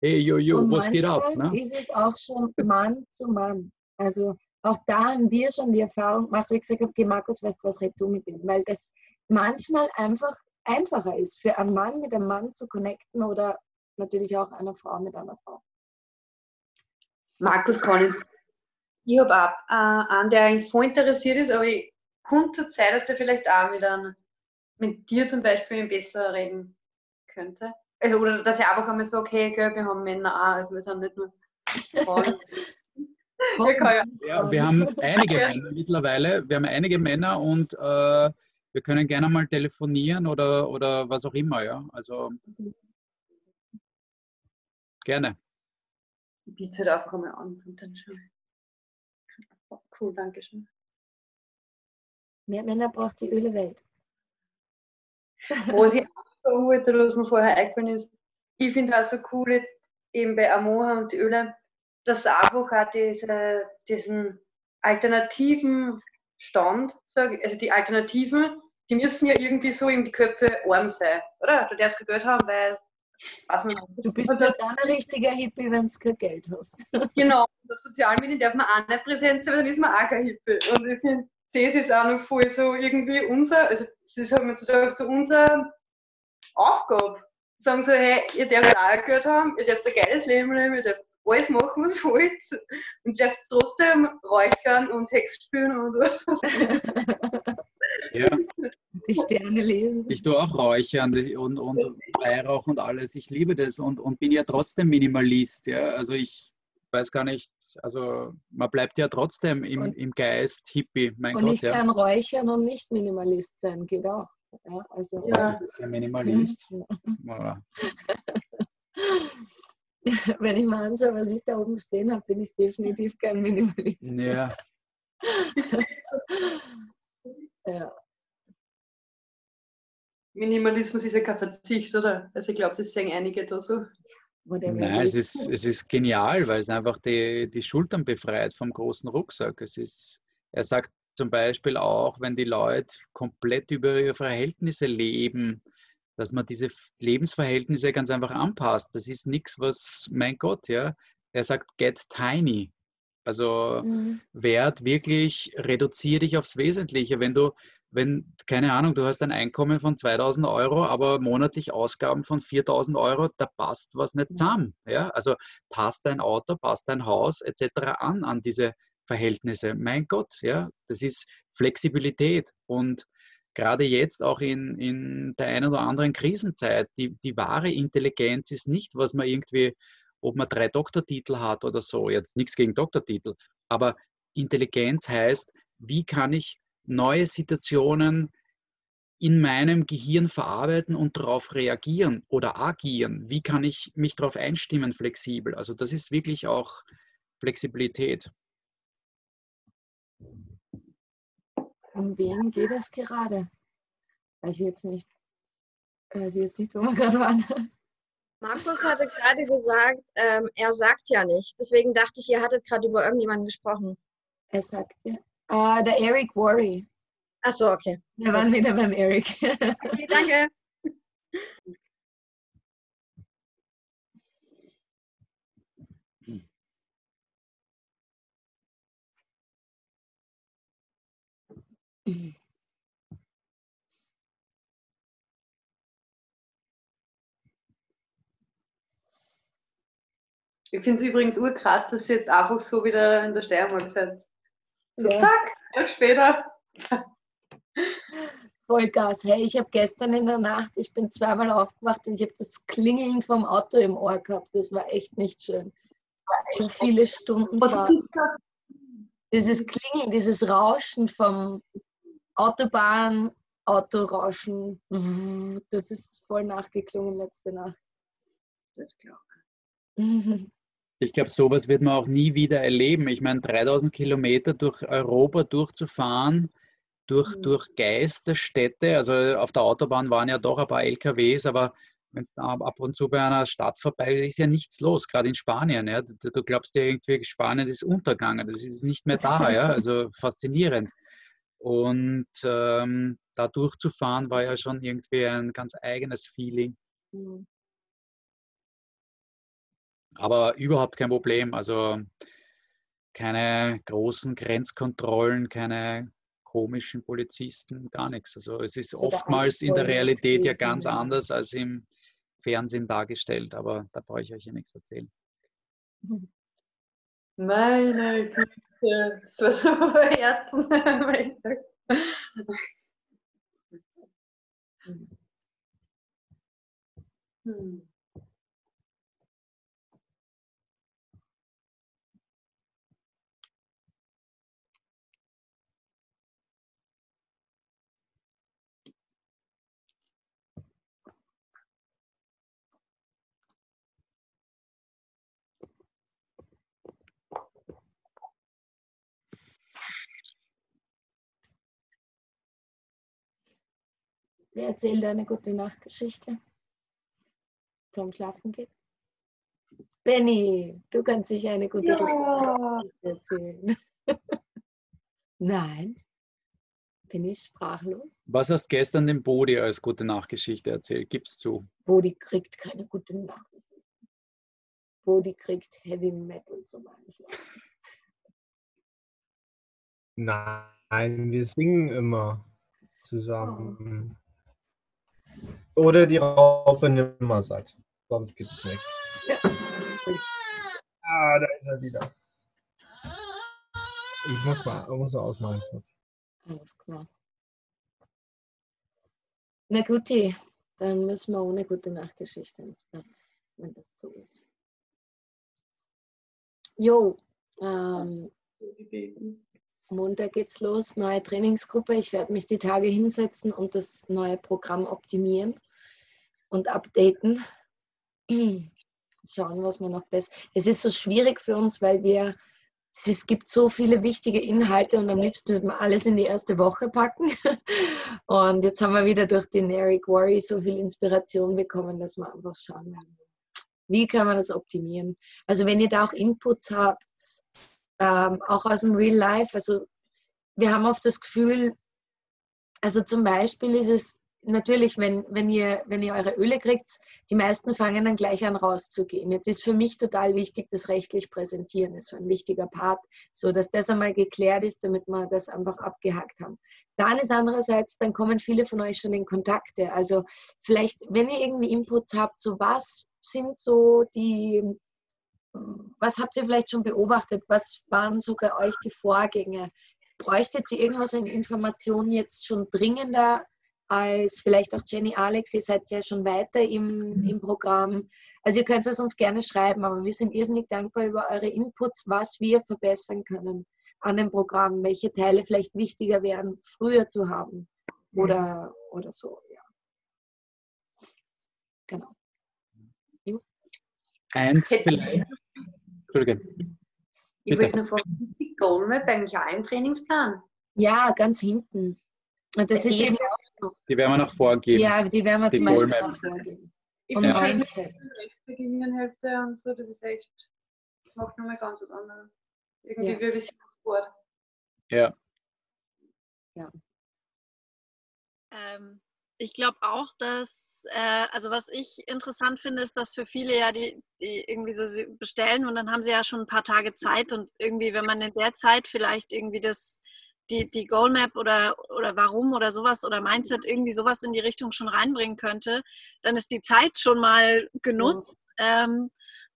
hey, jo, jo, was geht ab? Ne? ist es auch schon Mann zu Mann. Also auch da haben wir schon die Erfahrung gemacht, wie ich gesagt habe, okay, Markus, weißt du was, red du mit ihm, weil das manchmal einfach einfacher ist, für einen Mann mit einem Mann zu connecten oder natürlich auch eine Frau mit einer Frau. Markus kann ich. Habe auch äh, einen, der eigentlich voll interessiert ist, aber ich könnte Zeit, dass der vielleicht auch mit, einem, mit dir zum Beispiel besser reden könnte. Also, oder dass ich einfach einmal so, okay, gell, wir haben Männer auch, also wir sind nicht nur Frauen. ja, wir haben einige Männer mittlerweile. Wir haben einige Männer und äh, wir können gerne mal telefonieren oder, oder was auch immer, ja. Also gerne. Ich biete halt einfach mal an und dann schon. Cool, danke schön. Mehr Männer braucht die Öle Welt. Was ich sagen wollte, was mir vorher eingefallen ist, ich finde auch so cool jetzt eben bei Amoha und die Öle, dass einfach auch diese, diesen alternativen Stand, sage ich, also die Alternativen, die müssen ja irgendwie so in die Köpfe arm sein, oder? Du darfst kein Geld haben, weil Du bist das ein richtiger Hippie, wenn du kein Geld hast. Genau, und auf sozialen Medien darf man auch nicht präsent sein, weil dann ist man auch kein Hippie. Und ich finde, das ist auch noch voll so irgendwie unser, also das ist halt sozusagen so unser Aufgabe. Sagen so, hey, ihr dürft auch Geld haben, ihr dürft ein geiles Leben leben, ihr dürft alles machen, was ihr wollt. Und ihr dürft trotzdem räuchern und Hex spielen und was. Ja. Die Sterne lesen. Ich tue auch Räuchern und, und Weihrauch und alles. Ich liebe das und, und bin ja trotzdem Minimalist. Ja. Also ich weiß gar nicht, also man bleibt ja trotzdem im, im Geist Hippie. Mein und Gott, ich ja. kann räuchern und nicht Minimalist sein, geht auch. Ja, also, Ja. Was ist ein Minimalist? Ja. Wenn ich mal anschaue, was ich da oben stehen habe, bin ich definitiv kein Minimalist. Ja, Ja. Minimalismus ist ja kein Verzicht, oder? Also ich glaube, das sehen einige da so. Nein, es ist, es ist genial, weil es einfach die, die Schultern befreit vom großen Rucksack. Es ist, er sagt zum Beispiel auch, wenn die Leute komplett über ihre Verhältnisse leben, dass man diese Lebensverhältnisse ganz einfach anpasst. Das ist nichts, was, mein Gott, ja. Er sagt, get tiny. Also Mhm. Wert wirklich, reduziere dich aufs Wesentliche. Wenn du, wenn, keine Ahnung, du hast ein Einkommen von 2000 Euro, aber monatlich Ausgaben von 4000 Euro, da passt was nicht Ja. zusammen. Ja? Also passt dein Auto, passt dein Haus etc. an, an diese Verhältnisse. Mein Gott, ja, das ist Flexibilität und gerade jetzt auch in, in der einen oder anderen Krisenzeit, die, die wahre Intelligenz ist nicht, was man irgendwie, ob man drei Doktortitel hat oder so, jetzt nichts gegen Doktortitel, aber Intelligenz heißt, wie kann ich neue Situationen in meinem Gehirn verarbeiten und darauf reagieren oder agieren? Wie kann ich mich darauf einstimmen, flexibel? Also das ist wirklich auch Flexibilität. Um wen geht es gerade? Weiß ich jetzt nicht. Weiß ich jetzt nicht, wo wir gerade waren. Markus hatte gerade gesagt, ähm, er sagt ja nicht. Deswegen dachte ich, ihr hattet gerade über irgendjemanden gesprochen. Er sagte, ah, der Eric Worry. Ach so, okay. Wir waren wieder beim Eric. Okay, danke. Ich finde es übrigens urkrass, dass ihr jetzt einfach so wieder in der Steiermark seid. So Ja. zack, Tag später. Vollgas. Hey, ich habe gestern in der Nacht, ich bin zweimal aufgewacht und ich habe das Klingeln vom Auto im Ohr gehabt. Das war echt nicht schön. So viele Stunden Was Fahrt. ist das? Dieses Klingeln, dieses Rauschen vom Autobahn, Autorauschen, das ist voll nachgeklungen letzte Nacht. Das glaube Ich glaube, sowas wird man auch nie wieder erleben. Ich meine, 3000 Kilometer durch Europa durchzufahren, durch, Mhm. durch Geisterstädte, also auf der Autobahn waren ja doch ein paar LKWs, aber wenn es ab und zu bei einer Stadt vorbei ist, ist ja nichts los, gerade in Spanien. Ja. Du, du glaubst ja irgendwie, Spanien ist untergegangen, das ist nicht mehr da, ja. also faszinierend. Und ähm, da durchzufahren war ja schon irgendwie ein ganz eigenes Feeling. Mhm. Aber überhaupt kein Problem. Also keine großen Grenzkontrollen, keine komischen Polizisten, gar nichts. Also es ist Also der oftmals in der Realität ja ganz anders als im Fernsehen dargestellt. Aber da brauche ich euch ja nichts erzählen. Meine Güte, das war so. Wer erzählt eine gute Nachtgeschichte? Vom Schlafen geht? Benny, du kannst sicher eine gute Ja. Nachtgeschichte erzählen. Nein. Bin ich sprachlos? Was hast gestern dem Bodi als gute Nachgeschichte erzählt? Gib's zu. Bodi kriegt keine gute Nachrichten. Bodi kriegt Heavy Metal zum Einschlafen. Nein, wir singen immer zusammen. Oder die Raupe nimmer satt. Sonst gibt es nichts. Ja. Ah, da ist er wieder. Ich muss mal, ich muss mal ausmalen. Alles klar. Na guti, dann müssen wir ohne gute Nachtgeschichte ins Bett, wenn das so ist. Jo, ähm, Montag geht's los, neue Trainingsgruppe. Ich werde mich die Tage hinsetzen und das neue Programm optimieren und updaten. Schauen, was wir noch besser. Es ist so schwierig für uns, weil wir es gibt so viele wichtige Inhalte und am liebsten würde man alles in die erste Woche packen. Und jetzt haben wir wieder durch den Eric Worry so viel Inspiration bekommen, dass wir einfach schauen wie kann man das optimieren. Also wenn ihr da auch Inputs habt, ähm, auch aus dem Real Life, also wir haben oft das Gefühl, also zum Beispiel ist es natürlich, wenn, wenn, ihr, wenn ihr eure Öle kriegt, die meisten fangen dann gleich an rauszugehen. Jetzt ist für mich total wichtig, das rechtlich präsentieren ist so ein wichtiger Part, so dass das einmal geklärt ist, damit wir das einfach abgehakt haben. Dann ist andererseits, dann kommen viele von euch schon in Kontakte. Also vielleicht, wenn ihr irgendwie Inputs habt, so was sind so die, was habt ihr vielleicht schon beobachtet? Was waren so bei euch die Vorgänge? Bräuchtet ihr irgendwas an Informationen jetzt schon dringender als vielleicht auch Jenny Alex. Ihr seid ja schon weiter im, mhm. im Programm. Also ihr könnt es uns gerne schreiben, aber wir sind irrsinnig dankbar über eure Inputs, was wir verbessern können an dem Programm, welche Teile vielleicht wichtiger wären, früher zu haben oder, oder so. Ja. Genau. Eins vielleicht. Entschuldige. Ich wollte nur fragen, ist die Goalmap eigentlich auch im Trainingsplan? Ja, ganz hinten. Und das ist eben auch die werden wir noch vorgeben. Ja, die werden wir die zum Beispiel noch vorgeben. Und ja. Mindset. Gehirnhälfte und so, das ist echt, das macht nochmal ganz was anderes. Irgendwie ja. wie ein Visionsboard. Ja. Ja. Ähm, ich glaube auch, dass, äh, also was ich interessant finde, ist, dass für viele ja die, die irgendwie so bestellen und dann haben sie ja schon ein paar Tage Zeit und irgendwie, wenn man in der Zeit vielleicht irgendwie das die, die Goalmap oder, oder warum oder sowas oder Mindset irgendwie sowas in die Richtung schon reinbringen könnte, dann ist die Zeit schon mal genutzt. Ja. Ähm,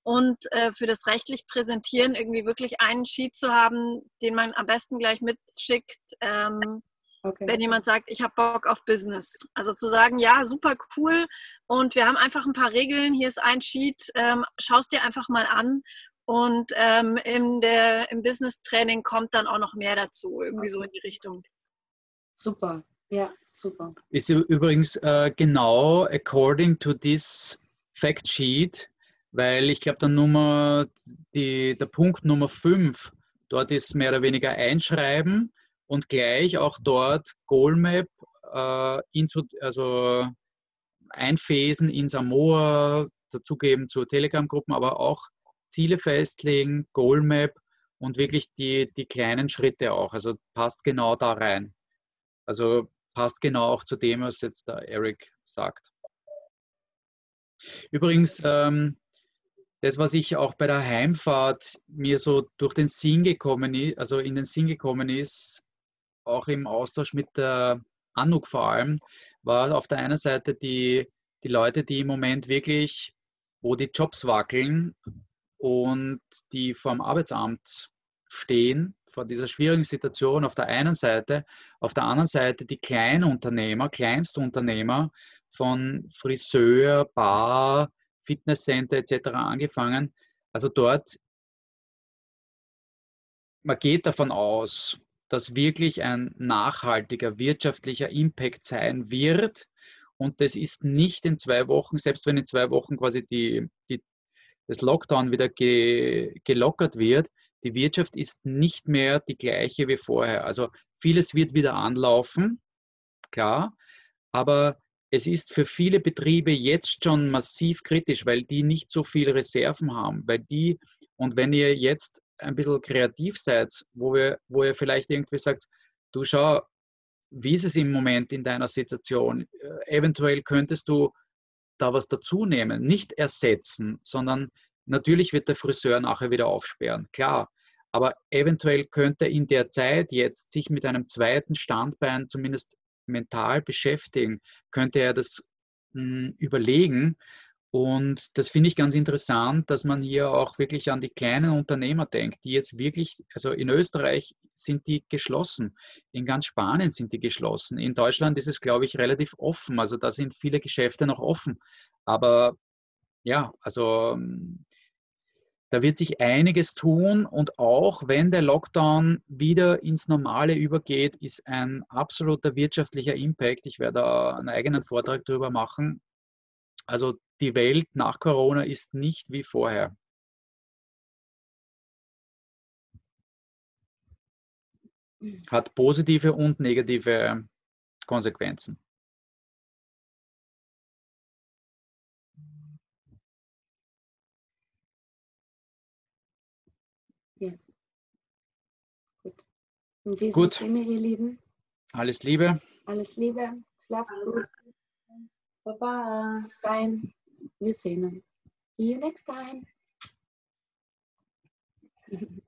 und äh, für das rechtlich Präsentieren irgendwie wirklich einen Sheet zu haben, den man am besten gleich mitschickt, ähm, okay. wenn jemand sagt, ich habe Bock auf Business. Also zu sagen, ja, super cool und wir haben einfach ein paar Regeln, hier ist ein Sheet, ähm, schaust dir einfach mal an und ähm, in der, im Business-Training kommt dann auch noch mehr dazu, irgendwie so in die Richtung. Super, ja, super. Ist übrigens äh, genau according to this Fact Sheet, weil ich glaube, der Nummer, die, der Punkt Nummer 5, dort ist mehr oder weniger einschreiben und gleich auch dort Goalmap äh, into, also einphasen in Samoa, dazugeben zu Telegram-Gruppen, aber auch Ziele festlegen, Goalmap und wirklich die, die kleinen Schritte auch. Also passt genau da rein. Also passt genau auch zu dem, was jetzt der Eric sagt. Übrigens, ähm, das, was ich auch bei der Heimfahrt mir so durch den Sinn gekommen ist, also in den Sinn gekommen ist, auch im Austausch mit der Anuk vor allem, war auf der einen Seite die, die Leute, die im Moment wirklich, wo die Jobs wackeln, und die vor dem Arbeitsamt stehen, vor dieser schwierigen Situation auf der einen Seite, auf der anderen Seite die Kleinunternehmer, Kleinstunternehmer von Friseur, Bar, Fitnesscenter etc. angefangen. Also dort, man geht davon aus, dass wirklich ein nachhaltiger wirtschaftlicher Impact sein wird. Und das ist nicht in zwei Wochen, selbst wenn in zwei Wochen quasi die, die das Lockdown wieder ge gelockert wird, die Wirtschaft ist nicht mehr die gleiche wie vorher. Also vieles wird wieder anlaufen, klar, aber es ist für viele Betriebe jetzt schon massiv kritisch, weil die nicht so viele Reserven haben, weil die, und wenn ihr jetzt ein bisschen kreativ seid, wo, wir, wo ihr vielleicht irgendwie sagt, du schau, wie ist es im Moment in deiner Situation? Äh, eventuell könntest du da was dazu nehmen, nicht ersetzen, sondern natürlich wird der Friseur nachher wieder aufsperren, klar. Aber eventuell könnte in der Zeit jetzt sich mit einem zweiten Standbein zumindest mental beschäftigen, könnte er das mh, hm, überlegen. Und das finde ich ganz interessant, dass man hier auch wirklich an die kleinen Unternehmer denkt, die jetzt wirklich, also in Österreich sind die geschlossen, in ganz Spanien sind die geschlossen, in Deutschland ist es, glaube ich, relativ offen, also da sind viele Geschäfte noch offen. Aber ja, also Da wird sich einiges tun und auch wenn der Lockdown wieder ins Normale übergeht, ist ein absoluter wirtschaftlicher Impact. Ich werde einen eigenen Vortrag darüber machen. Also die Welt nach Corona ist nicht wie vorher. Hat positive und negative Konsequenzen. Yes. Gut. In diesem Gut. Sinne, ihr Lieben, Alles Liebe. alles Liebe, schlaft gut. Baba. Dahin. Wir sehen uns. See you next time.